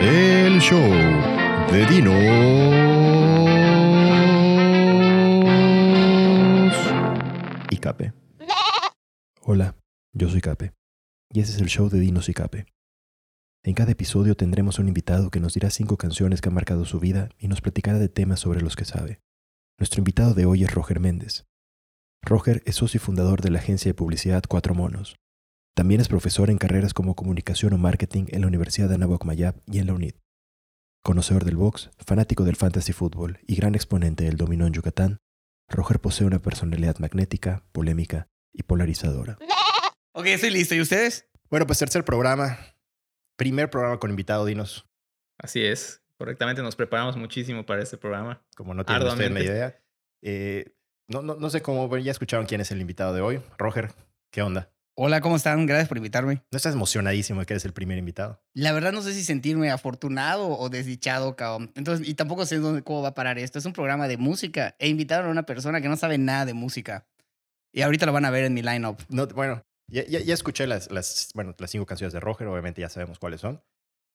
El show de Dinos y Cape. Hola, yo soy Cape y ese es el show de Dinos y Cape. En cada episodio tendremos un invitado que nos dirá cinco canciones que han marcado su vida y nos platicará de temas sobre los que sabe. Nuestro invitado de hoy es Roger Méndez. Roger es socio y fundador de la agencia de publicidad Cuatro Monos. También es profesor en carreras como comunicación o marketing en la Universidad de Anáhuac Mayab y en la UNID. Conocedor del box, fanático del fantasy fútbol y gran exponente del dominó en Yucatán, Roger posee una personalidad magnética, polémica y polarizadora. Ok, estoy listo. ¿Y ustedes? Bueno, pues tercer programa, primer programa con invitado, dinos. Así es, correctamente nos preparamos muchísimo para este programa. Como no tienen ustedes idea. Eh, no, no, no sé cómo, ya escucharon quién es el invitado de hoy. Roger, ¿qué onda? Hola, ¿cómo están? Gracias por invitarme. ¿No estás emocionadísimo de que eres el primer invitado? La verdad no sé si sentirme afortunado o desdichado, cabrón. Entonces, y tampoco sé dónde, cómo va a parar esto. Es un programa de música e invitaron a una persona que no sabe nada de música. Y ahorita lo van a ver en mi lineup. No, bueno, ya, ya, ya escuché las, las, bueno, las cinco canciones de Roger, obviamente ya sabemos cuáles son.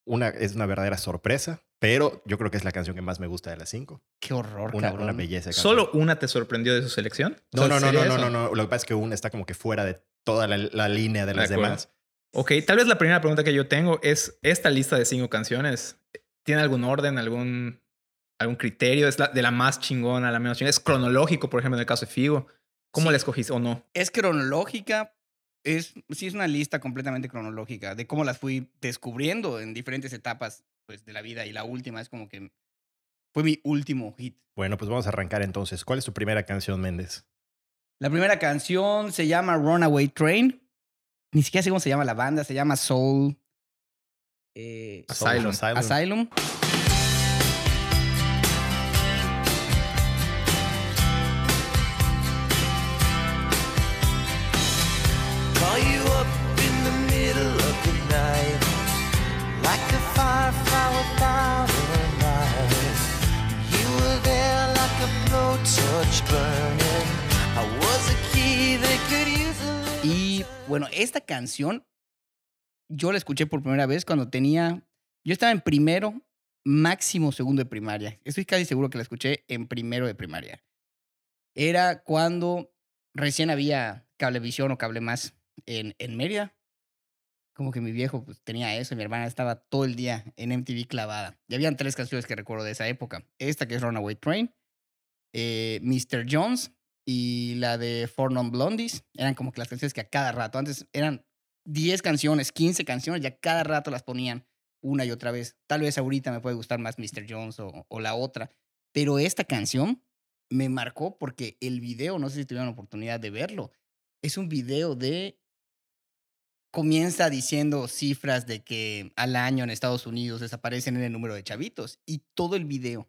Una es una verdadera sorpresa, pero yo creo que es la canción que más me gusta de las cinco. Qué horror, Una, cabrón. una belleza. de. ¿Solo una te sorprendió de su selección? O No, sea, no, no, ¿sería no, no, no, no. Lo que pasa es que una está como que fuera de toda la, la línea de las demás. Ok, tal vez la primera pregunta que yo tengo es, ¿esta lista de cinco canciones tiene algún orden, algún, algún criterio? ¿Es la, de la más chingona a la menos chingona? ¿Es cronológico, por ejemplo, en el caso de Figo? ¿Cómo Sí. la escogiste o no? Es cronológica. Es, sí, es una lista completamente cronológica de cómo las fui descubriendo en diferentes etapas pues, de la vida. Y la última es como que fue mi último hit. Bueno, pues vamos a arrancar entonces. ¿Cuál es tu primera canción, Méndez? La primera canción se llama Runaway Train. Ni siquiera sé cómo se llama la banda, se llama Soul. eh, Asylum. Asylum. Asylum. Bueno, esta canción yo la escuché por primera vez cuando tenía. Yo estaba en primero, máximo segundo de primaria. Estoy casi seguro que la escuché en primero de primaria. Era cuando recién había cablevisión o cable más en, en Mérida. Como que mi viejo pues, tenía eso mi hermana estaba todo el día en MTV clavada. Y habían tres canciones que recuerdo de esa época. Esta que es Runaway Train, eh, Mr. Jones y la de Four Non Blondies. Eran como que las canciones que a cada rato, antes eran 10 canciones, 15 canciones, y a cada rato las ponían una y otra vez. Tal vez ahorita me puede gustar más Mr. Jones o, la otra. Pero esta canción me marcó porque el video, no sé si tuvieron oportunidad de verlo, es un video de... Comienza diciendo cifras de que al año en Estados Unidos desaparecen en el número de chavitos. Y todo el video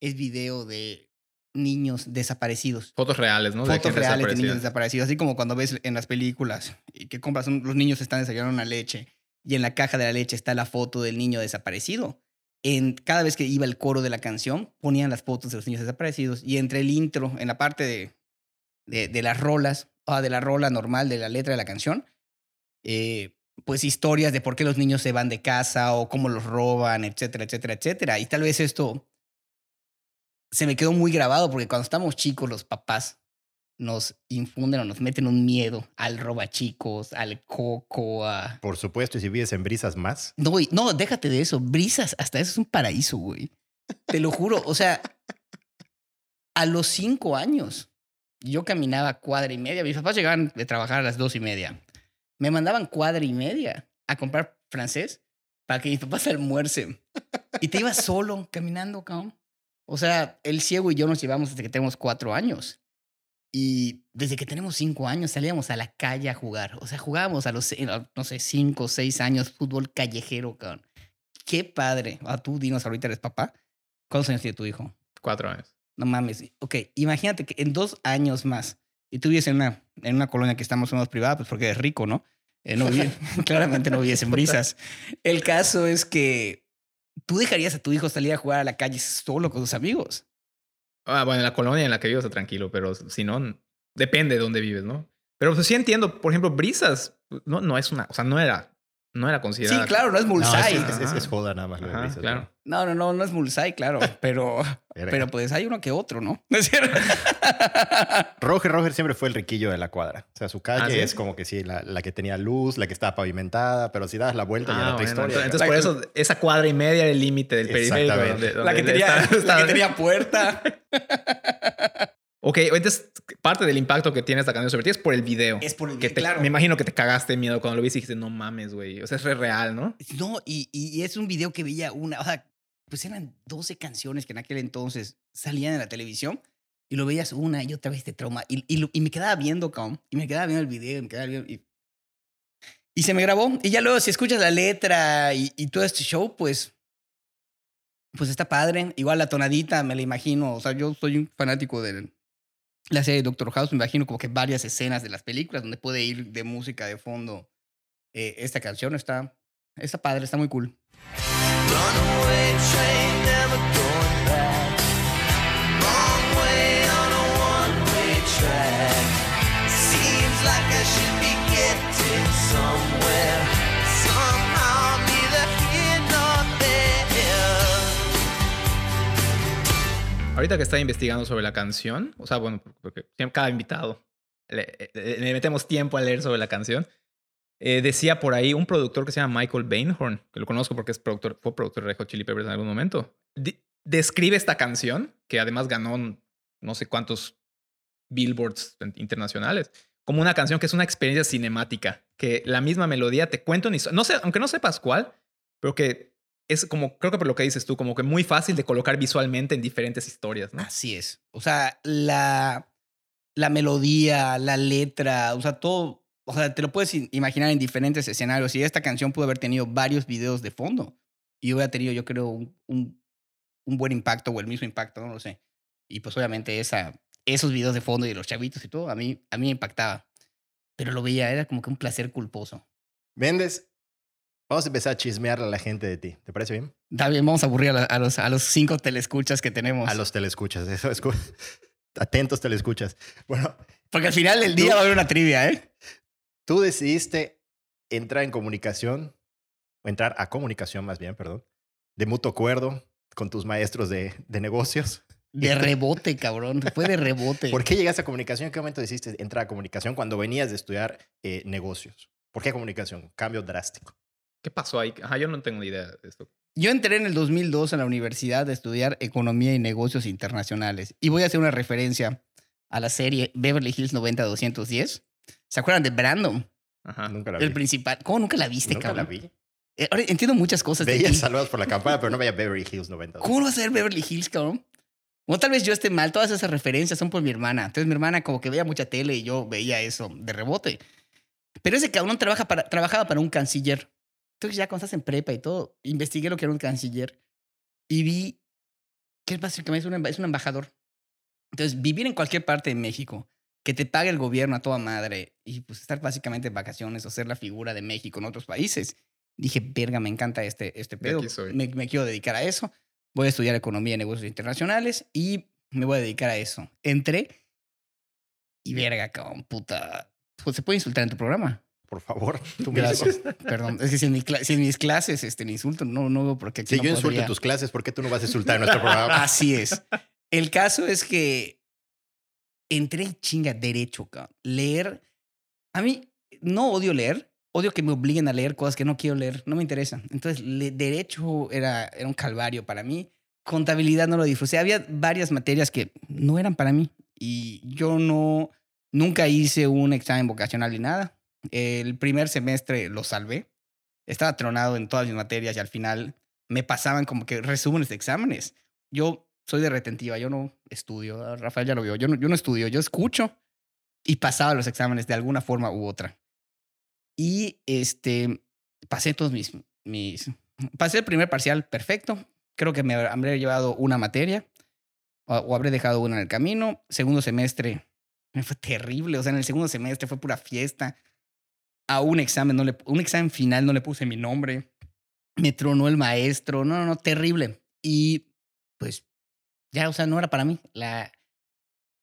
es video de niños desaparecidos. Fotos reales, ¿no? Fotos reales de niños desaparecidos. Así como cuando ves en las películas y que compras, los niños están desayunando una leche y en la caja de la leche está la foto del niño desaparecido. En, cada vez que iba el coro de la canción, ponían las fotos de los niños desaparecidos y entre el intro, en la parte de, de, de las rolas, o de la rola normal de la letra de la canción, eh, pues historias de por qué los niños se van de casa o cómo los roban, etcétera, etcétera, etcétera. Y tal vez esto se me quedó muy grabado porque cuando estamos chicos los papás nos infunden o nos meten un miedo al robachicos, al coco, a... Por supuesto, y si vives en brisas más. No, güey, no, déjate de eso. Brisas, hasta eso es un paraíso, güey. Te lo juro. O sea, a los cinco años, yo caminaba cuadra y media. Mis papás llegaban de trabajar a las dos y media. Me mandaban cuadra y media a comprar francés para que mis papás almuercen. Y te ibas solo caminando, cabrón. O sea, el ciego y yo nos llevamos desde que tenemos cuatro años. Y desde que tenemos cinco años salíamos a la calle a jugar. O sea, jugábamos a los, eh, no sé, cinco o seis años fútbol callejero, cabrón. Qué padre. Ah, tú dinos, ahorita eres papá. ¿Cuántos años tiene tu hijo? Cuatro años. No mames. Ok, imagínate que en dos años más, y tú vives en una, en una colonia que estamos menos privada, pues porque eres rico, ¿no? Eh, no vive- claramente no vives en brisas. El caso es que tú dejarías a tu hijo salir a jugar a la calle solo con sus amigos. Ah, bueno, en la colonia en la que vivo está tranquilo, pero si no, depende de dónde vives, ¿no? Pero pues, sí entiendo, por ejemplo, Brisas no, no es una, o sea, no era, no era Sí, considerada. claro, no es No, Mulsai. es, No, es- es- es joda nada más. lo que Ajá, dices, claro. no, no, no es Mulsai, claro. Pero, pero pues hay uno que otro, ¿no? ¿No es cierto? Roger Roger siempre fue el riquillo de la cuadra. O sea, su calle ¿Ah, sí? es como que sí, la, la que tenía luz, la que estaba pavimentada, pero si das la vuelta ya Ah, era otra bueno, historia. entonces, entonces por eso esa cuadra y media era el límite del periférico. Exactamente. Donde, La que tenía, la que tenía puerta. Ok, entonces parte del impacto que tiene esta canción sobre ti es por el video. Es por el que video, te- claro. Me imagino que te cagaste miedo cuando lo viste y dijiste, no mames, güey. O sea, es re real, ¿no? No, y, y es un video que veía una, o sea, pues eran 12 canciones que en aquel entonces salían en la televisión y lo veías una y otra vez de trauma. Y, y, me quedaba viendo, cabrón, y me quedaba viendo el video, y me quedaba viendo. Y, y se me grabó. Y ya luego, si escuchas la letra y, y todo este show, pues. Pues está padre. Igual la tonadita, me la imagino. O sea, yo soy un fanático de la serie Doctor House. Me imagino como que varias escenas de las películas donde puede ir de música de fondo. eh, esta canción está, está padre, está muy cool. Ahorita que estaba investigando sobre la canción, o sea, bueno, porque cada invitado le, le- le metemos tiempo a leer sobre la canción. eh, decía por ahí un productor que se llama Michael Bainhorn, que lo conozco porque es productor, fue productor de Hot Chili Peppers en algún momento. di- describe esta canción, que además ganó no sé cuántos billboards internacionales, como una canción que es una experiencia cinemática, que la misma melodía te cuenta una historia. No sé, aunque no sepas cuál, pero que es como, creo que por lo que dices tú, como que muy fácil de colocar visualmente en diferentes historias, ¿no? Así es. O sea, la, la melodía, la letra, o sea, todo, o sea, te lo puedes imaginar en diferentes escenarios. Y esta canción pudo haber tenido varios videos de fondo y hubiera tenido, yo creo, un, un, un buen impacto o el mismo impacto, no lo sé. Y pues obviamente esa, esos videos de fondo y de los chavitos y todo, a mí, a mí me impactaba. Pero lo veía, era como que un placer culposo. Méndez, vamos a empezar a chismear a la gente de ti. ¿Te parece bien? Está bien, vamos a aburrir a, los, a los cinco telescuchas que tenemos. A los telescuchas. Eso es. Atentos telescuchas. Bueno, Porque al final del día va a haber una trivia, ¿eh? tú decidiste entrar en comunicación, o entrar a comunicación más bien, perdón, de mutuo acuerdo con tus maestros de, de negocios. De rebote, cabrón. Fue de rebote. ¿Por qué llegaste a comunicación? ¿En qué momento decidiste entrar a comunicación cuando venías de estudiar eh, negocios? ¿Por qué comunicación? Cambio drástico. ¿Qué pasó ahí? Ajá, yo no tengo ni idea de esto. Yo entré en el 2002 a la universidad a estudiar economía y negocios internacionales. Y voy a hacer una referencia a la serie Beverly Hills 90210. ¿Se acuerdan de Brandon? Ajá. Nunca la vi. El principal. ¿Cómo nunca la viste, Nunca la cabrón? vi. Eh, ahora entiendo muchas cosas Veía saludos por la campana, pero no veía Beverly Hills 90. ¿Cómo no vas a ver Beverly Hills, cabrón? O tal vez yo esté mal. Todas esas referencias son por mi hermana. Entonces mi hermana como que veía mucha tele y yo veía eso de rebote. Pero ese cabrón trabaja para, trabajaba para un canciller. Entonces ya cuando estás en prepa y todo, investigué lo que era un canciller y vi que es básicamente un, es un embajador. Entonces vivir en cualquier parte de México, que te pague el gobierno a toda madre y pues estar básicamente en vacaciones o ser la figura de México en otros países. Dije, verga, me encanta este, este pedo. Me, me quiero dedicar a eso. Voy a estudiar economía y negocios internacionales y me voy a dedicar a eso. Entré y verga, cabrón, puta. Pues se puede insultar en tu programa. Por favor, tú. Gracias. Perdón. Es que si en, mi cla- si en mis clases este, me insulto, no, no veo por qué aquí Si no yo insulto en tus clases, ¿por qué tú no vas a insultar en nuestro programa? Así es. El caso es que entré en chinga derecho, cabrón. Leer. A mí no odio leer. Odio que me obliguen a leer cosas que no quiero leer. No me interesa. Entonces, le- derecho era, era un calvario para mí. Contabilidad no lo disfruté. Había varias materias que no eran para mí. Y yo no. Nunca hice un examen vocacional ni nada. El primer semestre lo salvé. Estaba tronado en todas mis materias y al final me pasaban como que resúmenes de exámenes. Yo soy de retentiva, yo no estudio. Rafael ya lo vio. Yo no, yo no estudio, yo escucho y pasaba los exámenes de alguna forma u otra. Y este, pasé todos mis, mis. Pasé el primer parcial perfecto. Creo que me habré llevado una materia o, o habré dejado una en el camino. Segundo semestre me fue terrible. O sea, en el segundo semestre fue pura fiesta. A un examen, no le, un examen final no le puse mi nombre. Me tronó el maestro. No, no, no, terrible. Y pues ya, o sea, no era para mí. La,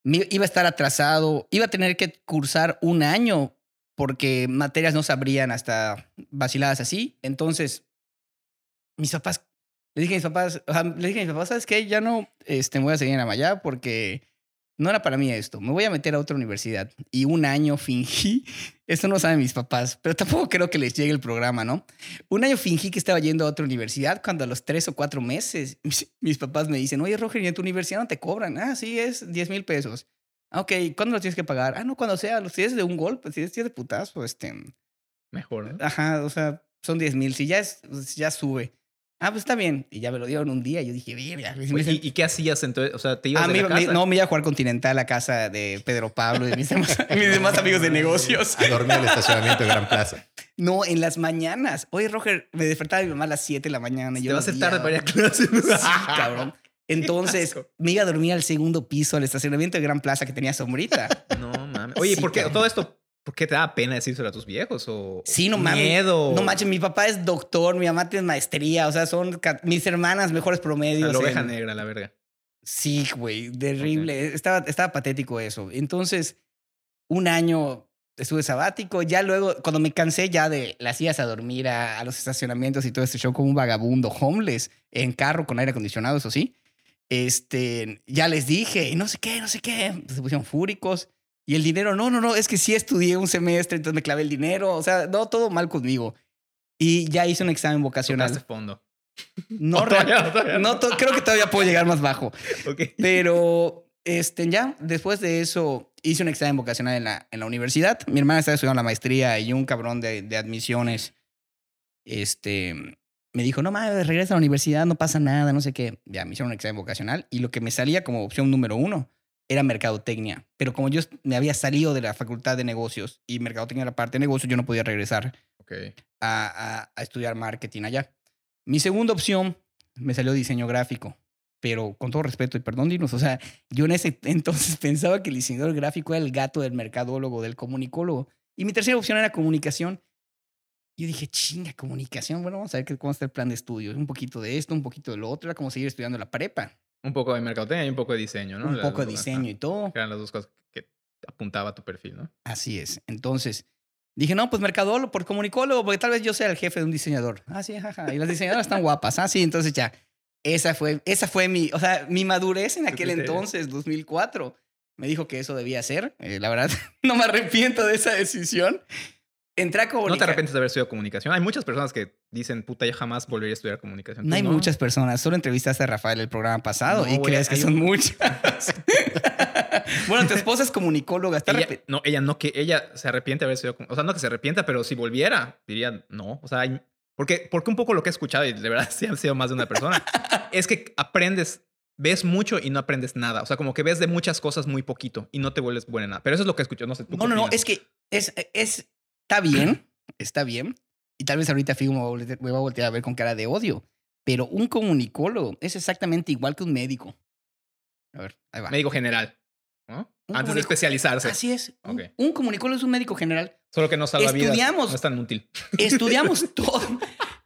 me iba a estar atrasado, iba a tener que cursar un año porque materias no sabrían hasta vaciladas así. Entonces, mis papás, le dije a mis papás, o dije mis papás, ¿sabes qué? Ya no este, voy a seguir en Amayá porque no era para mí esto. Me voy a meter a otra universidad. Y un año fingí, esto no saben mis papás, pero tampoco creo que les llegue el programa, ¿no? Un año fingí que estaba yendo a otra universidad cuando a los tres o cuatro meses mis, mis papás me dicen, oye, Roger, ¿y en tu universidad no te cobran? Ah, sí, es 10 mil pesos. Ah, Ok, ¿cuándo los tienes que pagar? Ah, no, cuando sea, los tienes de un golpe, si es de putazo, este... Mejor, ¿no? Ajá, o sea, son 10 mil. Si ya, es, ya sube. Ah, pues está bien. Y ya me lo dieron un día. Yo dije. Me Oye, dicen, ¿Y, y qué hacías entonces? O sea, te ibas Ah, de me- la me- casa? no, me iba a jugar Continental a casa de Pedro Pablo y de mis demás, mis demás amigos de negocios. A dormir en el estacionamiento de Gran Plaza. No, en las mañanas. Oye, Roger, me despertaba mi mamá a las 7 de la mañana. y Te yo va a tarde para ir a clase. Sí, cabrón. Entonces, me iba a dormir al segundo piso, al estacionamiento de Gran Plaza que tenía sombrita. No mames. Oye, Sí, ¿por qué cabrón. todo esto? ¿Por qué te da pena decírselo a tus viejos? O Sí, no mames. Miedo. No manches, mi papá es doctor, mi mamá tiene maestría, o sea, son mis hermanas mejores La promedios. oveja en- negra, la verga. Sí, güey, terrible. Estaba, estaba patético eso. Entonces, un año estuve sabático. Ya luego, cuando me cansé ya de las idas a dormir a, a los estacionamientos y todo este show como un vagabundo, homeless, en carro con aire acondicionado, eso sí. Este, ya les dije, y no sé qué, no sé qué. Se pusieron fúricos. Y el dinero, no, no, no, es que sí estudié un semestre, entonces me clavé el dinero. O sea, no, todo mal conmigo. Y ya hice un examen vocacional. Tocaste fondo. No, todavía- todavía no, to- creo que todavía puedo llegar más bajo. Ok. Pero este, ya después de eso hice un examen vocacional en la, en la universidad. Mi hermana estaba estudiando la maestría y un cabrón de, de admisiones este, me dijo, no mames, regresa a la universidad, no pasa nada, no sé qué. Ya me hicieron un examen vocacional y lo que me salía como opción número uno era mercadotecnia. Pero como yo me había salido de la facultad de negocios y mercadotecnia era parte de negocios, yo no podía regresar Ok. a, a- a estudiar marketing allá. Mi segunda opción me salió diseño gráfico, pero con todo respeto y perdón, Dinos, o sea, yo en ese entonces pensaba que el diseñador gráfico era el gato del mercadólogo, del comunicólogo. Y mi tercera opción era comunicación. Yo dije, chinga, comunicación. Bueno, vamos a ver cómo está el plan de estudio. Un poquito de esto, un poquito de lo otro. Era como seguir estudiando la prepa. Un poco de mercadotecnia y un poco de diseño, ¿no? un Las poco de diseño y todo. Eran las dos cosas que apuntaba a tu perfil, ¿no? Así es. Entonces, dije, no, pues mercadólogo por comunicólogo, porque tal vez yo sea el jefe de un diseñador. Ah, sí, jaja. Y las diseñadoras están guapas. Ah, sí, entonces ya. Esa fue, esa fue mi, o sea, mi madurez en aquel entonces, 2004. Me dijo que eso debía ser. Eh, la verdad, no me arrepiento de esa decisión. Entré a ¿No comunicar. te arrepientes de haber estudiado comunicación? Hay muchas personas que dicen, puta, yo jamás volvería a estudiar comunicación. No ¿Tú hay muchas personas. Solo entrevistaste a Rafael el programa pasado No, y crees que son un- muchas. bueno, tu esposa es comunicóloga. Está Ella, arrepi- no, ella no que ella se arrepiente de haber estudiado. O sea, no que se arrepienta, pero si volviera, diría no. O sea, hay- porque, porque un poco lo que he escuchado, y de verdad sí han sido más de una persona, es que aprendes, ves mucho y no aprendes nada. O sea, como que ves de muchas cosas muy poquito y no te vuelves buena en nada. Pero eso es lo que escucho. No sé. ¿tú qué No, no, no, es que es, es, está bien, está bien. Y tal vez ahorita Figo me va, a voltear, a ver con cara de odio. Pero un comunicólogo es exactamente igual que un médico. A ver, ahí va. Médico general. ¿no? Antes de especializarse. Así es. Un- comunicólogo es un médico general. Solo que no salva vidas. Estudiamos. No es tan útil. Estudiamos todo.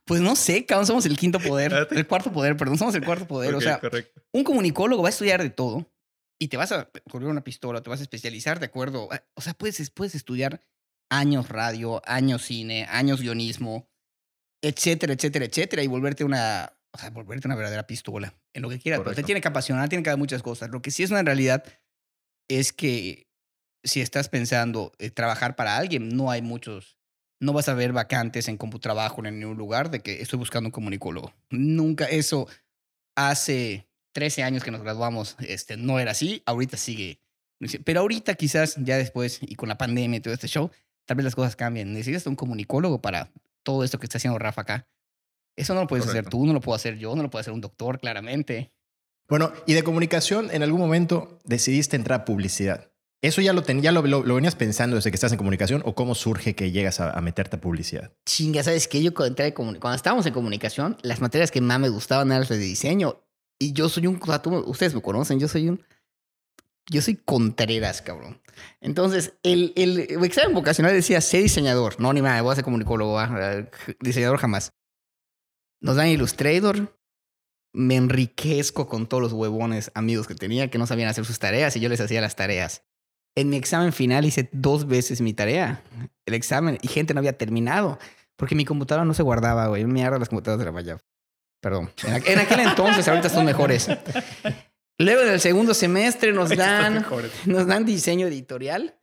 Pues no sé, cabrón, somos el quinto poder. El cuarto poder, perdón, somos el cuarto poder. o Ok, sea, correcto. un comunicólogo va a estudiar de todo y te vas a correr una pistola, te vas a especializar de acuerdo. O sea, puedes, puedes estudiar años radio, años cine, años guionismo, etcétera, etcétera, etcétera, y volverte una, o sea, volverte una verdadera pistola en lo que quieras. Pero te tiene que apasionar, tiene que haber muchas cosas. Lo que sí es una realidad es que si estás pensando eh, trabajar para alguien, no hay muchos. No vas a ver vacantes en CompuTrabajo en ningún lugar de que estoy buscando un comunicólogo. Nunca eso hace 13 años que nos graduamos, este, no era así, ahorita sigue. Pero ahorita quizás ya después y con la pandemia y todo este show, tal vez las cosas cambien. Necesitas un comunicólogo para todo esto que está haciendo Rafa acá. Eso no lo puedes hacer tú, no lo puedo hacer yo, no lo puede hacer un doctor, claramente. Bueno, y de comunicación, en algún momento decidiste entrar a publicidad. ¿Eso ya lo, ten- ya lo, lo- lo venías pensando desde que estás en comunicación o cómo surge que llegas a, a meterte a publicidad? Chinga, ¿sabes qué? Yo cuando, entré cuando estábamos en comunicación, las materias que más me gustaban eran las de diseño. Y yo soy un... o sea, tú ustedes me conocen, yo soy un... Yo soy contreras, cabrón. Entonces, el, el, examen vocacional decía, sé diseñador. No, ni nada, voy a ser comunicólogo. ¿va? Diseñador jamás. Nos dan Illustrator. Me enriquezco con todos los huevones amigos que tenía que no sabían hacer sus tareas y yo les hacía las tareas. En mi examen final hice dos veces mi tarea. El examen. Y gente no había terminado. Porque mi computadora no se guardaba, güey. Mierda las computadoras de la Mayab. Perdón. En, aqu- en aquel entonces, ahorita son mejores. Luego del segundo semestre nos dan, nos dan diseño editorial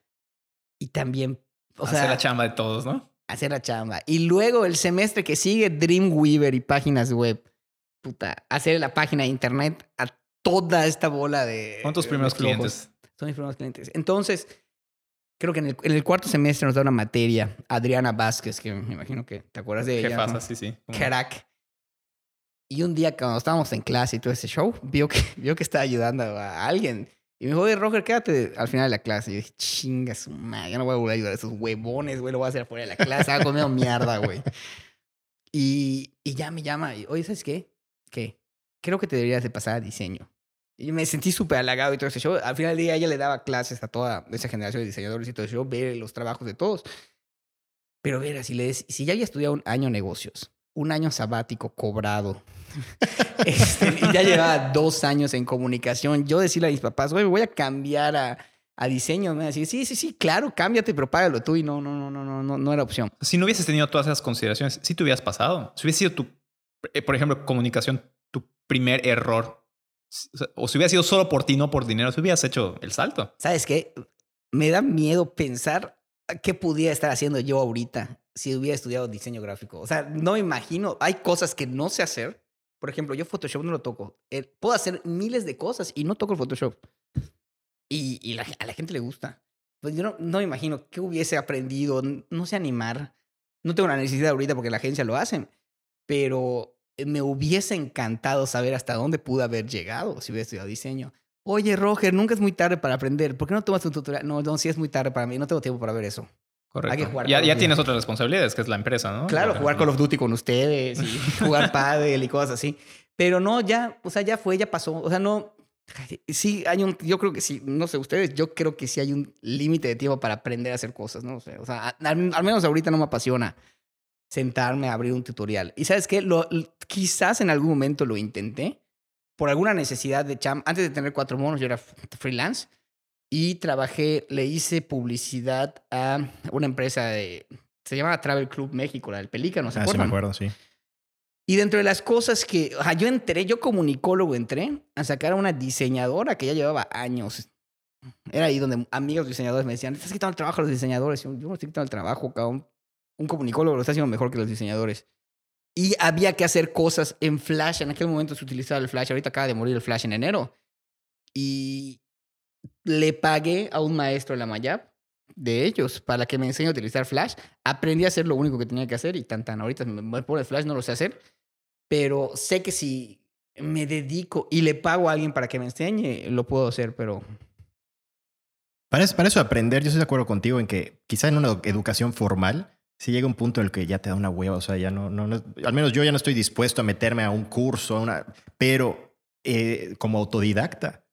y también, o sea, Hacer la chamba de todos, ¿no? hacer la chamba. Y luego el semestre que sigue, Dreamweaver y páginas web. Puta, hacer la página de internet a toda esta bola de. Son tus primeros clientes. Son mis primeros clientes. Entonces, creo que en el, en el cuarto semestre nos da una materia, Adriana Vázquez, que me imagino que te acuerdas de ella. ¿Qué pasa? ¿no? Sí, sí. Crack. Y un día cuando estábamos en clase y todo ese show, vio que, vio que estaba ayudando a alguien. Y me dijo, oye, Roger, quédate al final de la clase. Y yo dije, chinga su madre, yo no voy a volver a ayudar a esos huevones, güey, lo voy a hacer afuera de la clase, hago comido mierda, güey. Y, y ya me llama, y, oye, ¿sabes qué? ¿Qué? Creo que te deberías de pasar a diseño. Y me sentí súper halagado y todo ese show. Al final del día ella le daba clases a toda esa generación de diseñadores y todo ese show, ver los trabajos de todos. Pero ver, si, le si ya había estudiado un año negocios, un año sabático cobrado, este, y ya llevaba dos años en comunicación, yo decirle a mis papás, güey, me voy a cambiar a, a diseño. Me decir, sí, sí, sí, claro, cámbiate, pero págalo tú. Y no, no, no, no, no, no, era opción. Si no hubieses tenido todas esas consideraciones, sí te hubieras pasado. Si hubiese sido tu, eh, por ejemplo, comunicación, tu primer error, o si hubiera sido solo por ti, no por dinero, si hubieras hecho el salto. ¿Sabes qué? Me da miedo pensar qué pudiera estar haciendo yo ahorita si hubiera estudiado diseño gráfico. O sea, no me imagino. Hay cosas que no sé hacer. Por ejemplo, yo Photoshop no lo toco. Eh, puedo hacer miles de cosas y no toco el Photoshop. Y, la- a la gente le gusta. Pues yo no, no me imagino qué hubiese aprendido. No sé animar. No tengo la necesidad ahorita porque la agencia lo hacen. Pero eh, me hubiese encantado saber hasta dónde pude haber llegado si hubiera estudiado diseño. Oye, Roger, nunca es muy tarde para aprender. ¿Por qué no tomas un tutorial? No, no, es muy tarde para mí. No tengo tiempo para ver eso. Correcto. Hay que jugar ya ya tienes otras responsabilidades, que es la empresa, ¿no? Claro, jugar. Call of Duty con ustedes y jugar pádel y cosas así. Pero no, ya, o sea, ya fue, ya pasó. O sea, no. Sí, hay un. Yo creo que sí, no sé ustedes, yo creo que sí hay un límite de tiempo para aprender a hacer cosas, ¿no? O sea, o sea, al, al menos ahorita no me apasiona sentarme a abrir un tutorial. Y sabes qué? Lo, quizás en algún momento lo intenté por alguna necesidad de cham. Antes de tener cuatro monos, yo era freelance y trabajé, le hice publicidad a una empresa de. Se llamaba Travel Club México, la del Pelícano, ¿se Ah, sí me acuerdan? acuerdo, sí. Y dentro de las cosas que, o sea, yo entré, yo comunicólogo entré a sacar a una diseñadora que ya llevaba años. Era ahí donde amigos diseñadores me decían, estás quitando el trabajo a los diseñadores. Yo, yo no estoy quitando el trabajo, cabrón. Un comunicólogo lo está haciendo mejor que los diseñadores. Y había que hacer cosas en Flash. En aquel momento se utilizaba el Flash. Ahorita acaba de morir el Flash en enero. Y le pagué a un maestro de la Mayab de ellos para que me enseñe a utilizar Flash. Aprendí a hacer lo único que tenía que hacer y tan tan. Ahorita me me pone Flash, no lo sé hacer. Pero sé que si me dedico y le pago a alguien para que me enseñe, lo puedo hacer, pero Para eso, para eso aprender, yo estoy de acuerdo contigo en que quizá en una educación formal, si llega un punto en el que ya te da una hueva, o sea, ya no, no, no- al menos yo ya no estoy dispuesto a meterme a un curso, a una, pero eh, como autodidacta,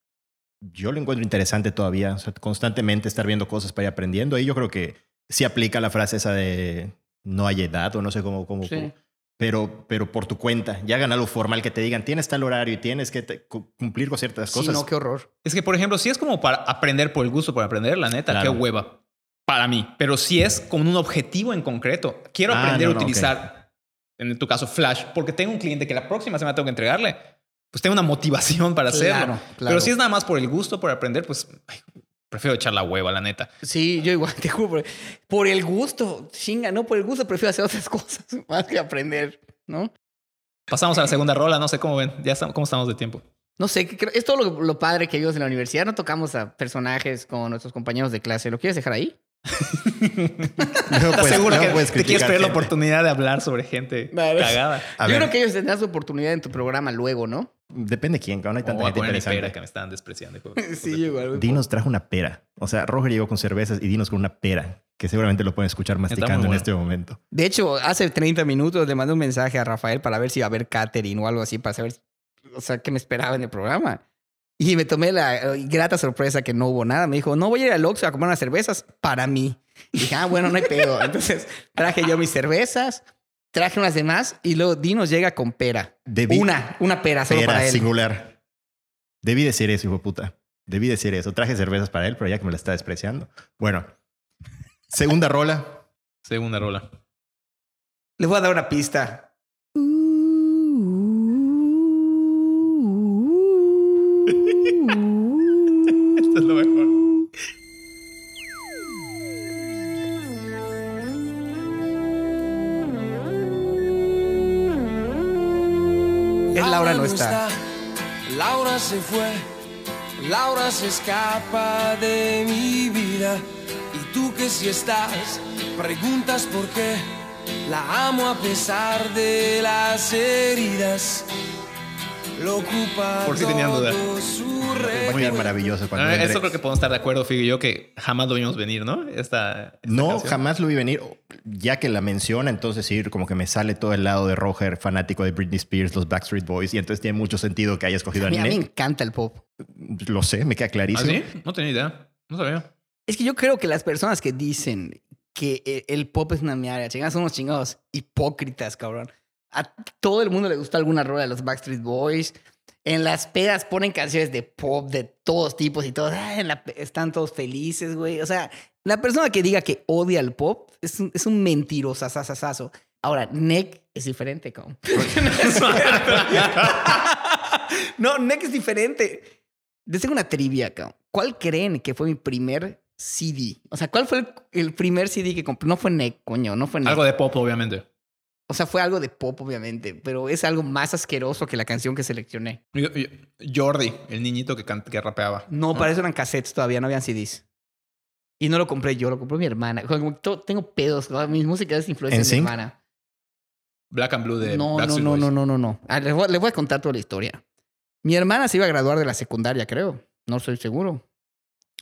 yo lo encuentro interesante todavía, o sea, constantemente estar viendo cosas para ir aprendiendo. Y yo creo que sí aplica la frase esa de no hay edad o no sé cómo, cómo, Sí. cómo- pero, pero por tu cuenta, ya hagan algo formal que te digan, tienes tal horario y tienes que te- cu- cumplir con ciertas sí, cosas. no, qué horror. Es que, por ejemplo, si es como para aprender por el gusto, por aprender, la neta, Claro. qué hueva. Para mí. Pero si es con un objetivo en concreto, quiero Ah, aprender no, a no, utilizar, en tu caso, Flash, porque tengo un cliente que la próxima semana tengo que entregarle, pues tengo una motivación para hacerlo. Claro, claro. Pero si es nada más por el gusto, por aprender, pues ay, prefiero echar la hueva, la neta. Sí, yo igual, te juro, por, por el gusto, chinga, no por el gusto, prefiero hacer otras cosas más que aprender, ¿no? Pasamos a la segunda rola, no sé cómo ven, ya estamos, cómo estamos de tiempo. No sé, ¿qué creo- es todo lo, lo padre que vimos en la universidad. No tocamos a personajes con nuestros compañeros de clase. ¿Lo quieres dejar ahí? Luego ¿Estás puedes- seguro luego que puedes te quieres perder la oportunidad de hablar sobre gente Vale. cagada? A Yo ver, creo que ellos tendrán su oportunidad en tu programa luego, ¿no? Depende de quién, cabrón, hay tanta Oh, gente interesante. pera que me estaban despreciando. sí, igual. Dinos trajo una pera. O sea, Roger llegó con cervezas y Dinos con una pera, que seguramente lo pueden escuchar masticando en este momento. De hecho, hace 30 minutos le mandé un mensaje a Rafael para ver si iba a haber catering o algo así, para saber, o sea, qué me esperaba en el programa. Y me tomé la eh, grata sorpresa que no hubo nada. Me dijo, no voy a ir al Oxxo a comprar unas cervezas para mí. Y dije, ah, bueno, no hay pedo. Entonces traje yo mis cervezas, traje unas demás y luego Dinos llega con pera. Debí- Una, una pera solo pera para él. singular. Debí decir eso, hijo de puta. Debí decir eso. Traje cervezas para él, pero ya que me la está despreciando. Bueno, segunda rola. Segunda rola. Les voy a dar una pista. No está. Laura se fue, Laura se escapa de mi vida. Y tú que si estás, preguntas por qué. La amo a pesar de las heridas. Lo ocupa Por si tenían duda. Todo su Va a quedar recuerdo. maravilloso cuando Ah, entre. Eso creo que podemos estar de acuerdo, Figo y yo, que jamás lo vimos venir, ¿no? Esta, esta No, canción. jamás lo vi venir. Ya que la menciona, entonces sí, como que me sale todo el lado de Roger, fanático de Britney Spears, los Backstreet Boys, y entonces tiene mucho sentido que haya escogido A a mí, a mí me encanta el pop. Lo sé, me queda ¿Ah, clarísimo. sí? No tenía idea. No sabía. Es que yo creo que las personas que dicen que e- el pop es una mierda, chingados, son unos chingados hipócritas, cabrón. A todo el mundo le gusta alguna rola de los Backstreet Boys. En las pedas ponen canciones de pop de todos tipos y todos la están todos felices, güey. O sea, la persona que diga que odia el pop es un, es un mentirosasasasazo. Ahora, Nick es diferente, cabrón. no, Nick es diferente. Les tengo una trivia, cabrón. ¿Cuál creen que fue mi primer CD? O sea, ¿cuál fue el, el primer CD que compré? No fue Nick, coño, no fue Nick. Algo de pop, obviamente. O sea, fue algo de pop, obviamente, pero es algo más asqueroso que la canción que seleccioné. Yo- yo- Jordi, el niñito que, rapeaba. No, para eso eran cassettes todavía, no habían CDs. Y no lo compré yo, lo compró mi hermana. Como tengo pedos, ¿no? mi música es influencia de mi hermana. Black and Blue de No, no, no, no, no, no, no. Ah, les, voy, les voy a contar toda la historia. Mi hermana se iba a graduar de la secundaria, creo. No estoy seguro.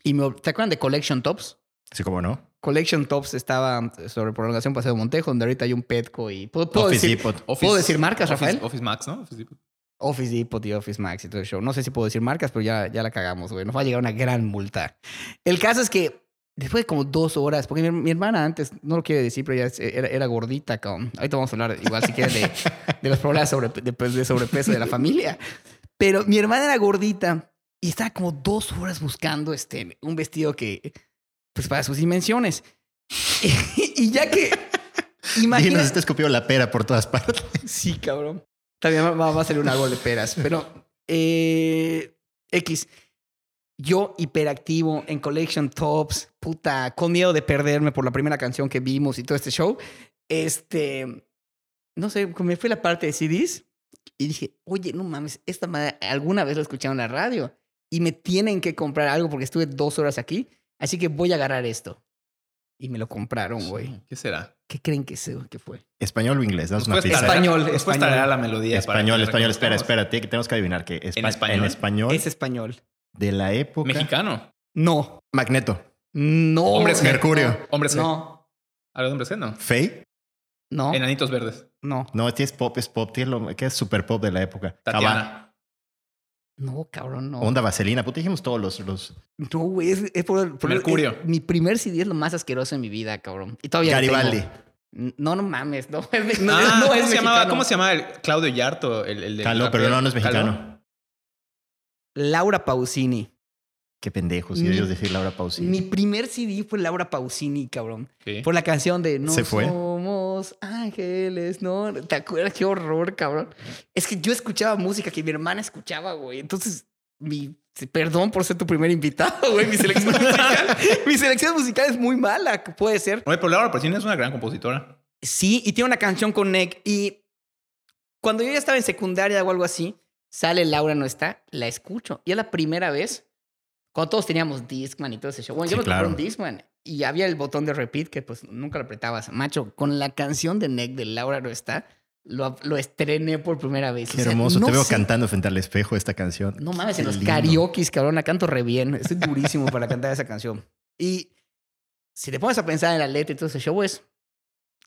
Y me, ¿te acuerdan de Collection Tops? Sí, como no. Collection Tops estaba sobre prolongación Paseo Montejo, donde ahorita hay un Petco y... ¿Puedo, puedo Office decir, Depot. Office- ¿Puedo decir marcas, Office- Rafael? Office Max, ¿no? Office Depot. Office Depot y Office Max y todo el show. No sé si puedo decir marcas, pero ya, ya la cagamos, güey. Nos va a llegar una gran multa. El caso es que después de como dos horas, porque mi, mi hermana antes, no lo quiere decir, pero ya era, era gordita, cabrón. Ahorita vamos a hablar igual si quieren de, de los problemas sobre, de, de sobrepeso de la familia. Pero mi hermana era gordita y estaba como dos horas buscando este, un vestido que, pues para sus dimensiones. y ya que... Dinos, Imagina, te escupió la pera por todas partes. Sí, cabrón. También va, va a salir un árbol de peras. Pero, eh, X. Yo hiperactivo en Collection Tops, puta, con miedo de perderme por la primera canción que vimos y todo este show. Este, no sé, me fui a la parte de CDs y dije, oye, no mames, esta madre alguna vez lo escucharon en la radio y me tienen que comprar algo porque estuve dos horas aquí, así que voy a agarrar esto. Y me lo compraron, güey. ¿Qué será? ¿Qué creen que, se- que fue? ¿Español o inglés? Danos una pista. Español, español. la melodía. Español. Espera, espérate, que tenemos que adivinar que ¿En español? En español. Es español. De la época. Mexicano. No. Magneto. No. Hombres G. Mercurio. Hombres G. No. ¿Algo de hombres G? No. Faye. No. Enanitos verdes. No. No, este es pop, es pop. Tiene lo que es super pop de la época. Tatiana. No, cabrón, no. Onda vaselina. Puta, dijimos todos los. los... No, güey. Es, es por, por- Mercurio. es- mi primer CD es lo más asqueroso en mi vida, cabrón. Y todavía Garibaldi. tengo. No, no mames. No, es, no, Ah, no ¿cómo, es se llamaba. ¿Cómo se llamaba el Claudio Yarto? El, el de Caló, pero no, no es mexicano. Laura Pausini. Qué pendejos. Mi- ellos decir Laura Pausini. Mi primer CD fue Laura Pausini, cabrón. Sí. Por la canción de No ¿Se fue? somos ángeles, ¿no? ¿Te acuerdas? Qué horror, cabrón. Es que yo escuchaba música que mi hermana escuchaba, güey. Entonces, mi... Perdón por ser tu primer invitado, güey. Mi selección musical, mi selección musical es muy mala, puede ser. Oye, pero Laura Pausini es una gran compositora. Sí, y tiene una canción con Nick. Y cuando yo ya estaba en secundaria o algo así, sale Laura no está, la escucho. Y es la primera vez, cuando todos teníamos Discman y todo ese show. Bueno, Sí, yo me claro. compré un Discman y había el botón de repeat que pues nunca lo apretabas. Macho, con la canción de Nick de Laura no está, lo, lo estrené por primera vez. Qué O sea, hermoso. no Te veo sé- cantando frente al espejo esta canción. No mames, en los lindo. karaoke, cabrón, la canto re bien. Estoy durísimo para cantar esa canción. Y si te pones a pensar en la letra y todo ese show, es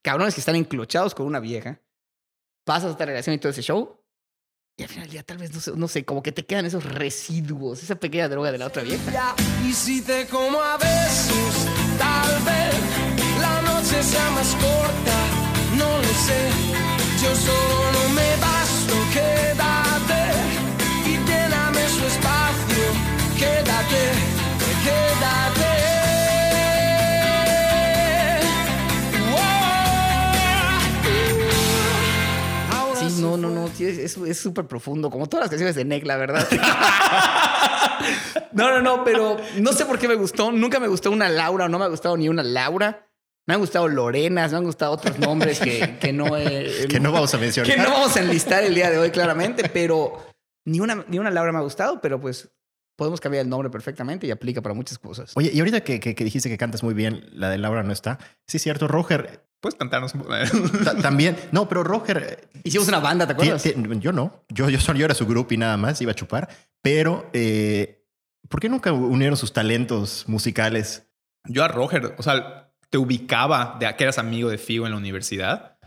cabrones que están enclochados con una vieja, pasas esta relación y todo ese show, y al final tal vez, no sé, no sé, como que te quedan esos residuos, esa pequeña droga de la otra vieja. Y si te como a besos, tal vez la noche sea más corta, no lo sé. Yo solo no me basto, quédate y lléname su espacio, quédate es es súper profundo, como todas las canciones de Nick, la verdad. no, no, no, pero no sé por qué me gustó. Nunca me gustó una Laura, o no me ha gustado ni una Laura. Me han gustado Lorenas, me han gustado otros nombres que, que no he- Que no vamos a mencionar. que no vamos a enlistar el día de hoy, claramente, pero ni una, ni una Laura me ha gustado, pero pues podemos cambiar el nombre perfectamente y aplica para muchas cosas. Oye, y ahorita que, que- que dijiste que cantas muy bien, la de Laura no está. Sí, es cierto, Roger Puedes cantarnos un poco. ta- también. No, pero Roger. Hicimos una banda, ¿te acuerdas? yo no. Yo, yo, solo, yo era su grupo y nada más, iba a chupar. Pero, eh, ¿por qué nunca unieron sus talentos musicales? Yo a Roger, o sea, te ubicaba de que eras amigo de Figo en la universidad,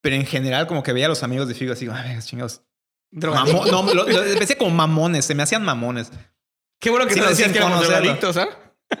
pero en general como que veía a los amigos de Figo así, ay, chingados. Mamón, no, lo, lo empecé como mamones, se me hacían mamones. Qué bueno que Sí, no, decías que éramos drogadictos, ¿ah?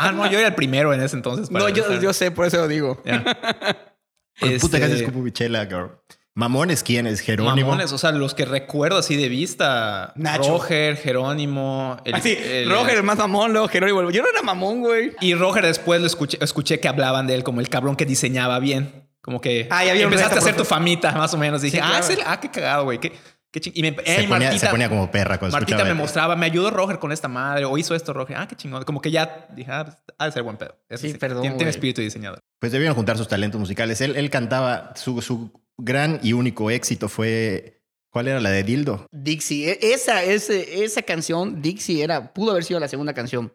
Ah, no, yo era el primero en ese entonces. para No, yo, yo sé, por eso lo digo. Ya. Con Puta que Este, haces como bichela, girl. Mamones, ¿quién es? Jerónimo. Mamones, o sea, los que recuerdo así de vista. Nacho. Roger, Jerónimo. el- Así, el- Roger, el más mamón, luego Jerónimo. Yo no era mamón, güey. Y Roger después lo escuché, escuché que hablaban de él como el cabrón que diseñaba bien. Como que Ah, y había un empezaste a hacer tu famita, más o menos. Dije, Sí, ah, es el- ah, qué cagado, güey. Qué, qué ching- Y me, Se, eh, ponía, Martita- se ponía como perra cuando Martita me mostraba, me ayudó Roger con esta madre, o hizo esto Roger. Ah, qué chingón. Como que ya dije, ah, pues, ha de ser buen pedo. Eso Sí, perdón, Tiene, tiene espíritu de diseñador. Pues debieron juntar sus talentos musicales. Él, él cantaba, su, su gran y único éxito fue. ¿Cuál era la de Dildo? Dixie. E- Esa, ese- esa canción, Dixie, era, pudo haber sido la segunda canción.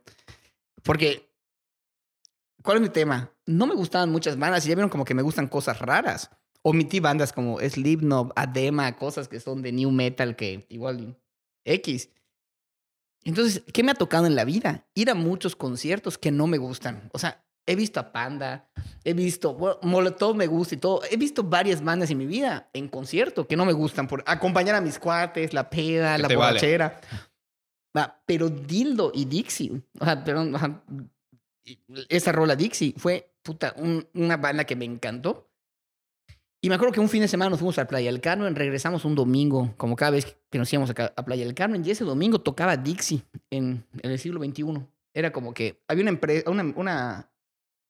Porque, ¿cuál es mi tema? No me gustaban muchas bandas y ya vieron como que me gustan cosas raras. Omití bandas como Slipknot, Adema, cosas que son de new metal que igual X. Entonces, ¿qué me ha tocado en la vida? Ir a muchos conciertos que no me gustan. O sea, he visto a Panda, he visto, bueno, Molotov me gusta y todo. He visto varias bandas en mi vida en concierto que no me gustan por acompañar a mis cuates, la peda, la vale. borrachera. Va, pero Dildo y Dixie, o sea, perdón, esa rola Dixie fue puta, un- una banda que me encantó. Y me acuerdo que un fin de semana nos fuimos a Playa del Carmen, regresamos un domingo, como cada vez que nos íbamos a, Playa del Carmen, y ese domingo tocaba Dixie en, en el siglo XXI. Era como que había una empresa, una, una,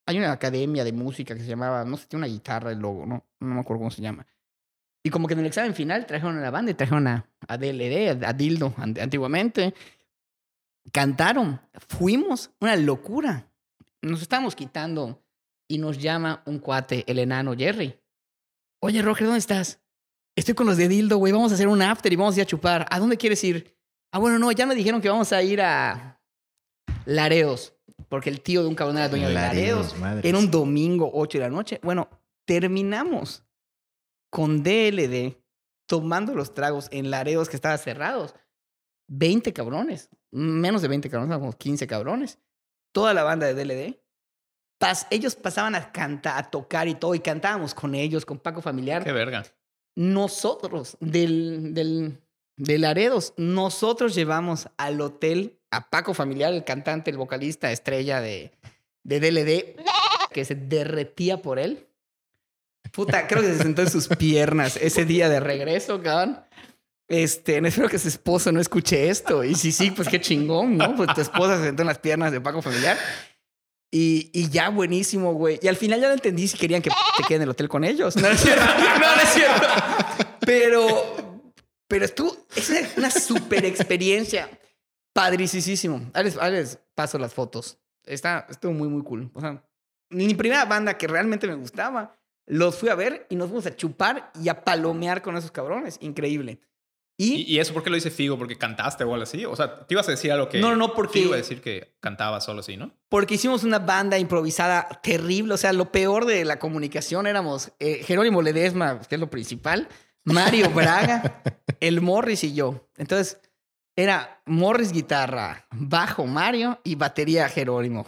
hay una academia de música que se llamaba, no sé, tiene una guitarra, el logo, no, no me acuerdo cómo se llama. Y como que en el examen final trajeron a la banda y trajeron a, a DLD, a, a Dildo, an- antiguamente. Cantaron, fuimos, una locura. Nos estábamos quitando y nos llama un cuate, el enano Jerry. Oye, Roger, ¿dónde estás? Estoy con los de Dildo, güey. Vamos a hacer un after y vamos a ir a chupar. ¿A dónde quieres ir? Ah, bueno, no, ya me dijeron que vamos a ir a Laredos. Porque el tío de un cabrón era dueño de madres. Era un domingo, 8 de la noche. Bueno, terminamos con DLD tomando los tragos en Laredos que estaban cerrados. 20 cabrones. Menos de 20 cabrones, como 15 cabrones. Toda la banda de DLD. Pas- ellos pasaban a cantar, a tocar y todo, y cantábamos con ellos, con Paco Familiar Qué verga. nosotros del, del, de Laredos, nosotros llevamos al hotel a Paco Familiar, el cantante, el vocalista, estrella de, de DLD, que se derretía por él. Puta, creo que se sentó en sus piernas ese día de regreso, cabrón. Este, espero que su esposo no escuche esto. Y si sí, pues qué chingón, ¿no? Pues tu esposa se sentó en las piernas de Paco Familiar. Y, y ya buenísimo, güey. Y al final ya no entendí si querían que te quede en el hotel con ellos. No, no es cierto. No, no es cierto. Pero, pero estuvo, es una, una super experiencia. Padricísimo. Ahí les, ahí les paso las fotos. Está, estuvo muy, muy cool. O sea, mi primera banda que realmente me gustaba, los fui a ver y nos fuimos a chupar y a palomear con esos cabrones. Increíble. Y, ¿Y, y eso por qué lo dice Figo? ¿Porque cantaste o algo así? O sea, te ibas a decir algo que. No, no, no, porque- Figo iba a decir que cantaba solo así, ¿no? porque hicimos una banda improvisada terrible. O sea, lo peor de la comunicación éramos eh, Jerónimo Ledesma, que es lo principal, Mario Braga, el Morris y yo. Entonces, era Morris guitarra, bajo Mario y batería Jerónimo.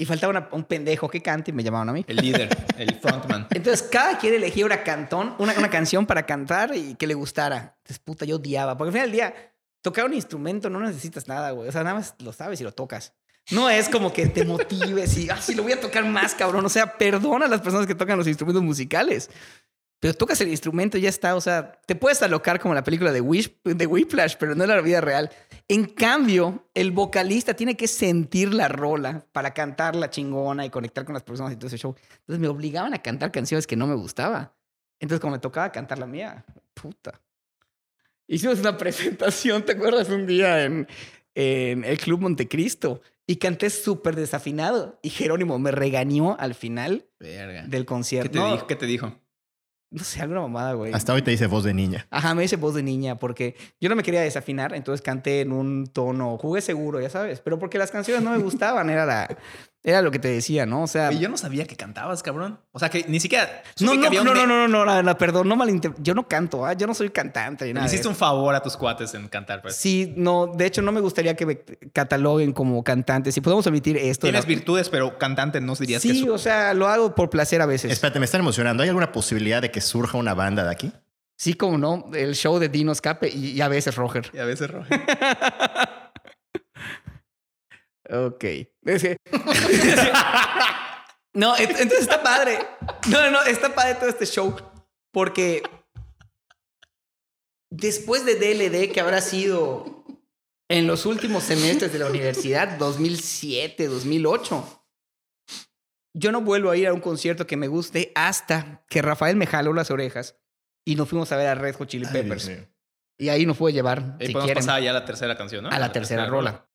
Y faltaba una- un pendejo que cante y me llamaban a mí. El líder, el frontman. Entonces, cada quien elegía una cantón, una, una canción para cantar y que le gustara. Entonces, puta, yo odiaba. Porque al final del día, tocar un instrumento no necesitas nada, güey. O sea, nada más lo sabes y lo tocas. No es como que te motives y, ah, sí, lo voy a tocar más, cabrón. O sea, perdona a las personas que tocan los instrumentos musicales. Pero tocas el instrumento y ya está. O sea, te puedes alocar como la película de, Wish, de Whiplash, pero no en la vida real. En cambio, el vocalista tiene que sentir la rola para cantar la chingona y conectar con las personas y todo ese show. Entonces me obligaban a cantar canciones que no me gustaba. Entonces, como me tocaba cantar la mía, puta. Hicimos una presentación, ¿te acuerdas? Un día en, en el Club Montecristo y canté súper desafinado. Y Jerónimo me regañó al final Verga. del ¿Qué concierto. te No, dijo? ¿Qué te dijo? No sé, alguna mamada, güey. Hasta hoy te dice voz de niña. Ajá, me dice voz de niña porque yo no me quería desafinar, entonces canté en un tono, jugué seguro, ya sabes, pero porque las canciones no me gustaban, era la era lo que te decía, ¿no? O sea, yo no sabía que cantabas, cabrón. O sea, que ni siquiera... no, no, no, no, no, no, no, perdón, no malinter... Yo no canto, ¿ah? yo no soy cantante. Le nada hiciste un favor a tus cuates en cantar, pues. Sí, no, de hecho no me gustaría que me cataloguen como cantante. Si podemos omitir esto. Tienes la- virtudes, pero cantante no dirías que Sí, su- o sea, lo hago por placer a veces. Espérate, me están emocionando. ¿Hay alguna posibilidad de que surja una banda de aquí? Sí, como no, el show de Dino Escape y, y a veces Roger. Y a veces Roger. Ok. Es que- no, ent- entonces está padre. No, no, no, está padre todo este show. Porque después de DLD, que habrá sido en los últimos semestres de la universidad, 2007, 2008, yo no vuelvo a ir a un concierto que me guste hasta que Rafael me jaló las orejas y nos fuimos a ver a Red Hot Chili Peppers. y ahí nos puede llevar, Ahí si podemos quieren, pasar ya a la tercera canción, ¿no? a la tercera rola.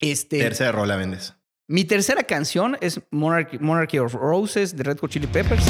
Este, Tercera rola vendes. mi tercera canción es Monarchy, Monarchy of Roses de Red Hot Chili Peppers.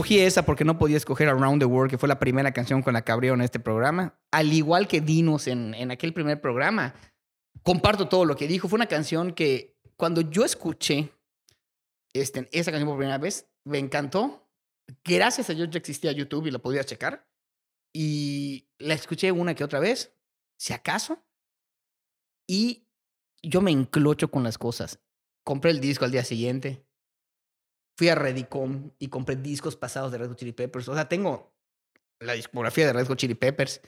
Escogí esa porque no podía escoger Around the World, que fue la primera canción con la que abrieron este programa. Al igual que Dinos en, en aquel primer programa. Comparto todo lo que dijo. Fue una canción que cuando yo escuché este, esa canción por primera vez, me encantó. Gracias a Dios ya existía YouTube y la podía checar. Y la escuché una que otra vez, si acaso. Y yo me enclocho con las cosas. Compré el disco al día siguiente. Fui a Redicom y compré discos pasados de Red Hot Chili Peppers. O sea, tengo la discografía de Red Hot Chili Peppers.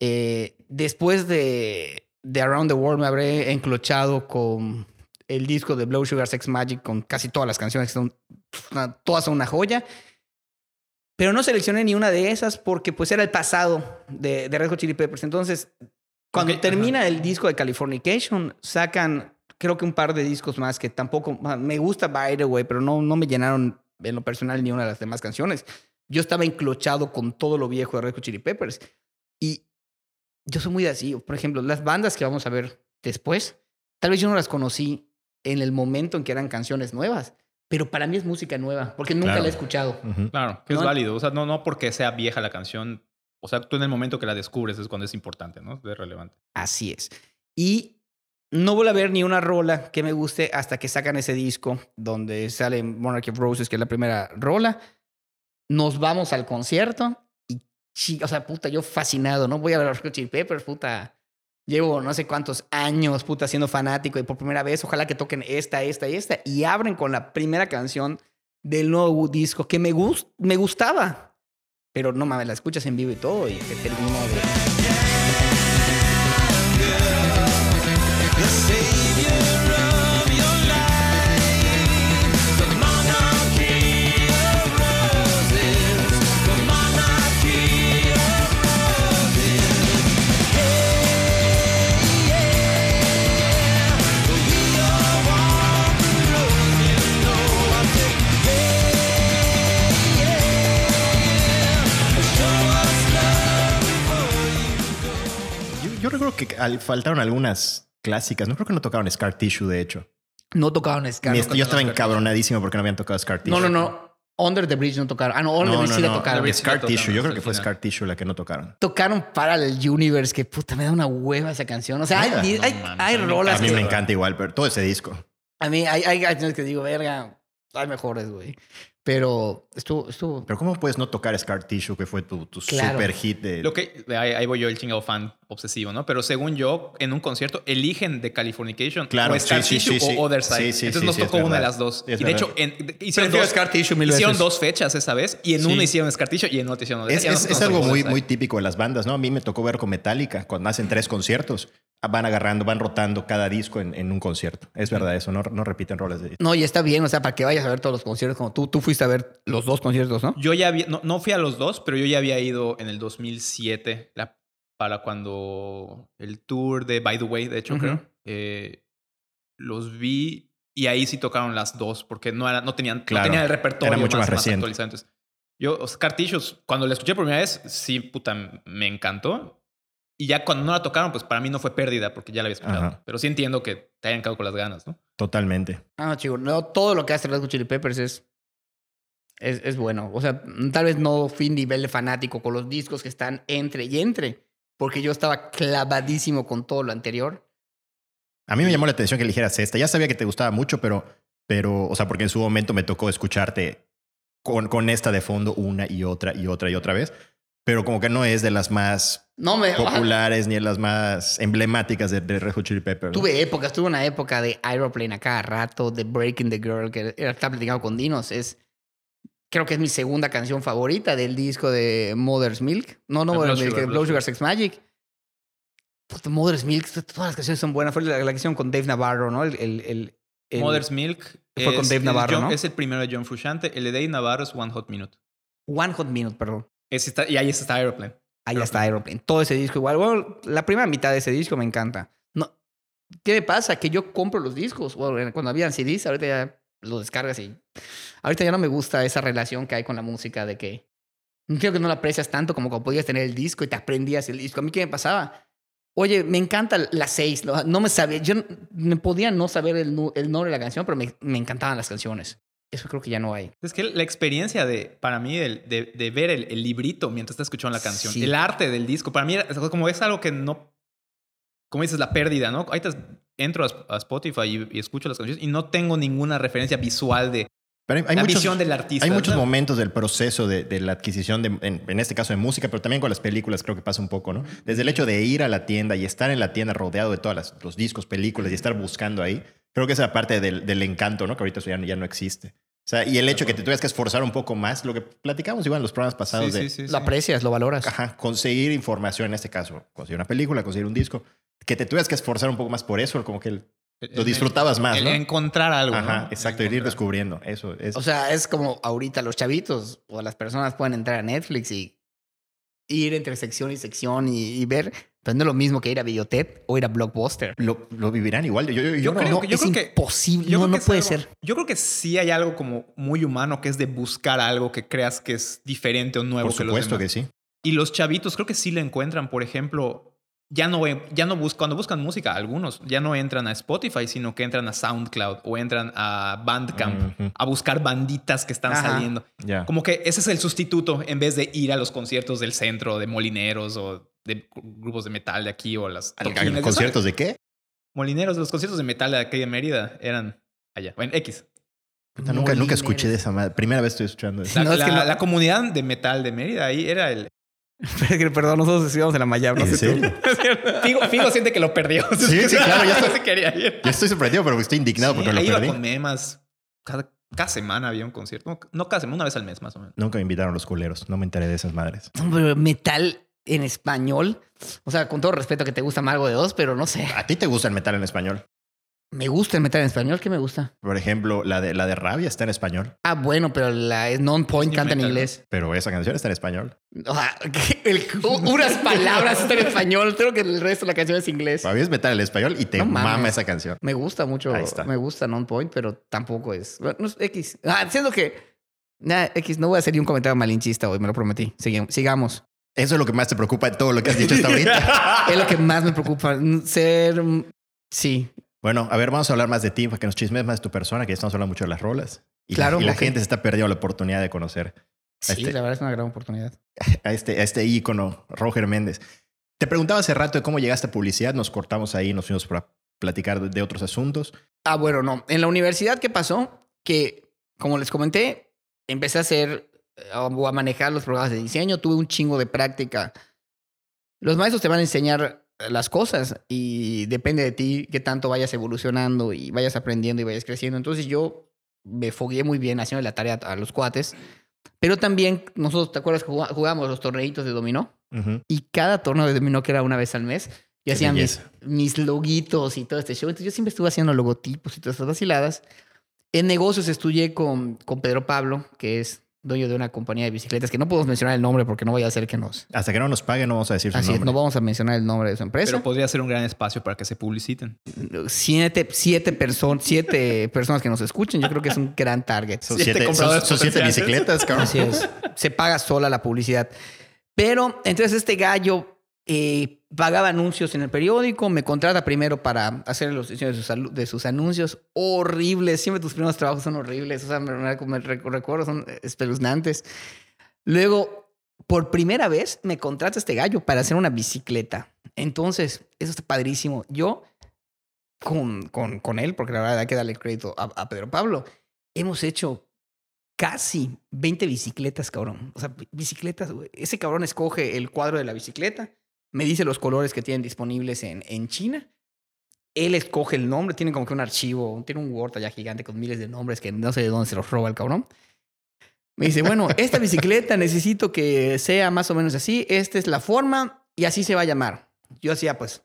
Eh, después de, de Around the World me habré enclochado con el disco de Blow Sugar Sex Magic con casi todas las canciones que son todas son una joya. Pero no seleccioné ni una de esas porque pues era el pasado de, de Red Hot Chili Peppers. Entonces, cuando Ok, termina el disco de Californication, sacan creo que un par de discos más que tampoco me gusta By the Way, pero no, no me llenaron en lo personal ni una de las demás canciones. Yo estaba enclochado con todo lo viejo de Red Hot Chili Peppers. Y yo soy muy así. Por ejemplo, las bandas que vamos a ver después, tal vez yo no las conocí en el momento en que eran canciones nuevas, pero para mí es música nueva, porque nunca Claro. la he escuchado. Ujú. Claro, que es No- válido. O sea, no, no porque sea vieja la canción. O sea, tú en el momento que la descubres es cuando es importante, ¿no? Es relevante. Así es. Y no voy a ver ni una rola que me guste hasta que sacan ese disco donde sale Monarchy of Roses, que es la primera rola. Nos vamos al concierto y, o sea, puta, yo fascinado, ¿no? Voy a ver Hot Chili Peppers, puta. Llevo no sé cuántos años, puta, siendo fanático y por primera vez, ojalá que toquen esta, esta y esta. Y abren con la primera canción del nuevo disco que me, gust me gustaba. Pero no mames, la escuchas en vivo y todo y te termina de... recuerdo que al- faltaron algunas clásicas. No creo que no tocaron Scar Tissue, de hecho. No tocaron Scar. Mi- no yo estaba encabronadísimo porque no habían tocado Scar Tissue. No, no, no. Under the Bridge no tocaron. Ah, no, Under No, the Bridge no, sí la tocaron. Scar Tissue. Yo creo que el fue final. Scar Tissue la que no tocaron. Tocaron Parallel Universe, que puta, me da una hueva esa canción. O sea, hay, hay, hay rolas A mí que... me encanta igual, pero todo ese disco. A mí hay, hay canciones que digo, verga, hay mejores, güey. Pero estuvo, estuvo... Pero ¿cómo puedes no tocar Scar Tissue, que fue tu, tu Claro. super hit de... Lo que ahí, ahí voy yo, el chingado fan obsesivo, ¿no? Pero según yo, en un concierto eligen de Californication Claro, o Scar sí, Tissue sí, sí. o Other Side. Sí, sí, Entonces sí, nos sí, es tocó una de las dos. Es y de hecho, en- hicieron, dos, Scar Tissue mil hicieron veces. dos fechas esa vez y en Sí. una hicieron Scar Tissue y en otra hicieron Other Es, Side. Es- es tocó algo muy, muy típico de las bandas, ¿no? A mí me tocó ver con Metallica cuando hacen tres conciertos. van agarrando, van rotando cada disco en, en un concierto. Es verdad eso, no, no repiten roles de disco. No, y está bien, o sea, para que vayas a ver todos los conciertos, como tú, tú fuiste a ver los dos conciertos, ¿no? Yo ya había, no, no fui a los dos, pero yo ya había ido en el 2007 la- para cuando el tour de By the Way, de hecho, Ujú. creo. eh, los vi y ahí sí tocaron las dos porque no, era, no, tenían, Claro, no tenían el repertorio era mucho más más, reciente. actualizado. Entonces, yo, o sea, Scar Tissues, cuando la escuché por primera vez, sí, puta, me encantó. Y ya cuando no la tocaron, pues para mí no fue pérdida porque ya la había escuchado. Ajá. Pero sí entiendo que te hayan quedado con las ganas, ¿no? Totalmente. Ah, chico, no, todo lo que hace Red Hot Chili Peppers es, es, es bueno. O sea, tal vez no fui nivel de fanático con los discos que están entre y entre, porque yo estaba clavadísimo con todo lo anterior. A mí me llamó la atención que eligieras esta. Ya sabía que te gustaba mucho, pero, pero o sea, porque en su momento me tocó escucharte con, con esta de fondo una y otra y otra y otra vez. Pero como que no es de las más No me... populares ni de las más emblemáticas de, de Red Hot Chili Peppers. ¿no? Tuve épocas, tuve una época de Aeroplane a cada rato, de Breaking the Girl, que era, estaba platicando con Dinos. Es, creo que es mi segunda canción favorita del disco de Mother's Milk. No, no Mother's Milk, Blood Blow Sugar. Sex Magic. Puta, Mother's Milk, todas las canciones son buenas. Fue la, la canción con Dave Navarro, ¿no? El, el, el- el- Mother's Milk Fue con Dave es Navarro, John- ¿no? es el primero de John Frusciante. El de Dave Navarro es One Hot Minute. One Hot Minute, perdón. Ese está, y ahí está Aeroplane. Ahí está Aeroplane. Todo ese disco igual. Bueno, la primera mitad de ese disco me encanta. No, ¿Qué me pasa? Que yo compro los discos. Bueno, cuando habían CDs, ahorita ya los descargas y... Ahorita ya no me gusta esa relación que hay con la música de que... Creo que no la aprecias tanto como cuando podías tener el disco y te aprendías el disco. A mí, ¿qué me pasaba? Oye, me encanta la 6. No, no me sabía... Yo me podía no saber el, el nombre de la canción, pero me, me encantaban las canciones. Eso creo que ya no hay. Es que la experiencia de, para mí, de, de ver el, el librito mientras estás escuchando la canción, Sí. el arte del disco, para mí era- como es algo que no, como dices, la pérdida, ¿no? Ahorita entro a, a Spotify y, y escucho las canciones y no tengo ninguna referencia visual de Pero hay, hay la muchos, visión del artista. hay muchos ¿no? momentos del proceso de, de la adquisición, de, en, en este caso de música, pero también con las películas creo que pasa un poco, ¿no? Desde el hecho de ir a la tienda y estar en la tienda rodeado de todos los discos, películas y estar buscando ahí, creo que esa parte del, del encanto, ¿no? Que ahorita eso ya, no- ya no existe. O sea, y el hecho que te tuvieras que esforzar un poco más, lo que platicamos igual en los programas pasados Sí, de sí, sí, Lo aprecias, lo valoras. ajá, conseguir información, en este caso, conseguir una película, conseguir un disco, que te tuvieras que esforzar un poco más por eso, como que el- lo El- disfrutabas más, el ¿no? encontrar algo. Ajá, ¿no? exacto, ir descubriendo. Eso es. O sea, es como ahorita los chavitos o las personas pueden entrar a Netflix y ir entre sección y sección y, y ver. Pero no es lo mismo que ir a Videotet o ir a Blockbuster. lo, lo vivirán igual. Yo, yo, yo Yo no- creo no- que- yo es creo que- imposible. Yo no, no puede algo- ser. Yo creo que sí hay algo como muy humano que es de buscar algo que creas que es diferente o nuevo por que los supuesto demás. que sí. Y los chavitos creo que sí le encuentran, por ejemplo, ya no, ya no buscan, cuando buscan música, algunos ya no entran a Spotify, sino que entran a SoundCloud o entran a Bandcamp a buscar banditas que están Ajá. saliendo. Ya. Como que ese es el sustituto en vez de ir a los conciertos del centro de molineros o de grupos de metal de aquí o las ¿Al- toquines, al ya ¿Conciertos de qué? Molineros, los conciertos de metal de aquí de Mérida eran allá. Bueno, X. Puta, nunca, nunca escuché de esa madre. Primera vez estoy escuchando eso. La, No, es que la- no- la comunidad de metal de Mérida ahí era el. Perdón, nosotros estudiamos en la Mayab. ¿En serio? Figo, Figo siente que lo perdió. Sí, sí, claro, ya no quería ir. Yo estoy sorprendido, pero estoy indignado Sí, porque lo iba perdí. con memas. Cada, cada semana había un concierto. No, no cada semana, una vez al mes más o menos. Nunca me invitaron los culeros. No me enteré de esas madres. Pero metal en español. O sea, con todo respeto que te gusta más algo de dos, pero no sé. ¿A ti te gusta el metal en español? Me gusta el metal en español. ¿Qué me gusta? Por ejemplo, la de, la de Rabia está en español, Ah, bueno, pero la Non-Point Es canta en metal, ¿no? inglés. pero esa canción está en español. O sea, el- unas palabras están en español. Creo que el resto de la canción es inglés. Para mí es metal en español y te No mames. mama esa canción. Me gusta mucho. Ahí está. Me gusta Non-Point, pero tampoco es. bueno, no es X. Ah, siendo que. Nah, X, no voy a hacer ni un comentario malinchista hoy, me lo prometí. Sigui- sigamos. Eso es lo que más te preocupa de todo lo que has dicho hasta ahorita. Es lo que más me preocupa. Ser. mm, Sí. Bueno, a ver, vamos a hablar más de ti, para que nos chismes más de tu persona, que ya estamos hablando mucho de las rolas. Y Claro, la, y la ok. gente se está perdiendo la oportunidad de conocer Sí, Este- la verdad es una gran oportunidad. a este, a este ícono, Roger Méndez. Te preguntaba hace rato de cómo llegaste a publicidad, nos cortamos ahí, nos fuimos para platicar de, de otros asuntos. Ah, bueno, no. En la universidad, ¿qué pasó? Que, como les comenté, empecé a hacer eh, o a manejar los programas de diseño. Tuve un chingo de práctica. Los maestros te van a enseñar las cosas y depende de ti qué tanto vayas evolucionando y vayas aprendiendo y vayas creciendo. Entonces yo me fogueé muy bien haciendo la tarea a los cuates. Pero también nosotros, ¿te acuerdas jugábamos los torneitos de dominó? Y cada torneo de dominó, que era una vez al mes, Yo hacía mis, mis loguitos y todo este show. Entonces yo siempre estuve haciendo logotipos y todas estas vaciladas. En negocios estudié con, con Pedro Pablo, que es dueño de una compañía de bicicletas, que no podemos mencionar el nombre porque no vaya a ser que nos... Hasta que no nos paguen, no vamos a decir su Así es, no vamos a mencionar el nombre de su empresa. Pero podría ser un gran espacio para que se publiciten. siete, siete, person- siete personas que nos escuchen, yo creo que es un gran target. Son Siete siete, son, compradores son siete bicicletas, cabrón. Así es. Se paga sola la publicidad. Pero entonces este gallo eh, pagaba anuncios en el periódico, me contrata primero para hacer los diseños de sus, anuncios. Horribles. Siempre tus primeros trabajos son horribles. O sea, me, me- me rec- recuerdo, son espeluznantes. Luego, por primera vez, me contrata este gallo para hacer una bicicleta. Entonces, eso está padrísimo. Yo, con, con, con él, porque la verdad hay que darle crédito a, a Pedro Pablo, hemos hecho casi 20 bicicletas, cabrón. O sea, bi- bicicletas, güey. Ese cabrón escoge el cuadro de la bicicleta, me dice los colores que tienen disponibles en, en China. Él escoge el nombre, tiene como que un archivo, tiene un Word allá gigante con miles de nombres que no sé de dónde se los roba el cabrón. Me dice, bueno, esta bicicleta necesito que sea más o menos así, esta es la forma y así se va a llamar. Yo hacía pues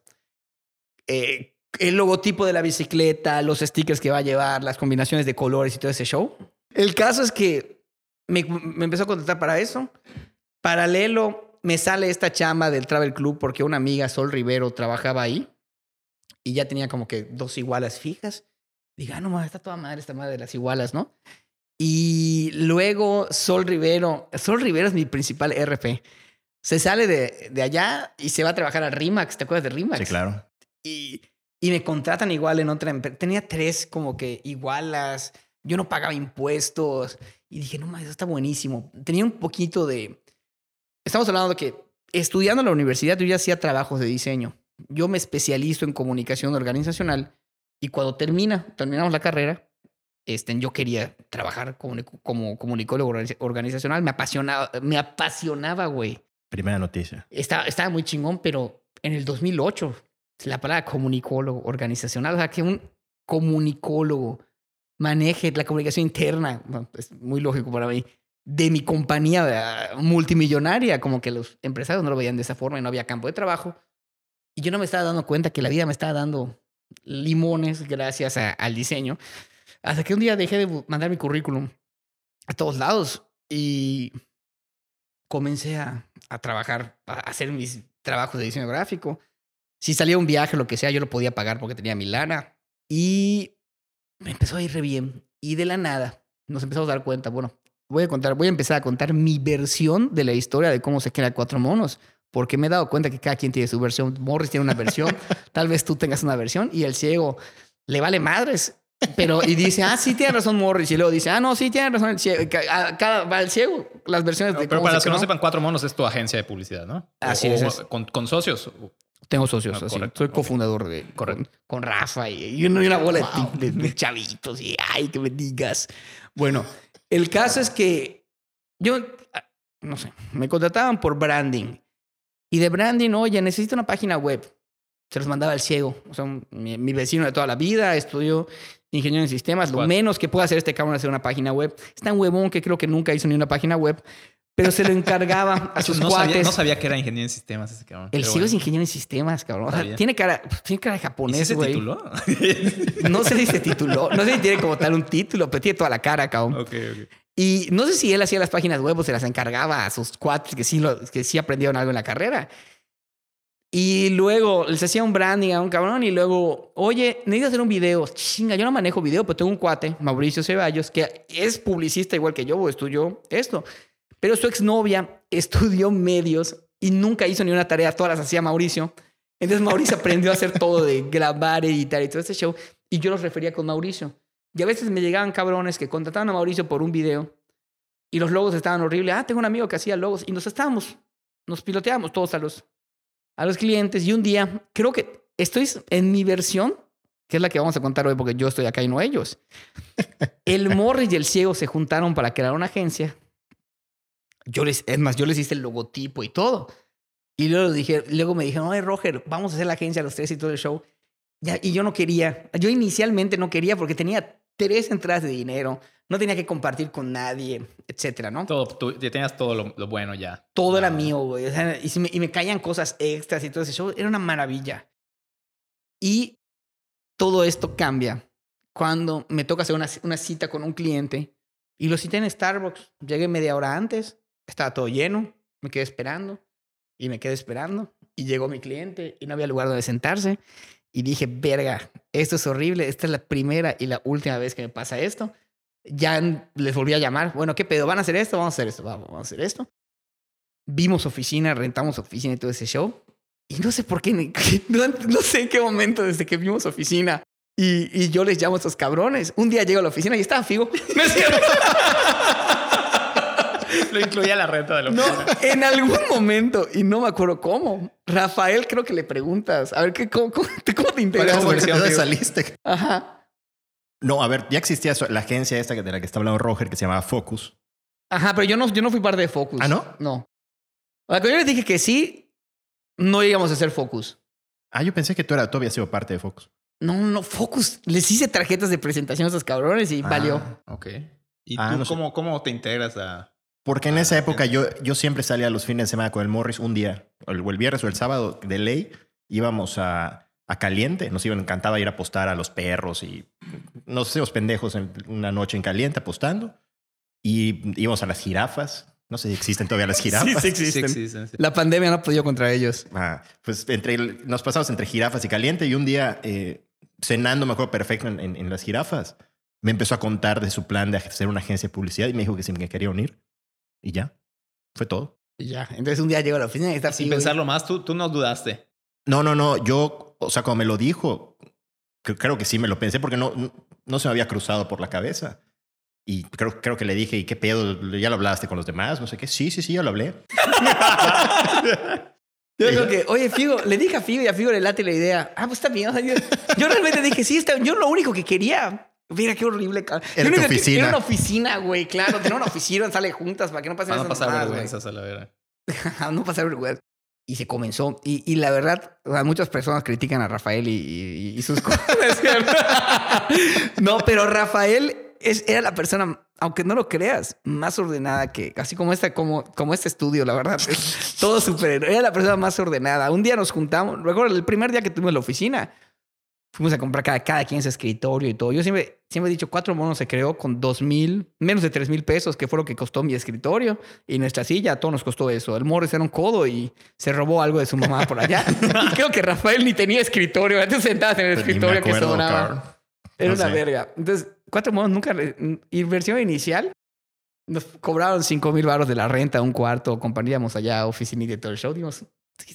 eh, el logotipo de la bicicleta, los stickers que va a llevar, las combinaciones de colores y todo ese show. El caso es que me, me empezó a contratar para eso. Paralelo, me sale esta chamba del Travel Club porque una amiga, Sol Rivero, trabajaba ahí y ya tenía como que dos igualas fijas. Diga, ah, no mames, está toda madre esta madre de las igualas, ¿no? Y luego Sol Rivero, Sol Rivero es mi principal RP. Se sale de, de allá y se va a trabajar a Rimax. ¿Te acuerdas de Rimax? Sí, claro. Y, y me contratan igual en otra empresa. Tenía tres como que igualas. Yo no pagaba impuestos. Y dije, no mames, eso está buenísimo. Tenía un poquito de... Estamos hablando de que estudiando en la universidad yo ya hacía trabajos de diseño. Yo me especializo en comunicación organizacional y cuando termina, terminamos la carrera, este, yo quería trabajar como, como comunicólogo organi- organizacional. Me apasionaba, me apasionaba, güey. Primera noticia. Estaba, estaba muy chingón, pero en el 2008, la palabra comunicólogo organizacional, o sea, que un comunicólogo maneje la comunicación interna, es muy lógico para mí, de mi compañía eh, multimillonaria, como que los empresarios no lo veían de esa forma y no había campo de trabajo. Y yo no me estaba dando cuenta que la vida me estaba dando limones gracias al diseño. Hasta que un día dejé de mandar mi currículum a todos lados y comencé a, a trabajar, a hacer mis trabajos de diseño gráfico. Si salía un viaje, lo que sea, yo lo podía pagar porque tenía mi lana. Y me empezó a ir re bien. Y de la nada nos empezamos a dar cuenta, bueno, voy a contar, voy a empezar a contar mi versión de la historia de cómo se crea Cuatro Monos. Porque me he dado cuenta que cada quien tiene su versión. Morris tiene una versión, tal vez tú tengas una versión y el ciego le vale madres. Pero, y dice, ah, sí, tiene razón Morris. Y luego dice, ah, no, sí, tiene razón el ciego. Cada, va el ciego, las versiones de Pero cómo para los que no sepan, Cuatro Monos es tu agencia de publicidad, ¿no? Así O- es, es. Con, con socios. Tengo socios, Ah, así. correcto, Soy cofundador de. Correcto. Con, con Rafa y, y una bola ti- de, de chavitos. Y ay, que me digas. Bueno, el caso es que yo, ah, no sé, me contrataban por branding. Y de branding, oye, necesito una página web. Se los mandaba al ciego. O sea, mi, mi vecino de toda la vida estudió ingeniero en sistemas. Lo menos que puede hacer este cabrón es hacer una página web. Es tan huevón que creo que nunca hizo ni una página web. Pero se lo encargaba a sus no, cuates. sabía, no sabía que era ingeniero en sistemas ese cabrón. El ciego es ingeniero en sistemas, cabrón. O sea, tiene cara, tiene cara de ¿Y si japonés, se güey. tituló? No sé si se tituló. No sé si tiene como tal un título, pero tiene toda la cara, cabrón. ok, ok. Y no sé si él hacía las páginas web o se las encargaba a sus cuates que sí, lo, que sí aprendieron algo en la carrera. Y luego les hacía un branding a un cabrón y luego, oye, necesito hacer un video. Chinga, yo no manejo video, pero tengo un cuate, Mauricio Ceballos, que es publicista igual que yo, o estudió esto. Pero su exnovia estudió medios y nunca hizo ni una tarea, todas las hacía Mauricio. Entonces Mauricio aprendió a hacer todo de grabar, editar y todo ese show. Y yo los refería con Mauricio. Y a veces me llegaban cabrones que contrataban a Mauricio por un video y los logos estaban horribles. Ah, tengo un amigo que hacía logos y nos estábamos, nos piloteábamos todos a los, a los clientes. Y un día, creo que estoy en mi versión, que es la que vamos a contar hoy porque yo estoy acá y no ellos. El Morris y el ciego se juntaron para crear una agencia. Yo les, es más, yo les hice el logotipo y todo. Y luego, dije, luego me dijeron, oye, Roger, vamos a hacer la agencia los tres y todo el show. Ya, y yo no quería. Yo inicialmente no quería porque tenía tres entradas de dinero. No tenía que compartir con nadie, etcétera, ¿no? Todo, tú ya tenías todo lo, lo bueno ya. Todo era mío, güey. O sea, y, si me, y me caían cosas extras y todo ese show. Era una maravilla. Y todo esto cambia cuando me toca hacer una, una cita con un cliente y lo cité en Starbucks. Llegué media hora antes, estaba todo lleno, me quedé esperando y me quedé esperando y llegó mi cliente y no había lugar donde sentarse y dije, verga, esto es horrible, esta es la primera y la última vez que me pasa esto. Ya les volví a llamar, bueno, ¿qué pedo? ¿Van a hacer esto? Vamos a hacer esto, vamos, vamos a hacer esto. Vimos oficina, rentamos oficina y todo ese show. Y no sé por qué, no, no sé en qué momento desde que vimos oficina y, y yo les llamo a estos cabrones. Un día llego a la oficina y estaba Figo. No es cierto. Lo incluía la renta de la No, oficina. en algún momento, y no me acuerdo cómo, Rafael creo que le preguntas, a ver, ¿qué, cómo, cómo te, cómo te ¿Cuál es integras? tu ¿Cómo saliste? Ajá, No, a ver, ya existía eso- la agencia esta que- de la que está hablando Roger que se llamaba Focus. ajá, pero yo no, yo no fui parte de Focus. ¿Ah, no? No. O sea, cuando yo les dije que sí, no íbamos a hacer Focus. Ah, yo pensé que tú, era, tú habías sido parte de Focus. No, no, Focus. Les hice tarjetas de presentación a esos cabrones y valió. Ah, ok. ¿Y Ah, tú no sé. cómo, cómo te integras a...? Porque en Ah, esa época yo, yo siempre salía los fines de semana con el Morris un día, o el, o el viernes o el sábado de ley, íbamos a, a Caliente, nos iba, encantaba ir a apostar a los perros y nos hacíamos pendejos en una noche en Caliente apostando y íbamos a las jirafas. No sé si existen todavía las jirafas. Sí, existen. Sí, sí, sí, sí. La pandemia no ha podido contra ellos. Ah, pues entre, el- nos pasamos entre jirafas y caliente y un día eh, cenando, me acuerdo perfecto en, en- en las jirafas, me empezó a contar de su plan de hacer una agencia de publicidad y me dijo que si me quería unir. Y ya, fue todo. Y ya. Entonces un día llego a la oficina y está Sin pensarlo más, tú, tú no dudaste. No, no, no, yo, o sea, cuando me lo dijo, creo que sí me lo pensé porque no, no, no se me había cruzado por la cabeza. Y creo, creo que le dije, ¿y qué pedo? ¿Ya lo hablaste con los demás? No sé qué. Sí, sí, sí, ya lo hablé. Yo creo que, oye, Figo, le dije a Figo y a Figo le late la idea. Ah, pues está bien. O sea, yo, yo realmente dije, sí, está Yo lo único que quería. Mira qué horrible. Era tu oficina. Era una oficina, güey, claro. Tener una oficina, sale juntas para que no pasen Van a esas pasar mamadas, vergüenzas a la vera. güey. no pasar vergüenza. Y se comenzó. Y, y la verdad, o sea, muchas personas critican a Rafael y, y- y sus cosas. no, pero Rafael es, era la persona, aunque no lo creas, más ordenada que, así como esta, como, como este estudio, la verdad. Todo súper. Era la persona más ordenada. Un día nos juntamos, recuerdo el primer día que tuvimos la oficina, fuimos a comprar cada, cada quien su escritorio y todo. Yo siempre, siempre he dicho, cuatro monos se creó con dos mil, menos de tres mil pesos, que fue lo que costó mi escritorio. Y nuestra silla, a todo nos costó eso. El Morris era un codo y se robó algo de su mamá por allá. y creo que Rafael ni tenía escritorio. Antes sentadas en el Pues ni me escritorio que acuerdo, sobraba. cabrón. Era No una sé. verga. Entonces, cuatro monos nunca. Inversión inicial. Nos cobraron cinco mil baros de la renta, un cuarto. Compraríamos allá oficinita y todo el show. Dimos,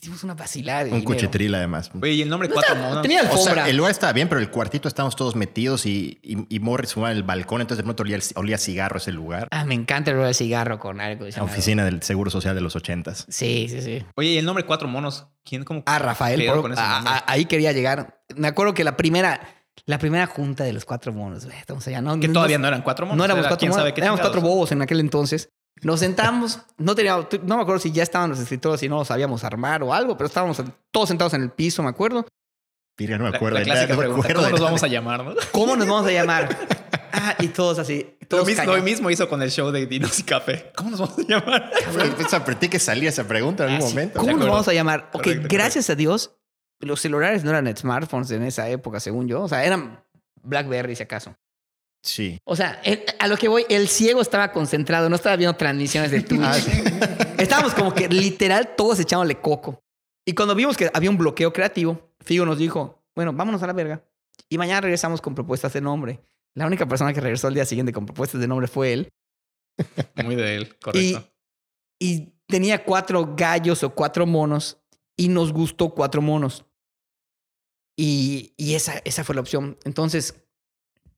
dimos una vacilada de Un dinero. cuchitril además. Oye, y el nombre No Cuatro Monos. tenía O alfombra. sea, el lugar estaba bien, pero el cuartito estábamos todos metidos y, y, y Morris fumaba en el balcón, entonces de pronto olía, olía cigarro ese lugar. Ah, me encanta el olor de cigarro con algo. La oficina del Seguro Social de los ochentas. Sí, sí, sí. Oye, y el nombre Cuatro Monos. ¿Quién como Ah, Rafael, por- con ese a- nombre? a- ahí quería llegar. Me acuerdo que la primera, la primera junta de los cuatro monos, güey, estamos allá, ¿no? Que no- todavía no eran Cuatro Monos. No éramos cuatro quién monos, sabe qué éramos cuatro bobos en aquel entonces. Nos sentamos, no teníamos, no me acuerdo si ya estaban los escritores y no los sabíamos armar o algo, pero estábamos todos sentados en el piso, me acuerdo. Virga, no me acuerdo. la clásica no me pregunta. acuerdo ¿Cómo nos vamos a llamar? ¿no? ¿Cómo nos vamos a llamar? Ah, y todos así, Lo todos mismo, lo mismo hizo con el show de Dinos y Café. ¿Cómo nos vamos a llamar? Pues aprendí que salía esa pregunta en algún momento. ¿Cómo nos vamos a llamar? Ok, Correcto, gracias a Dios, los celulares no eran smartphones en esa época, según yo. O sea, eran Blackberry, si acaso. Sí. O sea, el- a lo que voy, el ciego estaba concentrado, no estaba viendo transmisiones de Twitch. Ah, Estábamos como que literal todos echándole coco. Y cuando vimos que había un bloqueo creativo, Figo nos dijo, bueno, vámonos a la verga. Y mañana regresamos con propuestas de nombre. La única persona que regresó al día siguiente con propuestas de nombre fue él. Muy de él, Y, correcto. y tenía cuatro gallos o cuatro monos y nos gustó cuatro monos. Y, y esa, esa fue la opción. Entonces,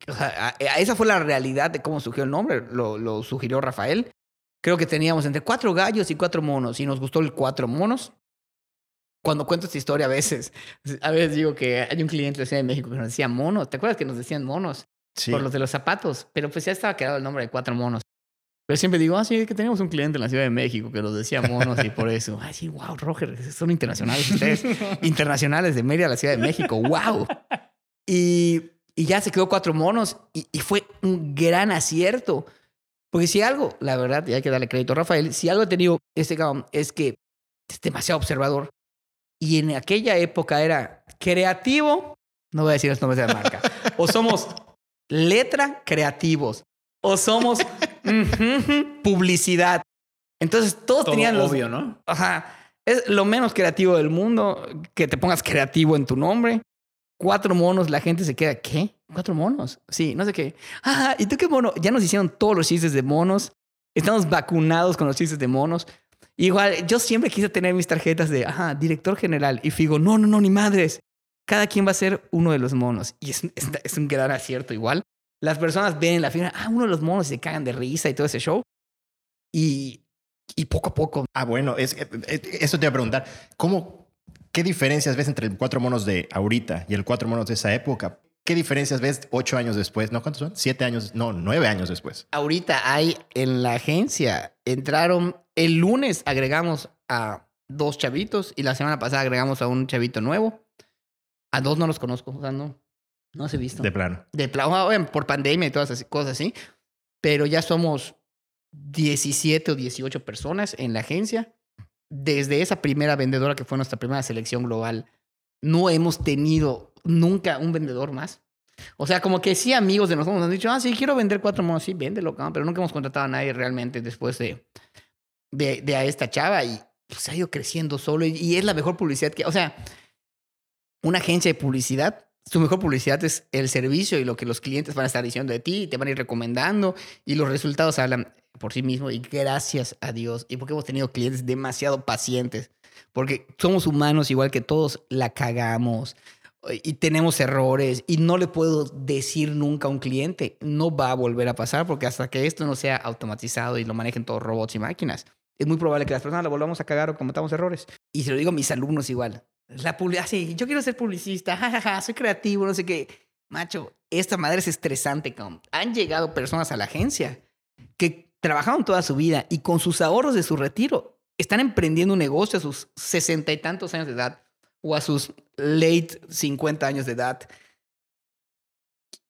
o sea, a- a- esa fue la realidad de cómo surgió el nombre. Lo, lo sugirió Rafael. Creo que teníamos entre cuatro gallos y cuatro monos y nos gustó el cuatro monos. Cuando cuento esta historia a veces, a veces digo que hay un cliente de Ciudad de México que nos decía monos. ¿Te acuerdas que nos decían monos? Sí. por los de los zapatos, pero pues ya estaba quedado el nombre de cuatro monos. Pero siempre digo, ah, sí, es que teníamos un cliente en la Ciudad de México que nos decía monos y por eso. Ay, sí, wow, Roger, son internacionales ustedes. internacionales de Mérida a la Ciudad de México, wow. Y, y ya se quedó cuatro monos y, y fue un gran acierto. Porque si algo, la verdad, y hay que darle crédito a Rafael, si algo ha tenido este cabrón es que es demasiado observador. Y en aquella época era creativo, no voy a decir los nombres de la marca, o somos letra creativos, o somos publicidad. Entonces todos Todo tenían los... obvio, ¿no? Ajá. Es lo menos creativo del mundo que te pongas creativo en tu nombre. Cuatro monos, la gente se queda, ¿qué? ¿Cuatro monos? Sí, no sé qué. Ah, ¿y tú qué mono? Ya nos hicieron todos los chistes de monos. Estamos vacunados con los chistes de monos. Igual, yo siempre quise tener mis tarjetas de, ajá, director general. Y Figo, no, no, no, ni madres. Cada quien va a ser uno de los monos. Y es, es, un gran acierto igual. Las personas ven en la fila, ah, uno de los monos se cagan de risa y todo ese show. Y, y poco a poco Ah, bueno, es, eh, eh, eso te iba a preguntar. ¿Cómo, ¿Qué diferencias ves entre el cuatro monos de ahorita y el cuatro monos de esa época? ¿Qué diferencias ves ocho años después? ¿No cuántos son? Siete años, no, nueve años después. ahorita hay en la agencia, entraron, el lunes agregamos a dos chavitos y la semana pasada agregamos a un chavito nuevo. A dos no los conozco, o sea, no, no se he visto. De plano. De plano, bueno, por pandemia y todas esas cosas así. Pero ya somos 17 o 18 personas en la agencia. Desde esa primera vendedora que fue nuestra primera selección global, no hemos tenido nunca un vendedor más. O sea, como que sí, amigos de nosotros nos han dicho, ah, sí, quiero vender cuatro monos. Sí, véndelo, cabrón. Pero nunca hemos contratado a nadie realmente después de, de, a esta chava y pues, se ha ido creciendo solo. Y, y es la mejor publicidad que, o sea, una agencia de publicidad, su mejor publicidad es el servicio y lo que los clientes van a estar diciendo de ti, y te van a ir recomendando y los resultados hablan por sí mismos y gracias a Dios y porque hemos tenido clientes demasiado pacientes, porque somos humanos igual que todos, la cagamos y tenemos errores y no le puedo decir nunca a un cliente, no va a volver a pasar porque hasta que esto no sea automatizado y lo manejen todos robots y máquinas, es muy probable que las personas la volvamos a cagar o cometamos errores. Y se lo digo a mis alumnos igual. La publicidad, sí, yo quiero ser publicista, soy creativo, no sé qué. Macho, esta madre es estresante. Han llegado personas a la agencia que trabajaron toda su vida y con sus ahorros de su retiro están emprendiendo un negocio a sus sesenta y tantos años de edad o a sus late 50 años de edad.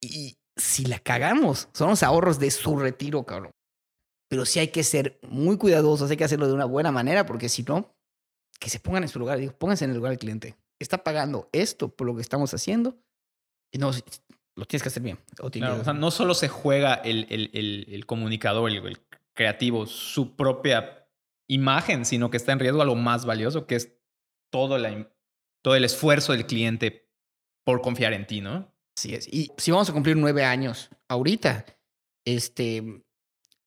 Y si la cagamos, son los ahorros de su retiro, cabrón. Pero sí hay que ser muy cuidadosos, hay que hacerlo de una buena manera, porque si no, que se pongan en su lugar. Digo, pónganse en el lugar del cliente. Está pagando esto por lo que estamos haciendo. Y no, lo tienes que hacer bien. O tienes Claro, que- o sea, no solo se juega el, el- el- el comunicador, el creativo, su propia imagen, sino que está en riesgo algo más valioso, que es todo, la, todo el esfuerzo del cliente por confiar en ti, ¿no? Así es. Y si vamos a cumplir nueve años ahorita, este,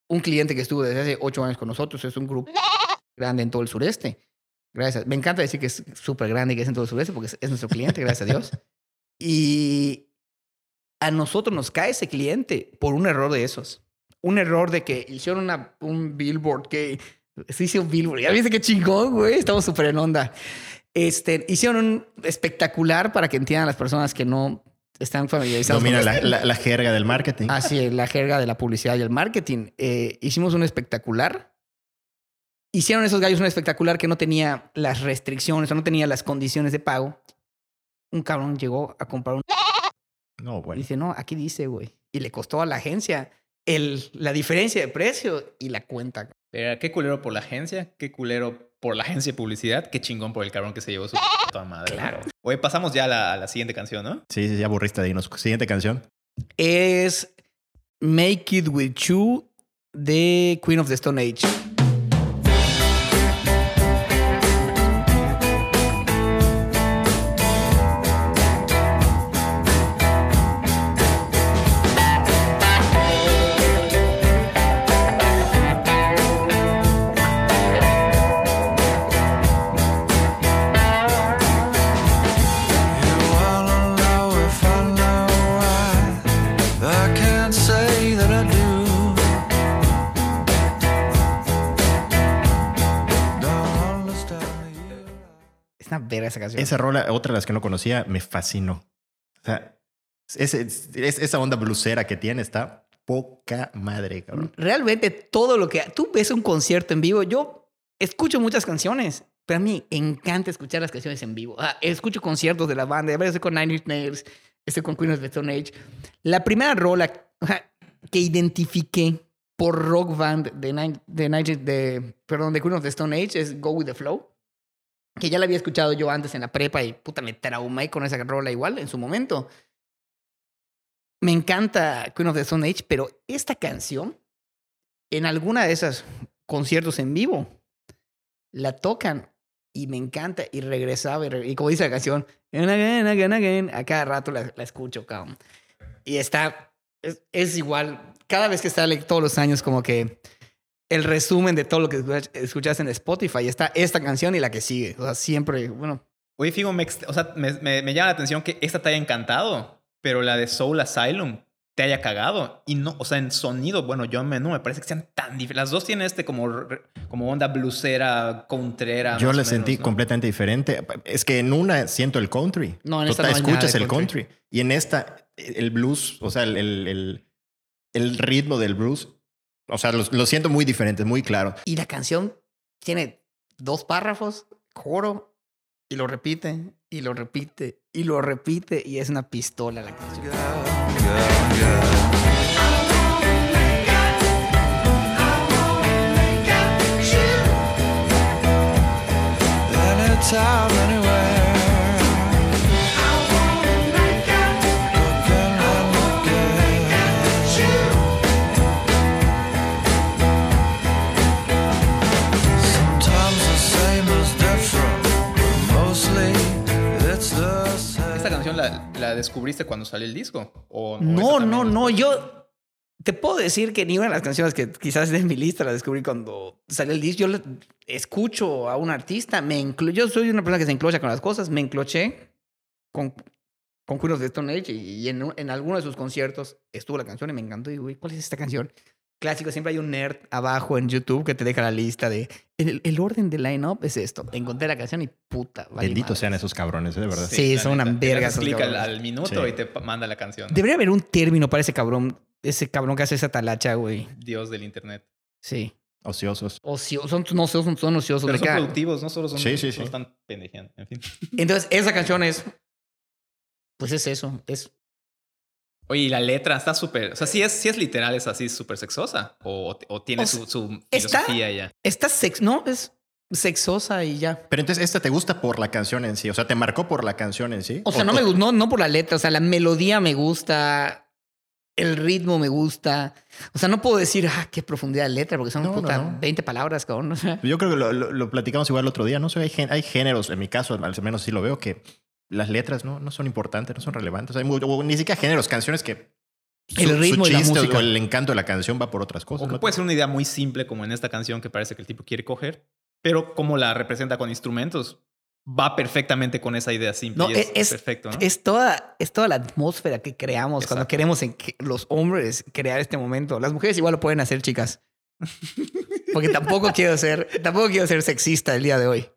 un cliente que estuvo desde hace ocho años con nosotros es un grupo grande en todo el sureste. Gracias. Me encanta decir que es súper grande y que es en todo el sureste porque es nuestro cliente, gracias a Dios. Y a nosotros nos cae ese cliente por un error de esos. Un error de que hicieron una, un billboard que... Se hizo un billboard. Ya viste qué chingón, güey. Estamos súper en onda. Este, hicieron un espectacular para que entiendan las personas que no están familiarizados Domina con la, la- la jerga del marketing. Así es, la jerga de la publicidad y el marketing. Eh, hicimos un espectacular. Hicieron esos gallos un espectacular que no tenía las restricciones o no tenía las condiciones de pago. Un cabrón llegó a comprar un... No, bueno. Dice, no, aquí dice, güey. Y le costó a la agencia el, la diferencia de precio y la cuenta. Pero qué culero por la agencia, qué culero por la agencia de publicidad, qué chingón por el cabrón que se llevó su puta madre. Claro. Oye, pasamos ya a la, a la siguiente canción, ¿no? Sí, sí, ya aburriste de irnos. Siguiente canción. Es Make It With You de Queen of the Stone Age. Esa canción. Esa rola, otra de las que no conocía, me fascinó. O sea, es, es- es- esa onda blusera que tiene está poca madre, cabrón. Realmente todo lo que... Tú ves un concierto en vivo. Yo escucho muchas canciones, pero a mí encanta escuchar las canciones en vivo. Ah, escucho conciertos de la banda. A ver, estoy con Nine Inch Nails, estoy con Queen of the Stone Age. La primera rola que identifiqué por rock band de, Nine, de, Nine- de, perdón, de Queen of the Stone Age es Go With The Flow. Que ya la había escuchado yo antes en la prepa y puta, me traumé con esa rola igual en su momento. Me encanta Queen of the Stone Age, pero esta canción, en alguna de esas conciertos en vivo, la tocan y me encanta y regresaba y, re- y como dice la canción, "And again, again, again", a cada rato la, la escucho, cabrón. Y está, es, es igual, cada vez que sale todos los años como que el resumen de todo lo que escuchas- en Spotify está esta canción y la que sigue. O sea, siempre, bueno, Oye, Figo, me, o sea, me, me- me llama la atención que esta te haya encantado, pero la de Soul Asylum te haya cagado. Y no, o sea, en sonido, bueno, yo me, no me parece que sean tan diferentes. Las dos tienen este como, como onda blusera, contrera. Yo la sentí completamente diferente. Es que en una siento el country. No, en esta Total, no escuchas el country. country. Y en esta, el blues, o sea, el, el, el- el ritmo del blues, o sea, lo, lo siento muy diferente, muy claro. Y la canción tiene dos párrafos, coro, y lo repite, y lo repite, y lo repite, y es una pistola la canción. Anywhere. La, la descubriste cuando salió el disco? ¿O, No, no, no, yo te puedo decir que ni una de las canciones que quizás de mi lista la descubrí cuando salió el disco. Yo escucho a un artista, me inclu- yo soy una persona que se enclocha con las cosas, me encloché con, con Queen of the Stone Age y, y en, en alguno de sus conciertos estuvo la canción y me encantó. Y digo, "Uy, ¿cuál es esta canción? Clásico, siempre hay un nerd abajo en YouTube que te deja la lista de el, el orden de line-up es esto. Encontré la canción y puta. vale Benditos sean esos cabrones, ¿eh? de verdad. Sí, son una neta. Verga explica al, al minuto Sí. y te manda la canción. Debería haber un término para ese cabrón, ese cabrón que hace esa talacha, güey. Dios del internet. Sí. Ociosos. Ocio- son, no, son, son ociosos. Pero son productivos, no solo son. Sí, sí, no sí. están pendejeando. En fin. Entonces, esa canción es. Pues es eso. Es. Oye, y la letra está súper. O sea, sí es, sí es literal, es así súper sexosa. O, o tiene O su, su está- filosofía ya. Está sex. No, es sexosa y ya. Pero entonces, ¿esta te gusta por la canción en sí? O sea, ¿te marcó por la canción en sí? O sea, no me gusta, no, no por la letra. O sea, la melodía me gusta. El ritmo me gusta. O sea, no puedo decir, ah, qué profundidad de letra, porque son No, puta, no. 20 palabras, cabrón. Yo creo que lo, lo- lo platicamos igual el otro día. No sé, hay, hay géneros, en mi caso, al menos sí lo veo, que las letras no, no son importantes, no son relevantes. Hay mu- o ni siquiera géneros, canciones que. El ritmo y la o- música. o el encanto de la canción va por otras O cosas. que ¿no? puede ser una idea muy simple, como en esta canción que parece que el tipo quiere coger. Pero como la representa con instrumentos, va perfectamente con esa idea simple. No, y es, es- es- perfecto, ¿no? es, toda, es toda la atmósfera que creamos cuando queremos en que los hombres crear este momento. Las mujeres igual lo pueden hacer, chicas. Porque tampoco quiero ser, tampoco quiero ser sexista el día de hoy.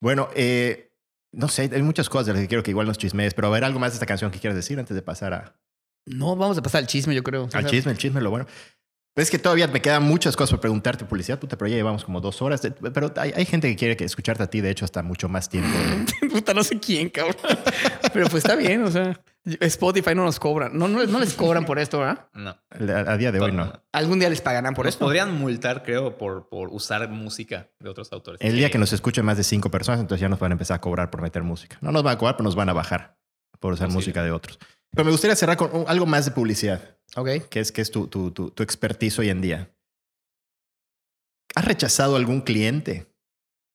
Bueno, eh, no sé, hay muchas cosas de las que quiero que igual nos chismees, pero a ver, algo más de esta canción que quieras decir antes de pasar a, No, vamos a pasar al chisme, yo creo. Al chisme, el chisme, lo bueno. Es que todavía me quedan muchas cosas por preguntarte, publicidad, puta, pero ya llevamos como dos horas. de- pero hay, hay gente que quiere que escucharte a ti, de hecho, hasta mucho más tiempo. Puta, no sé quién, cabrón. Pero pues está bien, o sea, Spotify no nos cobran. No, no, no les cobran por esto, ¿verdad? No. A, a día de hoy no. Algún día les pagarán por Nos esto. podrían multar, creo, por, por usar música de otros autores. El día que nos escuchen más de cinco personas, entonces ya nos van a empezar a cobrar por meter música. No nos van a cobrar, pero nos van a bajar por usar música de otros. Pero me gustaría cerrar con algo más de publicidad, Ok. que es, que es tu, tu, tu, tu expertise hoy en día. ¿Has rechazado algún cliente?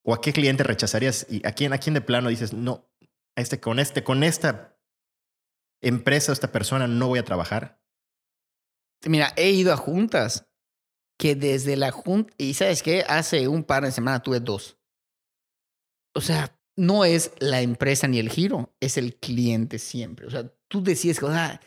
¿O a qué cliente rechazarías? ¿Y a quién, a quién de plano dices, no, a este, con, este, con esta empresa, esta persona no voy a trabajar? Mira, he ido a juntas que desde la junta, y sabes qué, hace un par de semanas tuve dos. O sea, no es la empresa ni el giro, es el cliente siempre. O sea, tú decides que, o sea,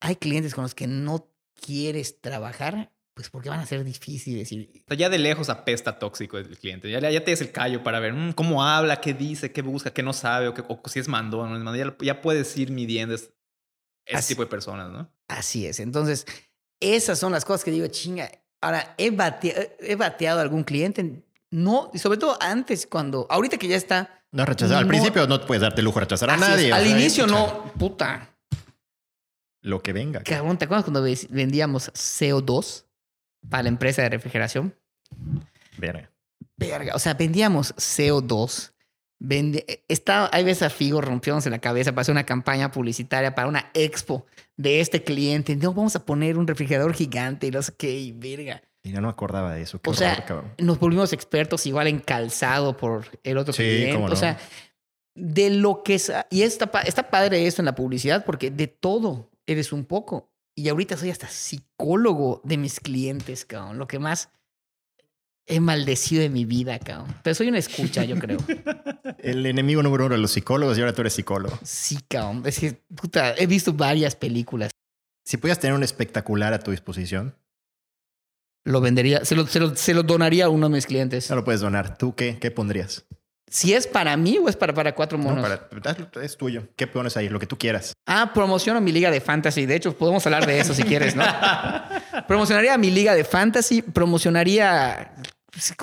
hay clientes con los que no quieres trabajar, pues porque van a ser difíciles. Y, ya de lejos apesta tóxico el cliente. Ya, ya te des el callo para ver mm, cómo habla, qué dice, qué busca, qué no sabe, o, qué- o si es mandón o no es mandón. Ya, ya puedes ir midiendo es- ese Así- tipo de personas, ¿no? Así es. Entonces, esas son las cosas que digo, chinga. Ahora, he bateado, he bateado a algún cliente, no, y sobre todo antes, cuando, ahorita que ya está. No rechazar. Al No. principio no puedes darte el lujo de rechazar a es. nadie. o Al sea, inicio no, puta. Lo que venga. Cabrón, ¿te acuerdas cuando vendíamos CO2 para la empresa de refrigeración? Verga. Verga, o sea, vendíamos CO2, Vende, está, hay veces a Figo rompiéndose la cabeza para hacer una campaña publicitaria para una expo de este cliente. No, vamos a poner un refrigerador gigante y no sé qué, y verga. Y no me acordaba de eso. Qué O sea, cabrón. nos volvimos expertos igual en calzado por el otro Sí, cliente. cómo no. O sea, de lo que. Y está, está padre esto en la publicidad porque de todo eres un poco. Y ahorita soy hasta psicólogo de mis clientes, cabrón. Lo que más he maldecido de mi vida, cabrón. Pero soy una escucha, yo creo. El enemigo número uno de los psicólogos y ahora tú eres psicólogo. Sí, cabrón. Es que, puta, he visto varias películas. Si pudieras tener un espectacular a tu disposición, Lo vendería, se lo, se lo- se lo donaría a uno de mis clientes. no lo puedes donar. ¿Tú qué, qué pondrías? Si es para mí o es para, para cuatro No, monos. para- es tuyo. ¿Qué pones ahí? Lo que tú quieras. Ah, promociono mi liga de fantasy. De hecho, podemos hablar de eso si quieres, ¿no? Promocionaría mi liga de fantasy. Promocionaría.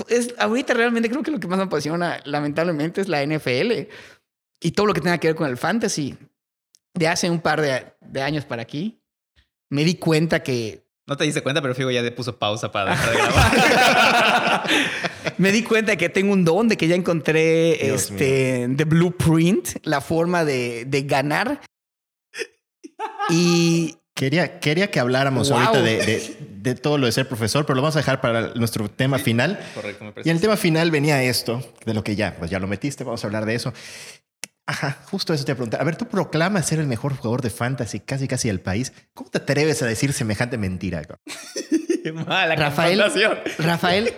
Es, ahorita realmente creo que lo que más me apasiona, lamentablemente, es la NFL y todo lo que tenga que ver con el fantasy. De hace un par de, de años para aquí, me di cuenta que. No te diste cuenta, pero Figo ya le puso pausa para dejar de grabar. me di cuenta que tengo un don, de que ya encontré Dios este, the blueprint, la forma de, de ganar. Y Quería, quería que habláramos Wow. ahorita de, de- de todo lo de ser profesor, pero lo vamos a dejar para nuestro tema final. Correcto, me Y parece. en el tema final venía esto, de lo que ya, pues ya lo metiste, vamos a hablar de eso. Ajá, justo eso te iba a preguntar. A ver, tú proclamas ser el mejor jugador de fantasy casi casi del país. ¿Cómo te atreves a decir semejante mentira? Mala Rafael. Rafael,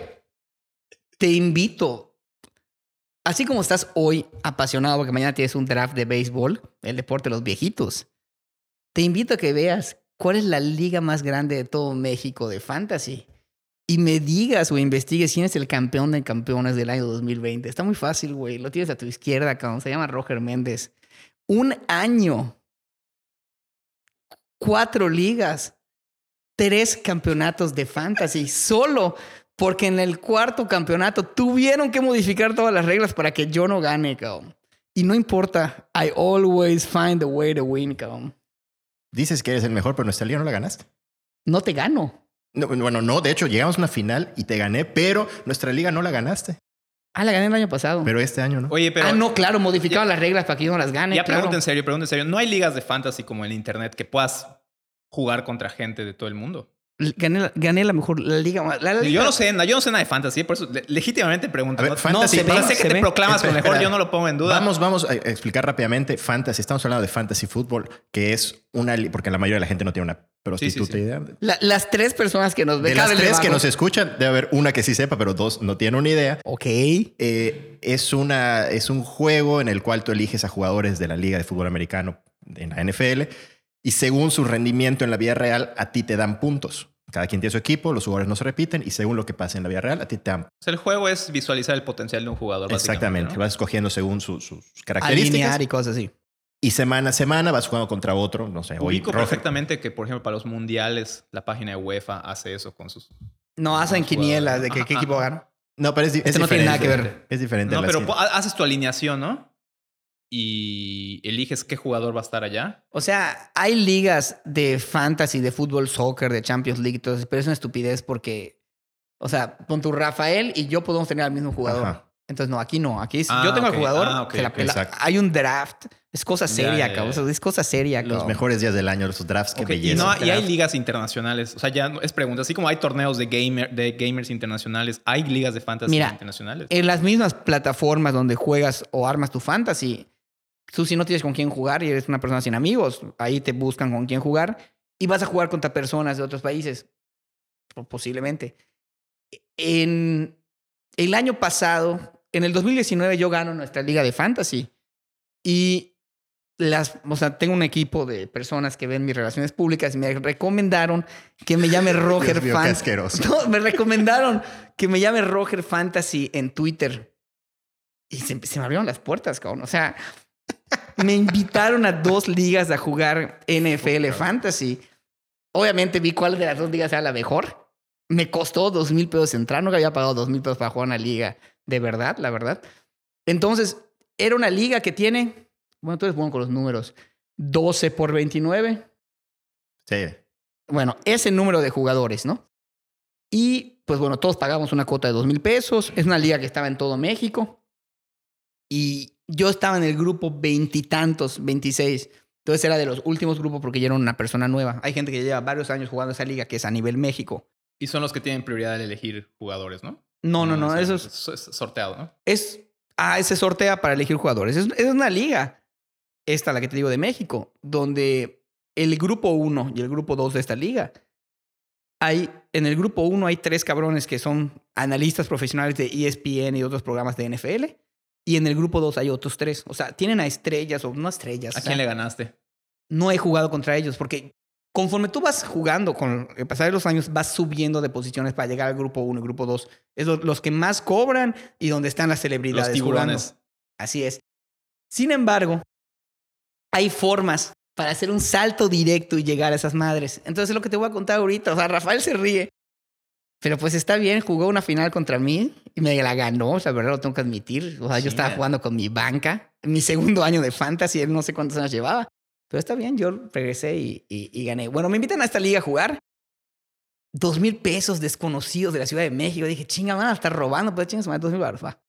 te invito. Así como estás hoy apasionado porque mañana tienes un draft de béisbol, el deporte de los viejitos, te invito a que veas cuál es la liga más grande de todo México de fantasy y me digas o investigues quién es el campeón de campeones del año 2020. Está muy fácil, güey. Lo tienes a tu izquierda, cabrón. Se llama Roger Méndez. Un año. Cuatro ligas tres campeonatos de fantasy solo porque en el cuarto campeonato tuvieron que modificar todas las reglas para que yo no gane, cabrón. Y no importa, I always find a way to win, cabrón. Dices que eres el mejor, pero nuestra liga no la ganaste. No te gano. No, bueno, no, de hecho llegamos a una final y te gané, pero nuestra liga no la ganaste. Ah, la gané el año pasado. Pero este año no. Oye, pero. ah, no, claro, modificaron las reglas para que yo no las gane. ya claro. pregunta en serio, pregunta en serio. ¿No hay ligas de fantasy como en internet que puedas jugar contra gente de todo el mundo? Gané, la- gané la mejor la liga. más- La, la liga- Yo no sé, yo no sé nada de fantasy, por eso le- legítimamente pregunto. Ver, no, fantasy, no, se sé que se te ve. proclamas Espera, con mejor, espera. yo no lo pongo en duda. Vamos, vamos a explicar rápidamente fantasy. Estamos hablando de fantasy fútbol, que es una, porque la mayoría de la gente no tiene una prostituta sí. idea. la- las tres personas que nos ven. De las tres que nos escuchan, debe haber una que sí sepa, pero dos no tienen una idea. Ok. Eh, es, una, es un juego en el cual tú eliges a jugadores de la Liga de Fútbol Americano en la NFL y según su rendimiento en la vida real, a ti te dan puntos. Cada quien tiene su equipo, los jugadores no se repiten y según lo que pase en la vida real, a ti te dan. O sea, el juego es visualizar el potencial de un jugador. Exactamente. ¿no? Vas escogiendo según su- sus características. Alinear y cosas así. Y semana a semana vas jugando contra otro. No sé, hoy Ubico Roger- perfectamente que, por ejemplo, para los mundiales, la página de UEFA hace eso con sus. No hacen quinielas de que, qué Ajá, equipo ajá. gana. No, pero es, di- es Esto no tiene nada que diferente. ver. Es diferente. No, pero haces tu alineación, ¿no? Y eliges qué jugador va a estar allá. O sea, hay ligas de fantasy, de fútbol, soccer, de Champions League, todo eso, pero es una estupidez porque, o sea, con tu Rafael y yo podemos tener al mismo jugador. Ajá. Entonces, no, aquí no. Aquí es, Ah, yo tengo ok. al jugador, Ah, se la pela. Hay un draft. Es cosa seria, ya, ya. cabrón. O sea, Es cosa seria, Los cabrón. mejores días del año, los drafts, qué Ok, y, belleza. no, y hay ligas internacionales. O sea, ya no- es pregunta. Así como hay torneos de, gamer, de gamers internacionales, hay ligas de fantasy Mira, internacionales. En las mismas plataformas donde juegas o armas tu fantasy, tú si no tienes con quién jugar y eres una persona sin amigos, ahí te buscan con quién jugar y vas a jugar contra personas de otros países. Po- Posiblemente. En el año pasado, en el 2019, yo gano nuestra liga de fantasy y las, o sea, tengo un equipo de personas que ven mis relaciones públicas y me recomendaron que me llame Roger Dios mío, qué Fan- asqueroso. no, me recomendaron que me llame Roger Fantasy en Twitter. Y se, se me abrieron las puertas, cabrón. O sea, me invitaron a dos ligas a jugar NFL Fantasy. Obviamente vi cuál de las dos ligas era la mejor. Me costó dos mil pesos entrar. Nunca había pagado dos mil pesos para jugar una liga de verdad, la verdad. Entonces, era una liga que tiene, bueno, tú eres bueno con los números, 12 por 29 Sí. bueno, ese número de jugadores, ¿no? Y pues bueno, todos pagamos una cuota de dos mil pesos. Es una liga que estaba en todo México. Y yo estaba en el grupo veintitantos, 26. Entonces era de los últimos grupos porque yo era una persona nueva. Hay gente que lleva varios años jugando esa liga que es a nivel México. Y son los que tienen prioridad al elegir jugadores, ¿no? No, no, no, es- eso es, sorteado, ¿no? es ah, se sortea para elegir jugadores. Es, es una liga, esta la que te digo de México, donde el grupo 1 y el grupo 2 de esta liga, hay, en el grupo 1 hay tres cabrones que son analistas profesionales de ESPN y otros programas de NFL. Y en el grupo 2 hay otros tres. O sea, tienen a estrellas o no estrellas. ¿A o sea, quién le ganaste? no he jugado contra ellos porque conforme tú vas jugando con el pasar de los años, vas subiendo de posiciones para llegar al grupo 1 y grupo 2. Es lo- los que más cobran y donde están las celebridades. Los tiburones. jugando. Así es. Sin embargo, hay formas para hacer un salto directo y llegar a esas madres. Entonces es lo que te voy a contar ahorita. O sea, Rafael se ríe. Pero pues está bien, jugó una final contra mí y me la ganó, o sea, la verdad lo tengo que admitir. O sea, yo estaba jugando con mi banca, mi segundo año de fantasy, él no sé cuántos años llevaba. Pero está bien, yo regresé y, y- y gané. Bueno, me invitan a esta liga a jugar. Dos mil pesos desconocidos de la Ciudad de México. Dije, chinga, van a estar robando, pues chingas, dos mil baros, va.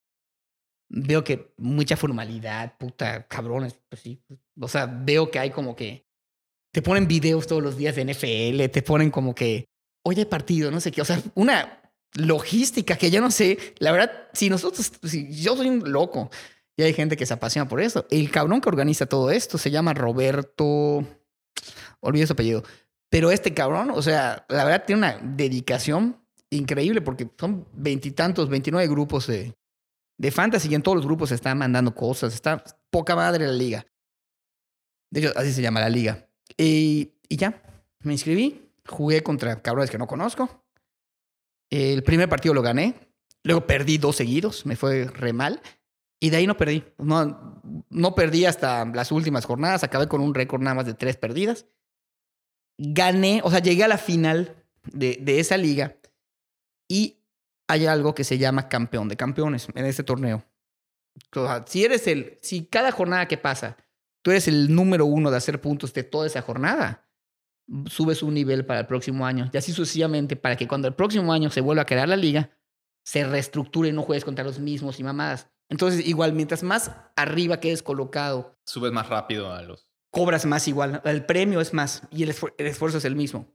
Veo que mucha formalidad, puta, cabrones, pues sí. O sea, veo que hay como que te ponen videos todos los días de NFL, te ponen como que hoy hay partido, no sé qué. O sea, una logística que yo no sé. La verdad, si nosotros, si yo soy un loco y hay gente que se apasiona por eso. El cabrón que organiza todo esto se llama Roberto. Olvidé su apellido. Pero este cabrón, o sea, la verdad tiene una dedicación increíble porque son veintitantos, veintinueve grupos de, de fantasy y en todos los grupos se están mandando cosas. Está poca madre la liga. De hecho, así se llama la liga. Y, y ya, me inscribí, jugué contra cabrones que no conozco. El primer partido lo gané, luego perdí dos seguidos, me fue re mal. Y de ahí no perdí. No, no perdí hasta las últimas jornadas. Acabé con un récord nada más de tres perdidas. Gané, o sea, llegué a la final de, de esa liga. Y hay algo que se llama campeón de campeones en este torneo. Si eres el, si cada jornada que pasa, tú eres el número uno de hacer puntos de toda esa jornada, subes un nivel para el próximo año. Y así sucesivamente, para que cuando el próximo año se vuelva a crear la liga, se reestructure y no juegues contra los mismos y mamadas. Entonces, igual, mientras más arriba quedes colocado, Subes más rápido a los... cobras más igual. El premio es más y el, esfu- el esfuerzo es el mismo.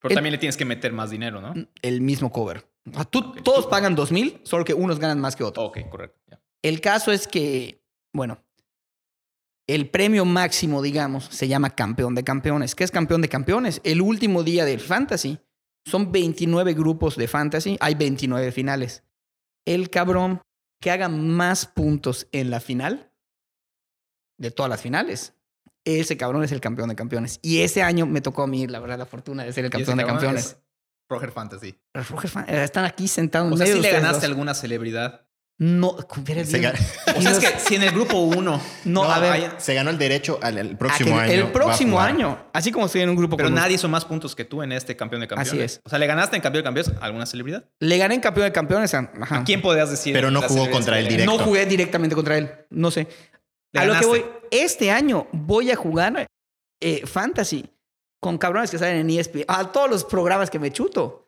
Pero El- también le tienes que meter más dinero, ¿no? El mismo cover. O sea, tú-. Todos pagan dos mil, solo que unos ganan más que otros. Ok, correcto. El caso es que, bueno, el premio máximo, digamos, se llama campeón de campeones. ¿Qué es campeón de campeones? El último día del fantasy. Son 29 grupos de fantasy, hay 29 finales. El cabrón que haga más puntos en la final, de todas las finales, ese cabrón es el campeón de campeones. Y ese año me tocó a mí, la verdad, la fortuna de ser el campeón de campeones. es Roger Fantasy. Roger fan- están aquí sentados en O sea, si le ganaste dos. alguna celebridad. No, Se bien- ga- O sea, es que si en el grupo uno... No, a ver. hay- Se ganó el derecho al el a próximo año. El próximo año, así como estoy en un grupo Pero con nadie hizo más puntos que tú en este campeón de campeones. Así es. O sea, ¿le ganaste en campeón de campeones a alguna celebridad? Le gané en campeón de campeones. a- ajá. ¿A quién podrías decir? Pero no jugó contra él directo. No jugué directamente contra él. No sé. Le a lo que voy, este año voy a jugar eh, Fantasy con cabrones que salen en ESPN. A todos los programas que me chuto.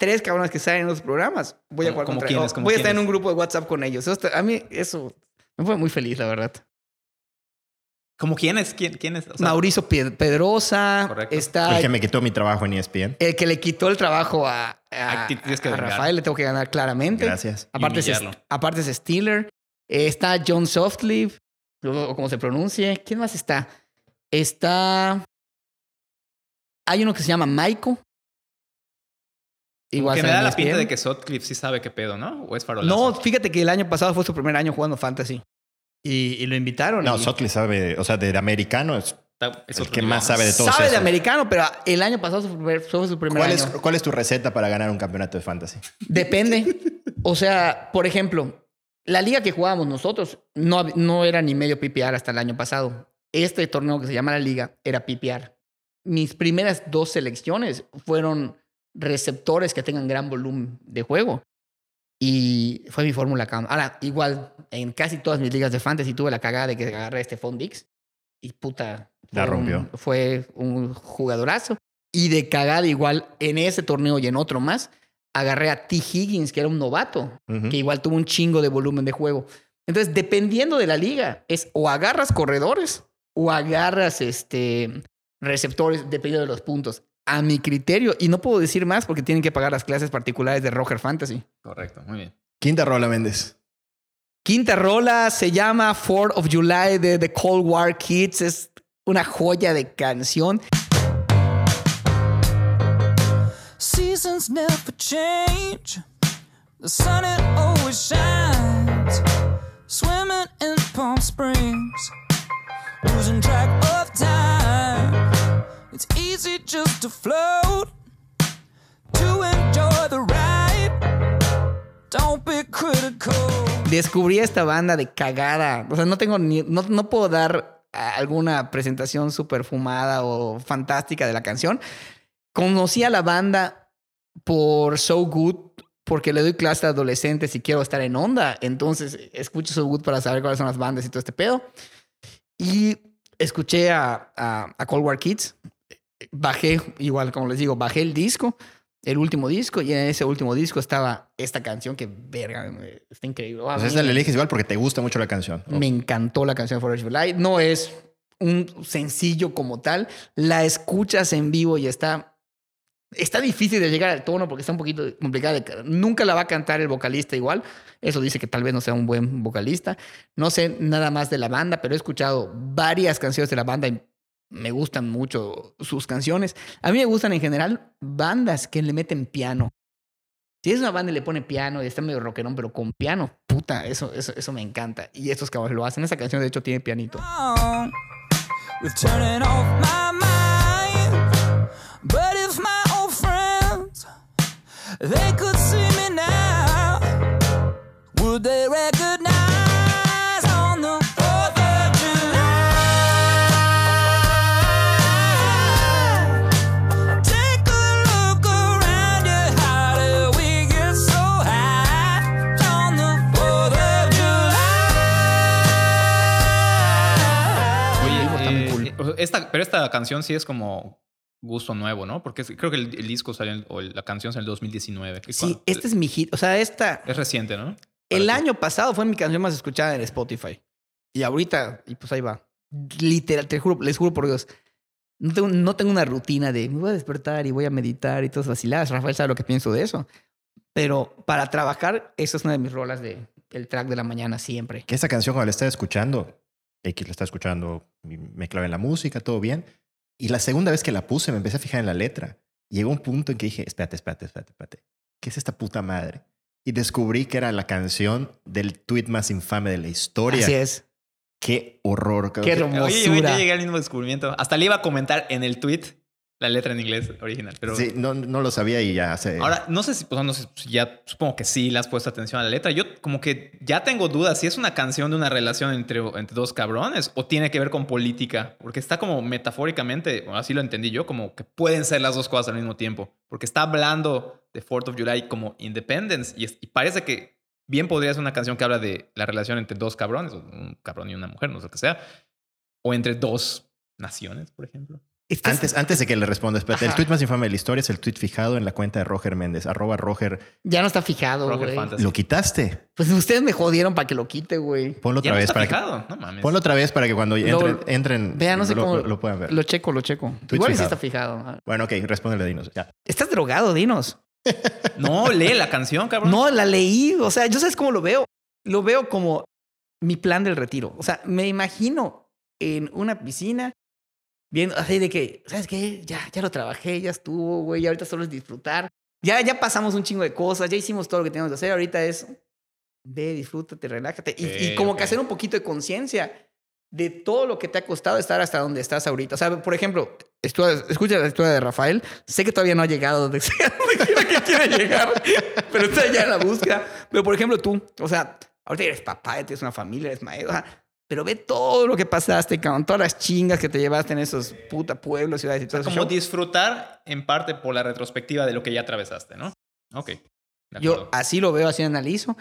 Tres cabrones que salen en los programas. Voy a ¿Cómo- jugar contra ellos. ¿Cómo Voy a estar en un grupo de WhatsApp con ellos. Eso está- a mí eso me fue muy feliz, la verdad. ¿Cómo quiénes? ¿Quién, quiénes? O sea, Mauricio Pie- Pedrosa. Correcto. Está El que me quitó mi trabajo en ESPN. el que le quitó el trabajo a, que. Rafael. Le tengo que ganar claramente. Gracias. Aparte es, aparte es Steeler. Eh, está John Softleaf, o como se pronuncie. ¿Quién más está? Está. Hay uno que se llama Maiko. Como que me da la pinta de que Sotcliffe sí sabe qué pedo, ¿no? ¿O es farolazo? No, fíjate que el año pasado fue su primer año jugando Fantasy. Y, y lo invitaron. No, y- Sotli sabe, o sea, de, de americano. es- el que más sabe de todo. Sabe esos. de americano, pero el año pasado fue su primer- fue su primer ¿Cuál año. es, ¿Cuál es tu receta para ganar un campeonato de fantasy? Depende. O sea, por ejemplo, la liga que jugábamos nosotros no, no era ni medio PPR hasta el año pasado. Este torneo que se llama la liga era PPR. Mis primeras dos selecciones fueron receptores que tengan gran volumen de juego. Y fue mi fórmula. cabrón. Ahora, igual, en casi todas mis ligas de fantasy tuve la cagada de que agarré a Stephon Dix. Y puta. La un- rompió. fue un jugadorazo. Y de cagada, igual, en ese torneo y en otro más, agarré a T. Higgins, que era un novato, que igual tuvo un chingo de volumen de juego. Entonces, dependiendo de la liga, es o agarras corredores o agarras este, receptores, dependiendo de los puntos. A mi criterio, y no puedo decir más porque tienen que pagar las clases particulares de Roger Fantasy. Correcto, muy bien. Quinta rola, Méndez. Quinta rola se llama 4th of July de The Cold War Kids. Es una joya de canción. Seasons never change. The sun it always shines. Swimming in Palm Springs. Losing track of time. It's easy just to float. To enjoy the ride. Don't be critical. Descubrí esta banda de cagada. O sea, no tengo ni. No, no puedo dar ah, alguna presentación súper fumada o fantástica de la canción. Conocí a la banda por So Good, porque le doy clase a adolescentes y quiero estar en onda. Entonces, escucho So Good para saber cuáles son las bandas y todo este pedo. Y escuché a, a, a Cold War Kids. Bajé, igual como les digo, bajé el disco, el último disco, y en ese último disco estaba esta canción que, verga, está increíble. Sea, esa la eliges igual porque te gusta mucho la canción. Me encantó la canción For July. No es un sencillo como tal. La escuchas en vivo y está. Está difícil de llegar al tono porque está un poquito complicada. Nunca la va a cantar el vocalista igual. Eso dice que tal vez no sea un buen vocalista. No sé nada más de la banda, pero he escuchado varias canciones de la banda y me gustan mucho sus canciones. A mí me gustan en general bandas que le meten piano. Si es una banda y le pone piano y está medio rockerón, pero con piano, puta, eso, eso, eso me encanta. Y estos cabros lo hacen. Esa canción, de hecho, tiene pianito. friends they could see me now, would they recognize esta, pero esta canción sí es como gusto nuevo, ¿no? Porque es- creo que el, el disco salió, en- o la canción salió en el 2019. que es Sí, cuando- este es mi hit. O sea, esta. Es reciente, ¿no? El Para año pasado fue mi canción más escuchada en Spotify. Y ahorita, y pues ahí va. Literal, te juro, les juro por Dios. No tengo, no tengo una rutina de me voy a despertar y voy a meditar y todas vaciladas. Rafael sabe lo que pienso de eso. Pero para trabajar, esa es una de mis rolas de el track de la mañana siempre. Que esa canción cuando la estaba escuchando, X la estaba escuchando, me clavé en la música, todo bien. Y la segunda vez que la puse me empecé a fijar en la letra. Llegó un punto en que dije, espérate, espérate, espérate, espérate. ¿Qué es esta puta madre? Y descubrí que era la canción del tweet más infame de la historia. Así es. Qué horror. Qué hermoso. Oye, yo, Hermosura. llegué al mismo descubrimiento. Hasta le iba a comentar en el tweet la letra en inglés original. Pero Sí, no, no lo sabía y ya se... ahora no sé si, pues, no sé si ya supongo que sí le has puesto atención a la letra. Yo como que ya tengo dudas si es una canción de una relación entre, entre dos cabrones o tiene que ver con política. Porque está como metafóricamente, así lo entendí yo, como que pueden ser las dos cosas al mismo tiempo. Porque está hablando de 4th of July como Independence y, es- y parece que bien podría ser una canción que habla de la relación entre dos cabrones, un cabrón y una mujer, no sé qué sea, o entre dos naciones, por ejemplo. Estás- Antes, antes de que le responda, espérate, el tweet más infame de la historia es el tweet fijado en la cuenta de Roger Méndez, arroba Roger. Ya no está fijado, Roger güey. Fantasy. ¿Lo quitaste? Pues ustedes me jodieron para que lo quite, güey. Ponlo Ya otra no vez está para fijado, no mames. que... Ponlo otra vez para que cuando Lo- entren, entren Vea, no sé lo, cómo. lo- puedan ver. Lo checo, lo checo. Tweet Igual sí fijado. está fijado. Bueno, ok, respóndele, dinos. Ya. Estás drogado, dinos. No, lee la canción, cabrón. No, la leí. O sea, yo sabes cómo lo veo. Lo veo como mi plan del retiro. O sea, me imagino en una piscina viendo así de que, ¿sabes qué? Ya, ya lo trabajé, ya estuvo, güey. Ahorita solo es disfrutar. Ya, ya pasamos un chingo de cosas, ya hicimos todo lo que teníamos que hacer. Ahorita es ve, disfrútate, relájate. Y, y como ok. que hacer un poquito de conciencia de todo lo que te ha costado estar hasta donde estás ahorita. O sea, por ejemplo, escucha la historia de Rafael. Sé que todavía no ha llegado donde sea donde quiera que quiere llegar, pero está ya en la búsqueda. Pero por ejemplo, tú, o sea, ahorita eres papá, tienes una familia, eres maestro, o sea, pero ve todo lo que pasaste, con todas las chingas que te llevaste en esos puta pueblos, ciudades y todo eso. Como disfrutar en parte por la retrospectiva de lo que ya atravesaste, ¿no? Ok. Yo así lo veo, así analizo.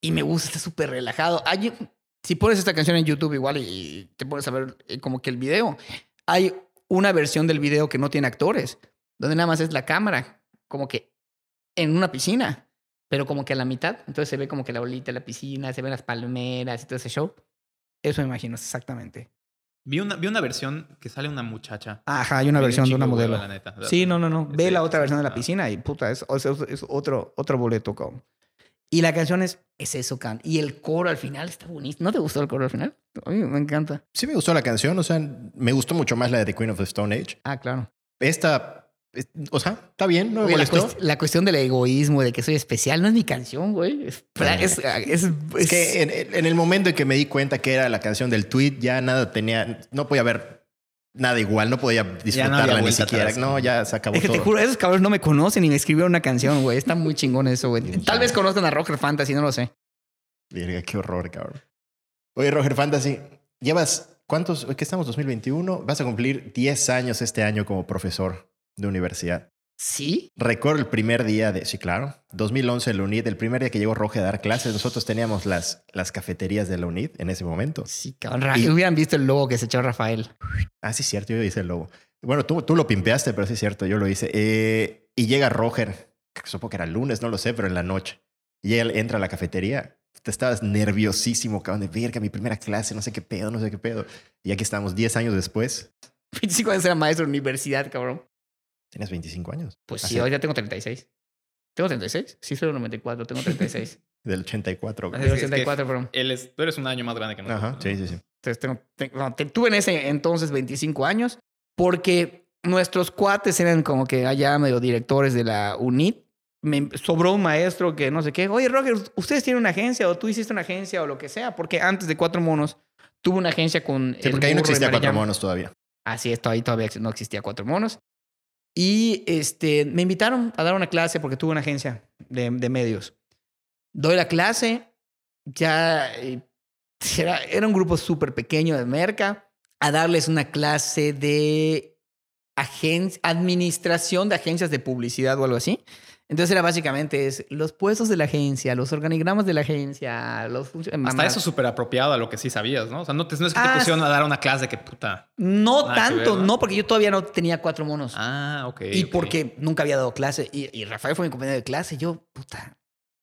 Y me gusta, está súper relajado. Hay, si pones esta canción en YouTube igual y te pones a ver eh, como que el video, hay una versión del video que no tiene actores, donde nada más es la cámara, como que en una piscina. pero como que a la mitad. Entonces se ve como que la bolita, la piscina, se ven las palmeras y todo ese show. Eso me imagino exactamente. Vi una, vi una versión que sale una muchacha. Ajá, hay una versión un de una modelo. la neta. Sí, no, no, no. Ve Sí, la otra sí, versión de la piscina y puta, es, es- es otro, otro, boleto, cabrón. Y la canción es, es eso, can. Y el coro al final está buenísimo. ¿No te gustó el coro al final? A mí me encanta. Sí me gustó la canción, o sea, me gustó mucho más la de The Queen of the Stone Age. Ah, claro. Esta, es- o sea, está bien, no me la, cuest- la cuestión del egoísmo, de que soy especial, no es mi canción, güey. Es, es, es- Es es- que en, en el momento en que me di cuenta que era la canción del tweet, ya nada tenía, no podía haber nada igual, no podía disfrutarla ni siquiera. atrás. No, ya se acabó Es que te juro, esos cabrones no me conocen ni me escribieron una canción, güey. Está muy chingón eso, güey. Tal vez conozcan a Roger Fantasy, no lo sé. Verga, qué horror, cabrón. Oye, Roger Fantasy, llevas, ¿cuántos? ¿Qué estamos? 2021. Vas a cumplir 10 años este año como profesor de universidad. ¿Sí? Recuerdo el primer día de, sí, claro, 2011 en la UNID, el primer día que llegó Roger a dar clases, nosotros teníamos las, las cafeterías de la UNID en ese momento. Sí, cabrón. Y- Hubieran visto el logo que se echó Rafael. Ah, sí, cierto, yo hice el logo. Bueno, tú, tú lo pimpeaste, pero sí es cierto, yo lo hice. Eh, y llega Roger, que supongo que era lunes, no lo sé, pero en la noche. Y él entra a la cafetería. Te estabas nerviosísimo, cabrón, de verga, mi primera clase, no sé qué pedo, no sé qué pedo. Y aquí estamos 10 años después. 25 años era maestro de universidad, cabrón. Tienes 25 años. Pues Así, sí, hoy ya tengo 36. ¿Tengo 36? Sí, soy del 94, tengo 36. Del 84. Es Del que- es que 84, perdón. Él es, tú eres un año más grande que nosotros. Ajá, sí, sí, sí. Entonces, tengo, te- no, te- tuve en ese entonces 25 años porque nuestros cuates eran como que allá medio directores de la UNIT. Me sobró un maestro que no sé qué. Oye, Roger, ¿ustedes tienen una agencia o tú hiciste una agencia o lo que sea? Porque antes de Cuatro Monos tuve una agencia con. Sí, el porque ahí no existía cuatro monos todavía. Así es, ahí todavía no existía Cuatro Monos. Y este, me invitaron a dar una clase porque tuve una agencia de, medios. Doy la clase, ya eh, era, era un grupo súper pequeño de merca, a darles una clase de agen- administración de agencias de publicidad o algo así. Entonces era básicamente es los puestos de la agencia, los organigramas de la agencia, los Hasta eso súper apropiado a lo que sí sabías, ¿no? O sea, no, te- no es que te Ah, pusieron a dar una clase que puta. No tanto, ver, ¿no? no, porque yo todavía no tenía cuatro monos. Ah, ok. Y porque nunca había dado clase. Y, y Rafael fue mi compañero de clase. Yo, puta,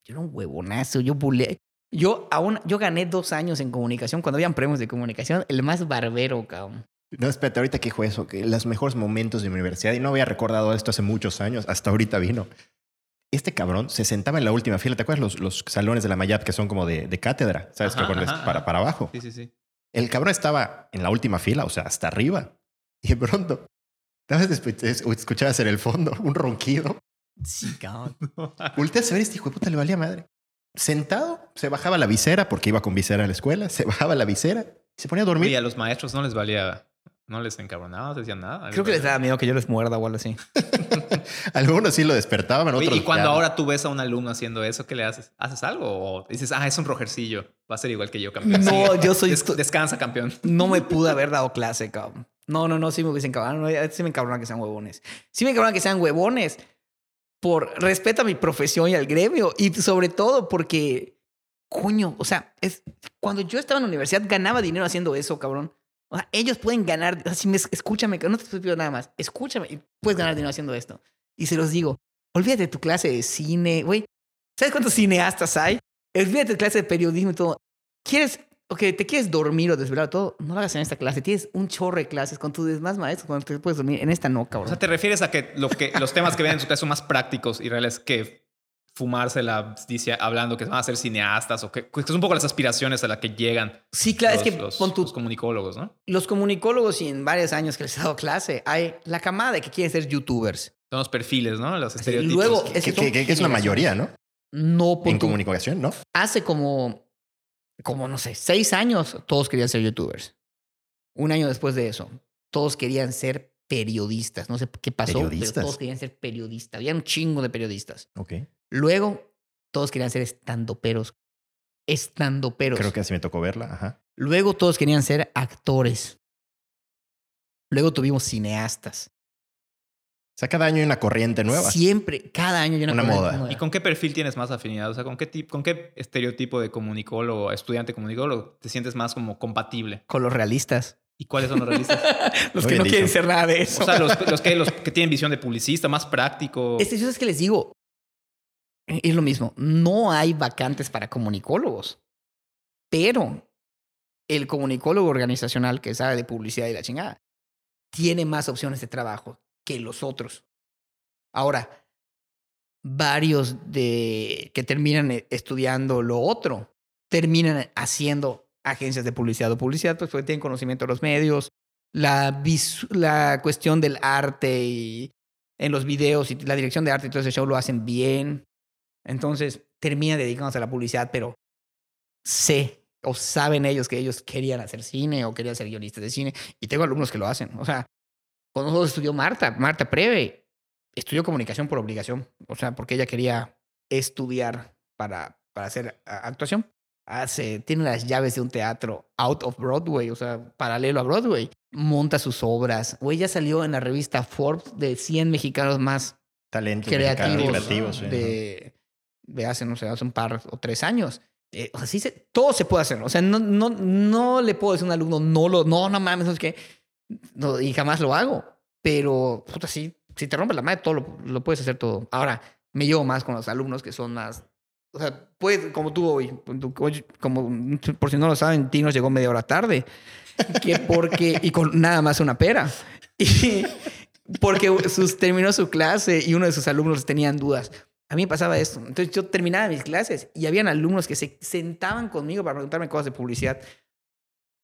yo era un huevonazo. Yo bulé. Yo aún, yo gané dos años en comunicación cuando habían premios de comunicación. El más barbero, cabrón. No, espérate, ahorita que dijo eso, que los mejores momentos de mi universidad, y no había recordado esto hace muchos años, hasta ahorita vino. Este cabrón se sentaba en la última fila. ¿Te acuerdas los, los salones de la Mayap que son como de, de cátedra? ¿Sabes? Ajá, que pones ajá, para, para abajo. Sí, sí, sí. El cabrón estaba en la última fila, o sea, hasta arriba. Y de pronto. Escuchabas en el fondo un ronquido. Sí, cabrón. Volteas a ver, este hijo de puta le valía madre. Sentado, se bajaba la visera, porque iba con visera a la escuela, se bajaba la visera y se ponía a dormir. Y a los maestros no les valía, no les encabronaba, no les decían nada. Creo que les daba miedo que yo les muerda o algo así. Algunos sí lo despertaban, Oye, otros y cuando ahora tú ves a un alumno haciendo eso, ¿qué le haces? ¿Haces algo? O dices, ah, es un rojercillo. Va a ser igual que yo, campeón. No, yo soy- Des- descansa, campeón. No me pude haber dado clase, cabrón. No, no, no, sí me hubiesen cabrón. No, sí me encabrona que sean huevones. Sí me encabrona que sean huevones por respeto a mi profesión y al gremio. Y sobre todo porque, coño, o sea, es, cuando yo estaba en la universidad ganaba dinero haciendo eso, cabrón. O sea, ellos pueden ganar, así me, escúchame, no te pidiendo nada más. Escúchame, y puedes ganar dinero haciendo esto. Y se los digo, olvídate de tu clase de cine, güey. ¿Sabes cuántos cineastas hay? Olvídate de tu clase de periodismo y todo. ¿Quieres, ok, te quieres dormir o desvelar todo? No lo hagas en esta clase. Tienes un chorro de clases con tus demás maestros cuando te puedes dormir. En esta no, O cabrón. sea, ¿te refieres a que los temas que ven en su clase son más prácticos y reales que fumársela dice, hablando que van a ser cineastas o que, que es un poco las aspiraciones a las que llegan sí, claro, los, es que los- pon tu- los comunicólogos, ¿no? los comunicólogos y en varios años que les he dado clase, hay la camada de que quieren ser youtubers. Son los perfiles, ¿no? Los estereotipos. luego, Que, es que- que- que es la mayoría. ¿no? No, pon En tu- comunicación, ¿no? hace como, como, no sé, seis años, todos querían ser youtubers. Un año después de eso, todos querían ser periodistas. No sé qué pasó, pero ¿Periodistas? todos querían ser periodistas. Había un chingo de periodistas. Ok. Luego, todos querían ser estandoperos. Estandoperos. Creo que así me tocó verla. Ajá. Luego, todos querían ser actores. Luego tuvimos cineastas. O sea, cada año hay una corriente nueva. Siempre, cada año hay una, Una moda. nueva. ¿Y con qué perfil tienes más afinidad? O sea, ¿con qué, tip- ¿con qué estereotipo de comunicólogo, estudiante comunicólogo te sientes más como compatible? Con los realistas. ¿Y cuáles son los realistas? Los Muy que no quieren ser nada de eso. O sea, los, los que, los que tienen visión de publicista, más práctico. Este, yo es que les digo, es lo mismo. No hay vacantes para comunicólogos, pero el comunicólogo organizacional que sabe de publicidad y la chingada tiene más opciones de trabajo que los otros. Ahora, varios de que terminan eh, estudiando lo otro terminan haciendo agencias de publicidad o publicidad, pues tienen conocimiento de los medios, la, la cuestión del arte y en los videos y la dirección de arte y todo ese show lo hacen bien. Entonces terminan dedicándose a la publicidad, pero sé o saben ellos que ellos querían hacer cine o querían ser guionistas de cine. Y tengo alumnos que lo hacen. O sea, cuando nosotros estudió Marta, Marta Preve, estudió comunicación por obligación. O sea, porque ella quería estudiar para, para hacer actuación. Hace, tiene las llaves de un teatro out of Broadway, o sea, paralelo a Broadway. Monta sus obras. O ella salió en la revista Forbes de 100 mexicanos más Talentos mexicanos creativos, creativos, sí, de, de hace, no sé, hace un par o tres años. Eh, o sea, sí se, todo se puede hacer. O sea, no, no, no le puedo decir a un alumno, no lo, no, no mames, no es que, no, y jamás lo hago. Pero, puta, sí, si te rompes la madre, todo lo, lo puedes hacer todo. Ahora, me llevo más con los alumnos que son más, o sea, puedes, como tú- hoy, como, por si no lo saben, Tino llegó media hora tarde. Que porque, y con nada más una pera. Y porque sus, terminó su clase y uno de sus alumnos tenían dudas. A mí me pasaba esto. Entonces yo terminaba mis clases y habían alumnos que se sentaban conmigo para preguntarme cosas de publicidad.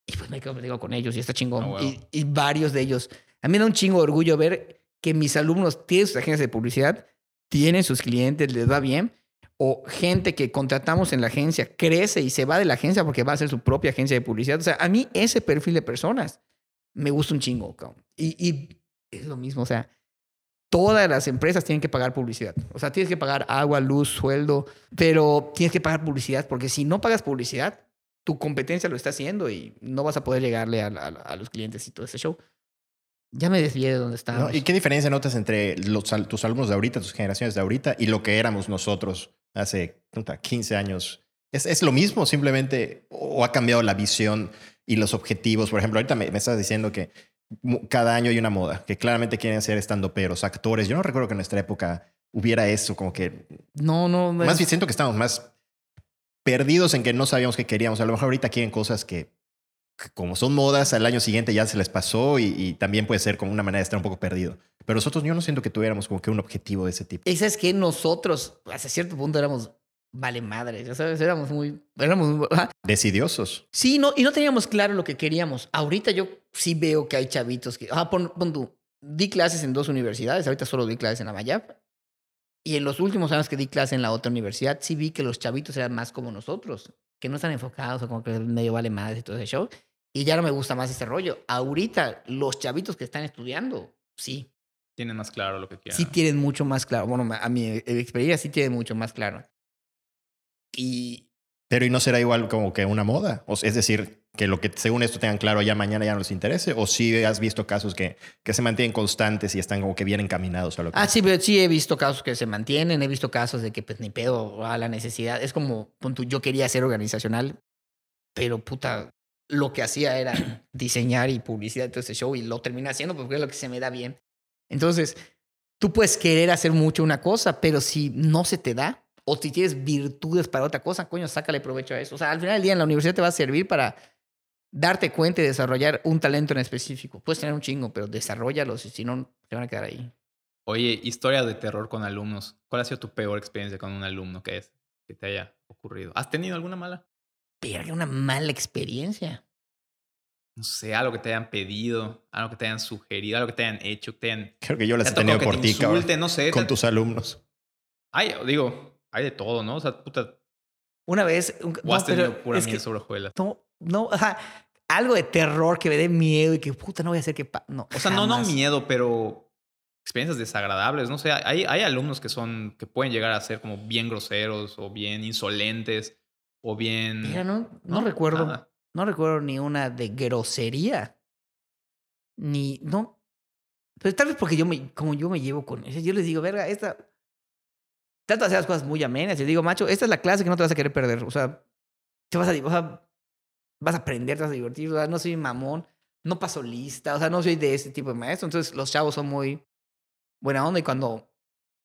Y pues me quedo con ellos y está chingón. Ah, y, y varios de ellos. A mí me da un chingo de orgullo ver que mis alumnos tienen sus agencias de publicidad, tienen sus clientes, les va bien. O gente que contratamos en la agencia crece y se va de la agencia porque va a hacer su propia agencia de publicidad. O sea, a mí ese perfil de personas me gusta un chingo. Y, y es lo mismo. O sea, todas las empresas tienen que pagar publicidad. O sea, tienes que pagar agua, luz, sueldo, pero tienes que pagar publicidad porque si no pagas publicidad, tu competencia lo está haciendo y no vas a poder llegarle a, a- a los clientes y todo ese show. Ya me desvié de donde ¿no? estábamos. ¿Y qué diferencia notas entre los, tus alumnos de ahorita, tus generaciones de ahorita y lo que éramos nosotros hace puta, 15 años? ¿Es, es lo mismo simplemente o ha cambiado la visión y los objetivos? Por ejemplo, ahorita me, me estás diciendo que cada año hay una moda, que claramente quieren ser estandoperos, actores. Yo no recuerdo que en nuestra época hubiera eso, como que No, no. más bien siento que estamos más perdidos en que no sabíamos qué queríamos. A lo mejor ahorita quieren cosas que, que como son modas, al año siguiente ya se les pasó y, y también puede ser como una manera de estar un poco perdido. Pero nosotros yo no siento que tuviéramos como que un objetivo de ese tipo. Esa es que nosotros, hasta cierto punto, éramos vale madres, ya sabes, éramos muy, éramos muy- ajá. Decidiosos. Sí, no, y no teníamos claro lo que queríamos. Ahorita yo sí veo que hay chavitos que, ah, pon, pon tú, di clases en dos universidades, ahorita solo di clases en la Mayap. Y en los últimos años que di clase en la otra universidad, sí vi que los chavitos eran más como nosotros, que no están enfocados o como que medio vale madres y todo ese show. Y ya no me gusta más ese rollo. Ahorita, los chavitos que están estudiando, sí, Tienen más claro lo que quieren. sí tienen mucho más claro. Bueno, a mi experiencia sí tienen mucho más claro. Y Pero y no será igual como que una moda. O sea, es decir, que lo que según esto tengan claro ya mañana ya no les interese. O si has visto casos que, que se mantienen constantes y están como que bien encaminados a lo que... Ah, sí, pero sí he visto casos que se mantienen, he visto casos de que pues ni pedo a la necesidad. Es como, pon tú, yo quería ser organizacional, pero puta, lo que hacía era diseñar y publicidad y todo ese show y lo terminé haciendo porque es lo que se me da bien. Entonces, tú puedes querer hacer mucho una cosa, pero si no se te da, o si tienes virtudes para otra cosa, coño, sácale provecho a eso. O sea, al final del día en la universidad te va a servir para darte cuenta y desarrollar un talento en específico. Puedes tener un chingo, pero desarrollalos y si no, te van a quedar ahí. Oye, historia de terror con alumnos. ¿Cuál ha sido tu peor experiencia con un alumno que es que te haya ocurrido? ¿Has tenido alguna mala? Verga, una mala experiencia. No sé, algo que te hayan pedido, algo que te hayan sugerido, algo que te hayan hecho, que te hayan Creo que yo las he tenido por te ti, cabrón. no sé. Con te- tus alumnos. Hay, digo, hay de todo, ¿no? O sea, puta, Una vez. un- o has no, pero tenido pura sobre hojuelas. no, no, ajá, algo de terror que me dé miedo y que puta no voy a hacer que. No, O sea, no, no miedo, pero experiencias desagradables. No sé, hay, hay alumnos que son, que pueden llegar a ser como bien groseros o bien insolentes o bien... Mira, no, no, recuerdo. nada. No recuerdo ni una de grosería. Ni. No. Pero tal vez porque yo me, como yo me llevo con ellos, yo les digo, verga, esta. Trato de hacer las cosas muy amenas. Les digo, macho, esta es la clase que no te vas a querer perder. O sea, te vas a, o sea, vas a aprender, te vas a divertir. O sea, no soy mamón, no paso lista. O sea, no soy de ese tipo de maestro. Entonces, los chavos son muy buena onda y cuando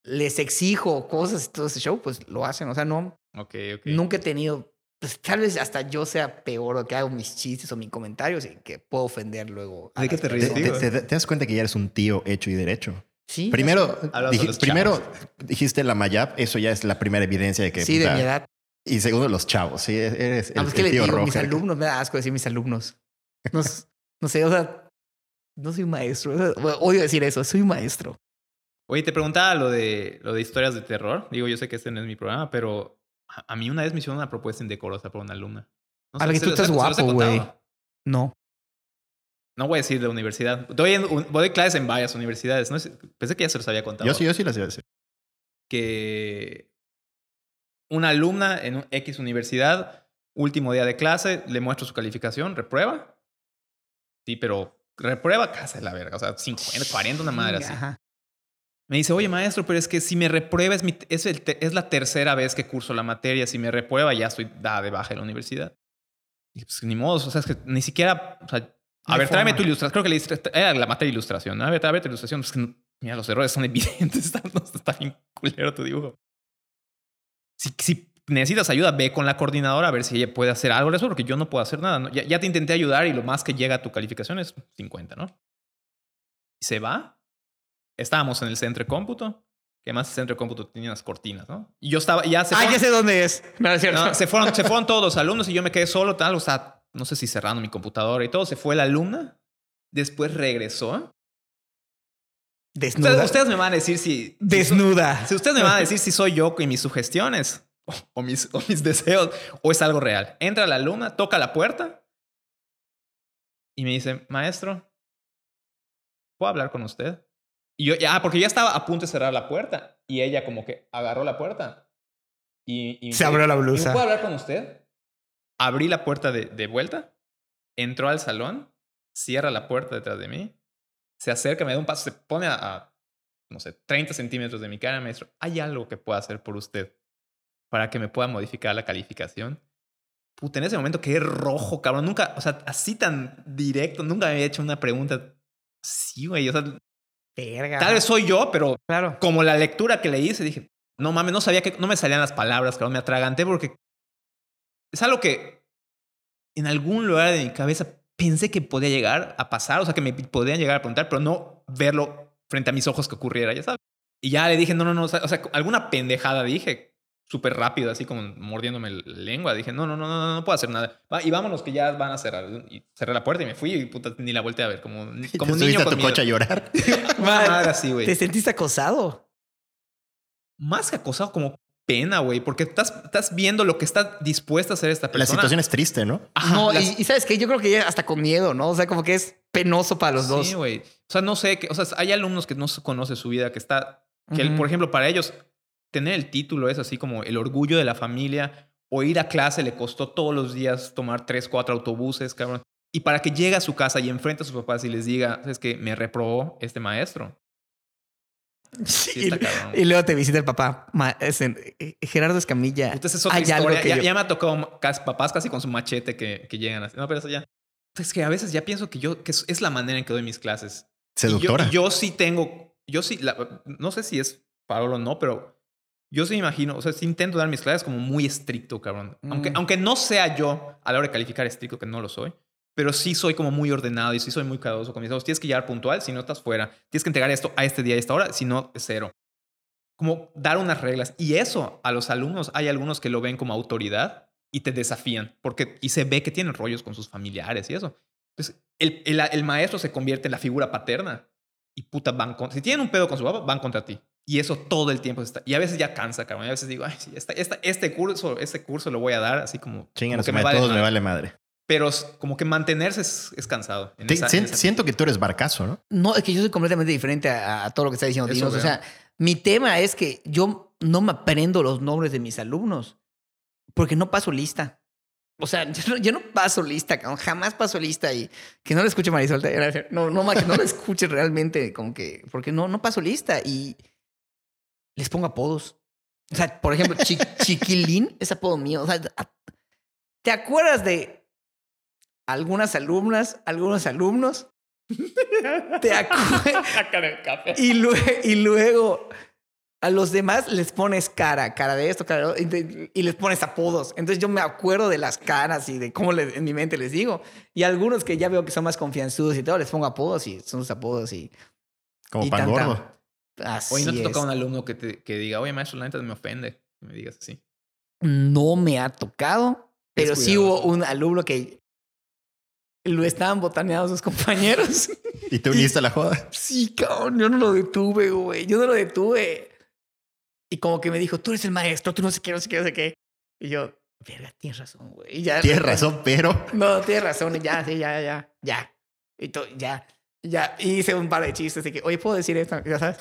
les exijo cosas y todo ese show, pues lo hacen. O sea, no, Ok, ok. nunca he tenido, pues tal vez hasta yo sea peor o que hago mis chistes o mis comentarios y que puedo ofender luego. a ¿De qué te ríes, Te, personas. te- te- te das cuenta que ya eres un tío hecho y derecho. Sí. Primero, dij- primero dijiste la Mayap, eso ya es la primera evidencia de que. Sí, de mi edad. Y segundo, los chavos. Sí, eres el, Ah, pues, ¿qué el les? Mis alumnos, me da asco decir mis alumnos. No, no sé, o sea, no soy maestro. o sea, bueno, Odio decir eso, soy maestro. Oye, te preguntaba lo de, lo de historias de terror. Digo, yo sé que este no es mi programa, pero a, a mí una vez me hicieron una propuesta indecorosa por una alumna. No A sé, ver, que ¿se tú estás guapo, güey. No. No voy a decir de universidad. Doy, en, un- doy clases en varias universidades. No sé, pensé que ya se los había contado. Yo sí, yo sí las iba a decir. que una alumna en un X universidad, último día de clase, le muestro su calificación, reprueba. Sí, pero reprueba casa de la verga, o sea, 50, 40, una madre así. Ajá. Me dice, oye maestro, pero es que si me reprueba es, mi- es, el te- es la tercera vez que curso la materia, si me reprueba ya estoy dada de baja de la universidad. Y pues ni modo, o sea, es que ni siquiera, o sea, a ver, tráeme forma. tu ilustración, creo que le diste- era la materia de ilustración, ¿no? a ver, tráeme tu ilustración, es que mira, los errores son evidentes, está, está bien culero tu dibujo. Si, si necesitas ayuda, ve con la coordinadora a ver si ella puede hacer algo de eso, porque yo no puedo hacer nada. ¿no? Ya, ya te intenté ayudar y lo más que llega a tu calificación es 50, ¿no? Y se va. Estábamos en el centro de cómputo, que además el centro de cómputo tenía unas cortinas, ¿no? Y yo estaba, ya se Ah, fueron, ya sé dónde es. No, es cierto. no, se, fueron, se fueron todos los alumnos y yo me quedé solo, tal, o sea, no sé si cerrando mi computadora y todo. Se fue la alumna, después regresó. Desnuda. Ustedes, ustedes me van a decir si... Desnuda. Si ustedes me van a decir si soy yo con mis sugestiones o, o mis, o mis deseos o es algo real. Entra la alumna, toca la puerta y me dice, maestro, ¿puedo hablar con usted? Y yo, ya, porque ya estaba a punto de cerrar la puerta y ella como que agarró la puerta y... y Se abrió la ¿y blusa. ¿Puedo hablar con usted? Abrí la puerta de, de vuelta, entró al salón, cierra la puerta detrás de mí, se acerca, me da un paso, se pone a, a, no sé, 30 centímetros de mi cara, maestro. ¿Hay algo que pueda hacer por usted para que me pueda modificar la calificación? Puta, en ese momento quedé rojo, cabrón. Nunca, o sea, así tan directo, nunca me había hecho una pregunta. Sí, güey, o sea, Verga. tal vez soy yo, pero Claro. como la lectura que le hice, dije, no mames, no sabía que no me salían las palabras, cabrón, me atraganté porque es algo que en algún lugar de mi cabeza pensé que podía llegar a pasar, o sea, que me podían llegar a preguntar, pero no verlo frente a mis ojos que ocurriera, ya sabes. Y ya le dije, no, no, no, o sea, alguna pendejada dije, súper rápido, así como mordiéndome la lengua. Dije, no, no, no, no, no, no puedo hacer nada. Va, y vámonos que ya van a cerrar. Y cerré la puerta y me fui y puta, ni la volteé a ver, como, como un niño a tu coche a llorar. Madre así, güey. Te sentiste acosado. Más que acosado, como pena, güey, porque estás, estás viendo lo que está dispuesta a hacer esta La persona. situación es triste, ¿no? Ajá, no, las- y, y sabes que yo creo que hasta con miedo, ¿no? O sea, como que es penoso para los dos. Sí, güey. O sea, no sé, que, o sea, hay alumnos que no se conoce su vida, que está, que el- Ujú. por ejemplo, para ellos, tener el título es así como el orgullo de la familia, o ir a clase le costó todos los días tomar tres, cuatro autobuses, cabrón. Y para que llegue a su casa y enfrente a sus papás y les diga, es que me reprobó este maestro. Sí, y, está cabrón. y luego te visita el papá. Ma- es en- eh, Gerardo Escamilla. Esa es otra Hay historia. que Ya, yo- ya me ha tocado papás casi con su machete que, que llegan así. No, pero eso ya. Es que a veces ya pienso que yo, que es, es la manera en que doy mis clases. Y yo- Seductora. y Yo, sí tengo, yo sí, la- no sé si es Pablo o no, pero yo sí me imagino, o sea, sí intento dar mis clases como muy estricto, cabrón. Aunque, Mm. aunque no sea yo a la hora de calificar estricto, que no lo soy, pero sí soy como muy ordenado y sí soy muy cuidadoso con mis hijos. Tienes que llegar puntual, si no estás fuera. Tienes que entregar esto a este día y a esta hora, si no, es cero. Como dar unas reglas. Y eso a los alumnos, hay algunos que lo ven como autoridad y te desafían, porque y se ve que tienen rollos con sus familiares y eso. Entonces, el, el, el maestro se convierte en la figura paterna y puta van con, si tienen un pedo con su papá, van contra ti. Y eso todo el tiempo está. Y a veces ya cansa, cabrón. Y a veces digo, ay, sí, esta, esta- este curso, este curso lo voy a dar así como, Chingan me vale todos me vale madre. Pero como que mantenerse es, es cansado. en Te- esa- en sien- esa- siento que tú eres barcazo, ¿no? No, es que yo soy completamente diferente a, a todo lo que está diciendo Eso Dinos. O sea, mi tema es que yo no me aprendo los nombres de mis alumnos porque no paso lista. O sea, yo no, yo no paso lista, jamás paso lista y que no le escuche Marisol. No, no, que no le escuche realmente, como que, porque no, no paso lista y les pongo apodos. O sea, por ejemplo, Chi- Chiquilín es apodo mío. O sea, ¿te acuerdas de algunas alumnas, algunos alumnos? ¿Te y, lue- y luego A los demás les pones cara, cara de esto, cara de otro, y, y les pones apodos. Entonces yo me acuerdo de las caras y de cómo en mi mente les digo. Y algunos que ya veo que son más confianzudos y todo, les pongo apodos y son sus apodos y Como Y pan tanta- gordo. así Oye, ¿no te es. toca un alumno que, te, que diga, oye, maestro, la neta me ofende? Que me digas así. No me ha tocado, pero sí hubo un alumno que lo estaban botaneando sus compañeros. ¿Y te uniste a la joda? sí, cabrón, yo no lo detuve, güey. Yo no lo detuve. Y como que me dijo, tú eres el maestro, tú no sé qué, no sé qué, no sé qué. Y yo, verga, tienes razón, güey. Tienes razón, pero... No, tienes razón, ya, sí, ya, ya, ya. Y to- ya, ya. Y hice un par de chistes de que, oye, ¿puedo decir esto? Ya sabes.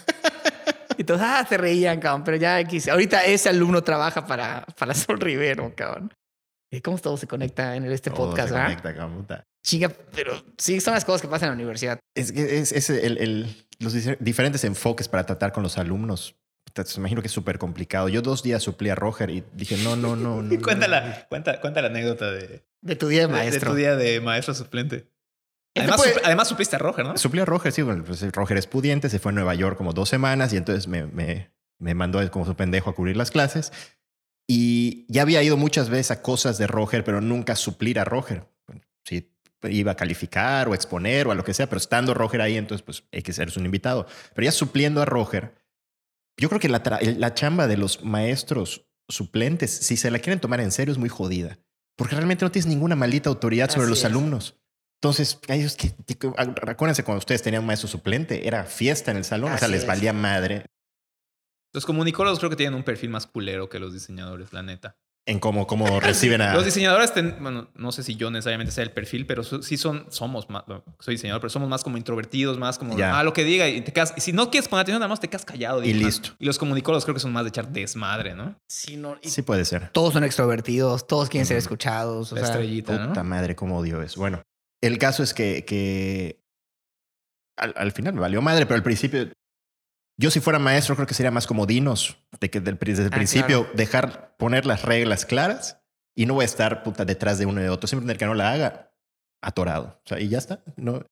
Y todos, ah, se reían, cabrón, pero ya X. Ahorita ese alumno trabaja para, para Sol Rivero, cabrón. ¿Y cómo todo se conecta en este Todo podcast, se conecta, cabrón. Chica, pero sí, son las cosas que pasan en la universidad. Es que es, es el, el- los diferentes enfoques para tratar con los alumnos. Me imagino que es súper complicado. Yo dos días suplí a Roger y dije, no, no, no. no, no. Cuéntala, cuenta, cuenta la anécdota de, De tu día de de- maestro. de tu día de maestro suplente. Este Además, puede- supl- además supliste a Roger, ¿no? Suplí a Roger, sí. Bueno, pues Roger es pudiente, se fue a Nueva York como dos semanas y entonces me, me, me mandó como su pendejo a cubrir las clases. Y ya había ido muchas veces a cosas de Roger, pero nunca suplir a Roger. Bueno, sí, iba a calificar o exponer o a lo que sea, pero estando Roger ahí, entonces pues hay que ser un invitado. Pero ya supliendo a Roger, yo creo que la, la chamba de los maestros suplentes, si se la quieren tomar en serio, es muy jodida. Porque realmente no tienes ninguna maldita autoridad sobre Así los es. alumnos. Entonces, ellos que, que- acuérdense cuando ustedes tenían un maestro suplente, era fiesta en el salón, o sea, Así les es. valía madre Los comunicólogos creo que tienen un perfil más culero que los diseñadores, la neta. En cómo, cómo reciben a... Los diseñadores, ten- bueno, no sé si yo necesariamente sea el perfil, pero so- sí son, somos más, soy diseñador, pero somos más como introvertidos, más como, Ya. ah, lo que diga y te quedas, y si no quieres poner atención, nada más te quedas callado. Y dibujan. listo. Y los comunicólogos creo que son más de echar desmadre, ¿no? Sí, no, y Sí puede ser. Todos son extrovertidos, todos quieren ser escuchados. O La sea, estrellita, ¿no? Puta madre, cómo odio eso. Bueno, el caso es que, que al, al final me valió madre, pero al principio, yo si fuera maestro creo que sería más como Dinos, de que del- desde el Ah, principio claro. dejar poner las reglas claras y no voy a estar puta detrás de uno y de otro. Siempre el que no la haga, atorado. O sea, y ya está. No.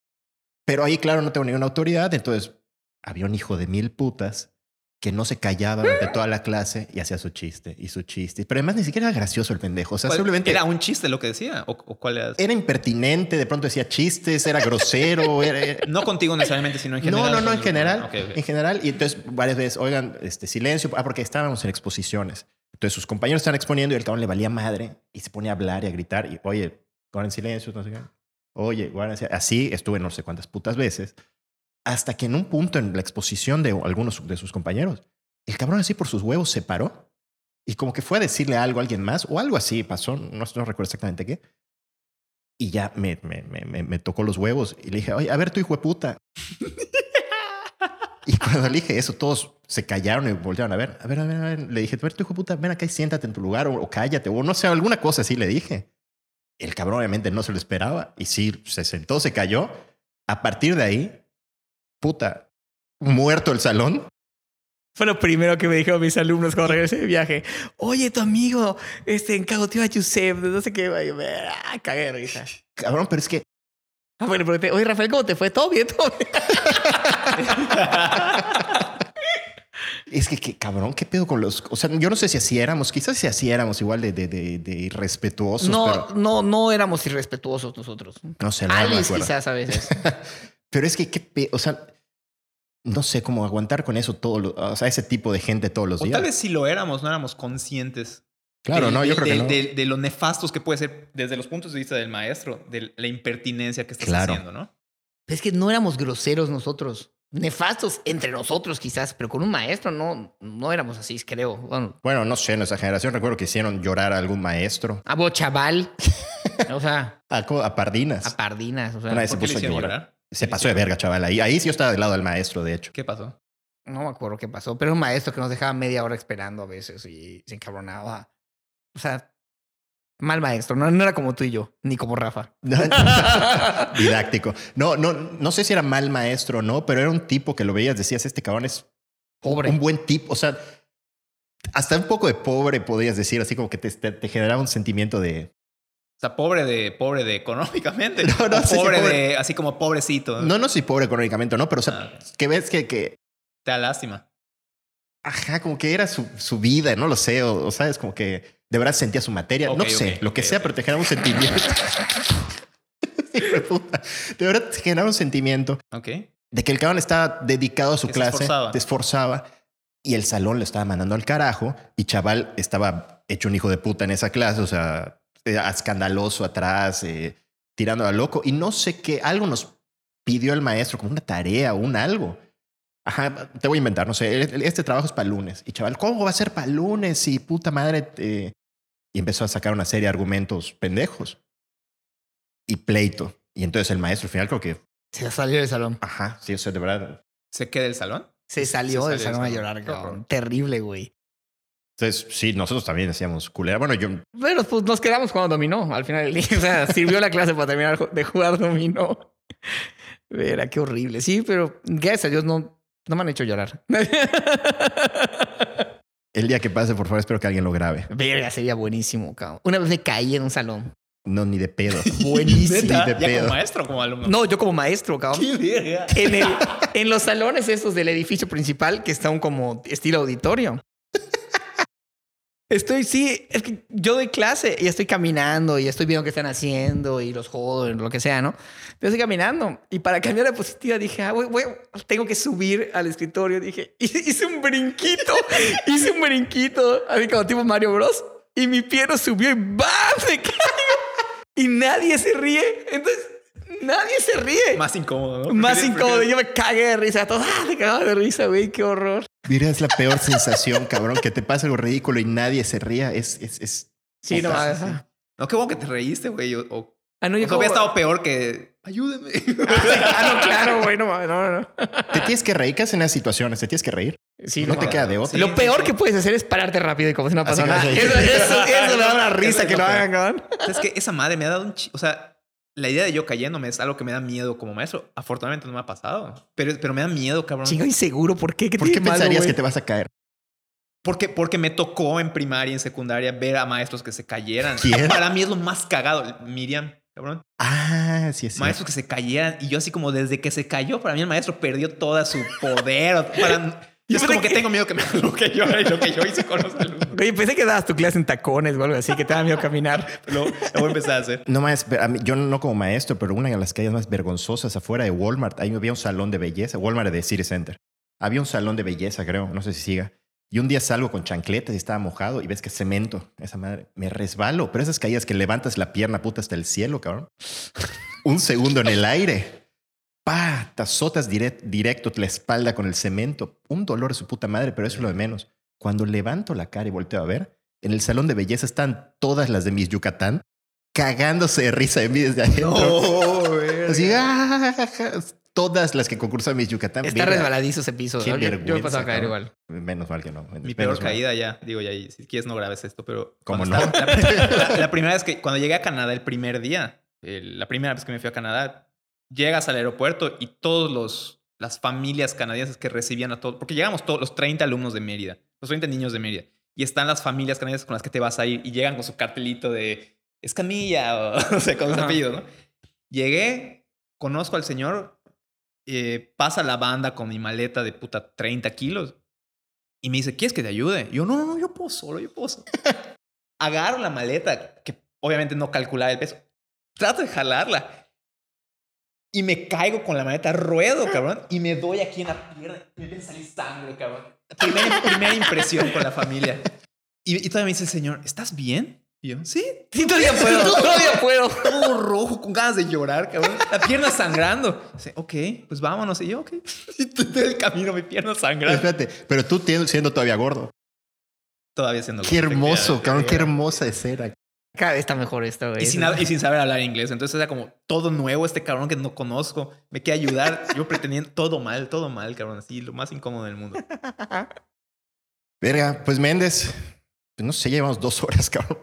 Pero ahí, claro, no tengo ninguna autoridad. Entonces, había un hijo de mil putas que no se callaba durante toda la clase y hacía su chiste y su chiste. Pero además ni siquiera era gracioso el pendejo. O sea, ¿Cuál- simplemente ¿Era un chiste lo que decía? ¿O, o cuál era? era impertinente, de pronto decía chistes, era grosero, era- era- No contigo necesariamente, sino en No, general. no, no, en con- general. Ok, ok. En general. Y entonces varias veces, oigan, este silencio, ah, porque estábamos en exposiciones. Entonces sus compañeros estaban exponiendo y el cabrón le valía madre y se ponía a hablar y a gritar y, oye, guarden silencio, no sé qué. Oye, guarden silencio. Así estuve no sé cuántas putas veces. Hasta que en un punto en la exposición de algunos de sus compañeros, el cabrón así por sus huevos se paró y como que fue a decirle algo a alguien más o algo así pasó, no, no recuerdo exactamente qué. Y ya me, me, me, me- tocó los huevos y le dije, oye, a ver, tu hijo de puta. y cuando le dije eso, todos se callaron y voltearon a ver. A ver, a ver, a ver. Le dije, a ver, tu hijo de puta, ven acá y siéntate en tu lugar o, o cállate o no sé, alguna cosa así le dije. El cabrón obviamente no se lo esperaba y sí, se sentó, se cayó. A partir de ahí, puta, muerto el salón. Fue lo primero que me dijeron mis alumnos cuando regresé de viaje. Oye, tu amigo, este, encagoteó a Yusef, no sé qué. Ah, cagué de risa. Cabrón, pero es que Ah, bueno, pregunté, oye, Rafael, ¿cómo te fue? ¿Todo bien? ¿Todo bien? Es que, cabrón, qué pedo con los. O sea, yo no sé si así éramos, quizás si así éramos igual de, de, de, de irrespetuosos, No, pero no, no éramos irrespetuosos nosotros. no sé, no me Alice acuerdo. quizás a veces. Pero es que, qué pe- o sea, no sé cómo aguantar con eso todo, lo- o sea, ese tipo de gente todos los O días. tal vez si lo éramos, no éramos conscientes. claro, no, yo del- creo que no. de lo nefastos que puede ser desde los puntos de vista del maestro, de la impertinencia que estás Claro. haciendo, ¿no? es que no éramos groseros nosotros. Nefastos entre nosotros quizás, pero con un maestro no, no éramos así, creo. Bueno, Bueno, no sé, en nuestra generación recuerdo que hicieron llorar a algún maestro, a vos, chaval. o sea, a, a pardinas. a pardinas. O sea, Una vez se ¿Por qué le puso a hicieron llorar. llorar? Se pasó de verga, chaval. Ahí, ahí sí yo estaba del lado del maestro, de hecho. ¿Qué pasó? no me acuerdo qué pasó, pero un maestro que nos dejaba media hora esperando a veces y se encabronaba. O sea, mal maestro. No, no era como tú y yo, ni como Rafa. Didáctico. No, no, no sé si era mal maestro o no, pero era un tipo que lo veías, decías, este cabrón es Pobre. un buen tipo. O sea, hasta un poco de pobre podías decir, así como que te, te- te generaba un sentimiento de. Sea, pobre de, pobre de económicamente. No, no, sí, sí, pobre, de, así como pobrecito. No, no soy pobre económicamente, no, pero o sea, Ah. que ves que, que Te da lástima. Ajá, como que era su, su vida, no lo sé, o, o sabes, como que de verdad sentía su materia, no sé, lo que sea, pero te genera un sentimiento. De verdad te genera un sentimiento Ok. de que el cabrón estaba dedicado a su Que se clase, esforzaba. te esforzaba y el salón le estaba mandando al carajo y chaval estaba hecho un hijo de puta en esa clase, o sea, era escandaloso atrás, eh, tirando a loco y no sé qué, algo nos pidió el maestro como una tarea un algo. Ajá, te voy a inventar, no sé, este trabajo es para lunes. Y chaval, ¿cómo va a ser para lunes? Y puta madre. eh, Y empezó a sacar una serie de argumentos pendejos. Y pleito. Y entonces el maestro al final creo que, Se salió del salón. ajá, sí, o sea, de verdad. ¿Se queda el salón? Se salió Se del salió salón a del llorar, salón. cabrón. Terrible, güey. Entonces, sí, nosotros también decíamos culera. Bueno, yo, Bueno, pues nos quedamos jugando dominó al final del día. O sea, sirvió la clase para terminar de jugar dominó. Verá, qué horrible. Sí, pero gracias a Dios no, no me han hecho llorar. el día que pase, por favor, espero que alguien lo grabe. Verga, sería buenísimo, cabrón. Una vez me caí en un salón. No, ni de pedo. Buenísimo. Neta. de ¿Ya pedo. como maestro o como alumno? No, yo como maestro, cabrón. verga. En, el, en los salones estos del edificio principal, que está un como estilo auditorio. Estoy, sí, es que yo doy clase y estoy caminando y estoy viendo qué están haciendo y los jodo, lo que sea, ¿no? Yo estoy caminando y para cambiar de positiva dije, ah, güey, güey, tengo que subir al escritorio. Dije, hice, un brinquito, hice un brinquito, así como tipo Mario Bros. Y mi pie no subió y ¡bam! Me caigo. Y nadie se ríe. Entonces, nadie se ríe. Más incómodo, ¿no? Más incómodo. Yo me cagué de risa. Todos ah, me cagaba de risa, güey. Qué horror. Mira, es la peor sensación, cabrón, que te pasa algo ridículo y nadie se ría. Es, es, es Sí, no. No, qué bueno que te reíste, güey. O, o, Ah, no, o yo hubiera como- estado peor que... Ayúdeme. Ah, no, claro, güey. No, mames, no, no. Te tienes que reír, ¿qué en esas situaciones? Te tienes que reír. Sí, no te queda de otra. Lo peor sí, sí. que puedes hacer es pararte rápido y como si no pasó nada. Eso, eso, eso me da una risa que lo hagan, cabrón. es que esa madre me ha dado un... chi- O sea, la idea de yo cayéndome es algo que me da miedo como maestro. Afortunadamente no me ha pasado. Pero, pero me da miedo, cabrón. Chingo inseguro. ¿Por qué? ¿Qué ¿Por qué malo, pensarías que te vas a caer? Porque, porque me tocó en primaria y en secundaria ver a maestros que se cayeran. ¿Quién? Para mí es lo más cagado. Miriam, cabrón. Ah, sí, es cierto. Maestros que se cayeran. Y yo así como desde que se cayó, para mí el maestro perdió toda su poder. Para, yo es como que tengo miedo que me hagan lo que yo, lo que yo hice con los alumnos. Oye, pensé que dabas tu clase en tacones o algo así, que te da miedo caminar. Lo, lo voy a empezar a hacer. No más, yo no como maestro, pero una de las calles más vergonzosas afuera de Walmart, ahí había un salón de belleza, Walmart de City Center. Había un salón de belleza, creo, no sé si siga. Y un día salgo con chancletas y estaba mojado y ves que cemento, esa madre, me resbalo. Pero esas caídas que levantas la pierna puta hasta el cielo, cabrón. un segundo en el aire. Pa, te azotas direct- directo la espalda con el cemento. Un dolor de su puta madre, pero eso es lo de menos. Cuando levanto la cara y volteo a ver, en el salón de belleza están todas las de mis Yucatán cagándose de risa de mí desde adentro. Así, ah, todas las que concursan mis Yucatán. Está verga. resbaladizo ese piso. Qué Yo, yo me pasaba a caer igual. Menos mal que no. Mi peor mal. caída ya. Digo, ya, si quieres no grabes esto, pero... ¿Cómo no? estaba- La, la- la primera vez que... Cuando llegué a Canadá el primer día, el- la primera vez que me fui a Canadá, llegas al aeropuerto y todos los... Las familias canadienses que recibían a todos... Porque llegamos todos los 30 alumnos de Mérida. Los 30 niños de Mérida. Y están las familias canadienses con las que te vas a ir y llegan con su cartelito de Escamilla o no sé, con sus Ajá. apellidos, ¿no? Llegué, conozco al señor, eh, pasa la banda con mi maleta de puta 30 kilos y me dice, ¿quieres que te ayude? Y yo, no, no, no, yo puedo solo, yo puedo solo. Agarro la maleta, que obviamente no calculaba el peso. Trato de jalarla. Y me caigo con la maleta, ruedo, cabrón, y me doy aquí en la pierna. Y me empieza a salir sangre, cabrón. Primera, primera impresión con la familia. Y, y todavía me dice el señor, ¿estás bien? Y yo, sí. Sí, todavía puedo. Todavía puedo. Todo rojo, con ganas de llorar, cabrón. La pierna sangrando. Dice, ok, pues vámonos. Y yo, ok. Y todo el camino, mi pierna sangrando. Espérate, pero tú siendo todavía gordo. Todavía siendo Qué hermoso, cabrón, qué hermosa escena. Cada vez está mejor esto, güey. Y sin, y sin saber hablar inglés. Entonces era como todo nuevo, este cabrón que no conozco. Me quiere ayudar. Yo pretendiendo todo mal, todo mal, cabrón. Así, lo más incómodo del mundo. Verga, pues Méndez, pues no sé, llevamos dos horas, cabrón.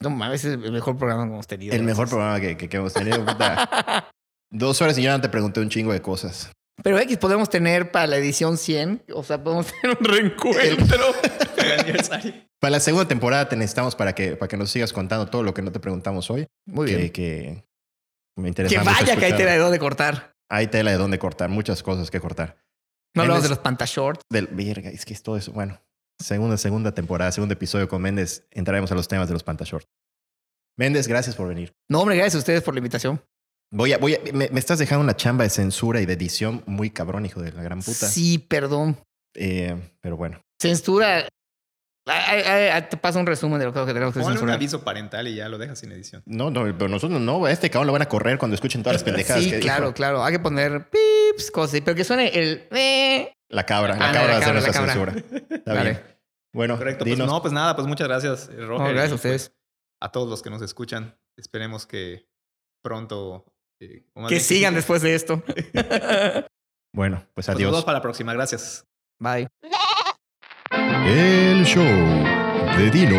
No mames, es el mejor programa que hemos tenido. El mejor programa que, que, que hemos tenido. puta. Dos horas y yo no te pregunté un chingo de cosas. Pero X podemos tener para la edición 100, o sea, podemos tener un reencuentro. El. Para la segunda temporada te necesitamos para que, para que nos sigas contando todo lo que no te preguntamos hoy. Muy que, bien. que me interesa Que vaya que hay tela de dónde cortar. Hay tela de dónde cortar, muchas cosas que cortar. No hablamos de los pantashorts. Del, verga, es que es todo eso. Bueno, segunda, segunda temporada, segundo episodio con Méndez, entraremos a los temas de los pantashorts. Méndez, gracias por venir. No, hombre, gracias a ustedes por la invitación. Voy a, voy a, me, me estás dejando una chamba de censura y de edición muy cabrón, hijo de la gran puta. Sí, perdón. Eh, pero bueno. Censura. Ay, ay, ay, te paso un resumen de lo que tenemos que Ponle un aviso parental y ya lo dejas sin edición. No, no, pero nosotros no. A este cabrón lo van a correr cuando escuchen todas las pendejadas Sí, que claro, dijo. claro. Hay que poner pips, cosas así, pero que suene el. eh. La cabra, la Ah, cabra la va a hacer cabra, nuestra la censura. Está Vale. bien. Bueno, Correcto. Pues no, pues nada, pues muchas gracias, Roger. No, gracias a y, ustedes. pues, a todos los que nos escuchan. Esperemos que pronto. Eh, Que sigan después de esto. Bueno, pues Pues nos adiós. vemos para la próxima. Gracias. Bye. El show de Dinos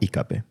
y Cape.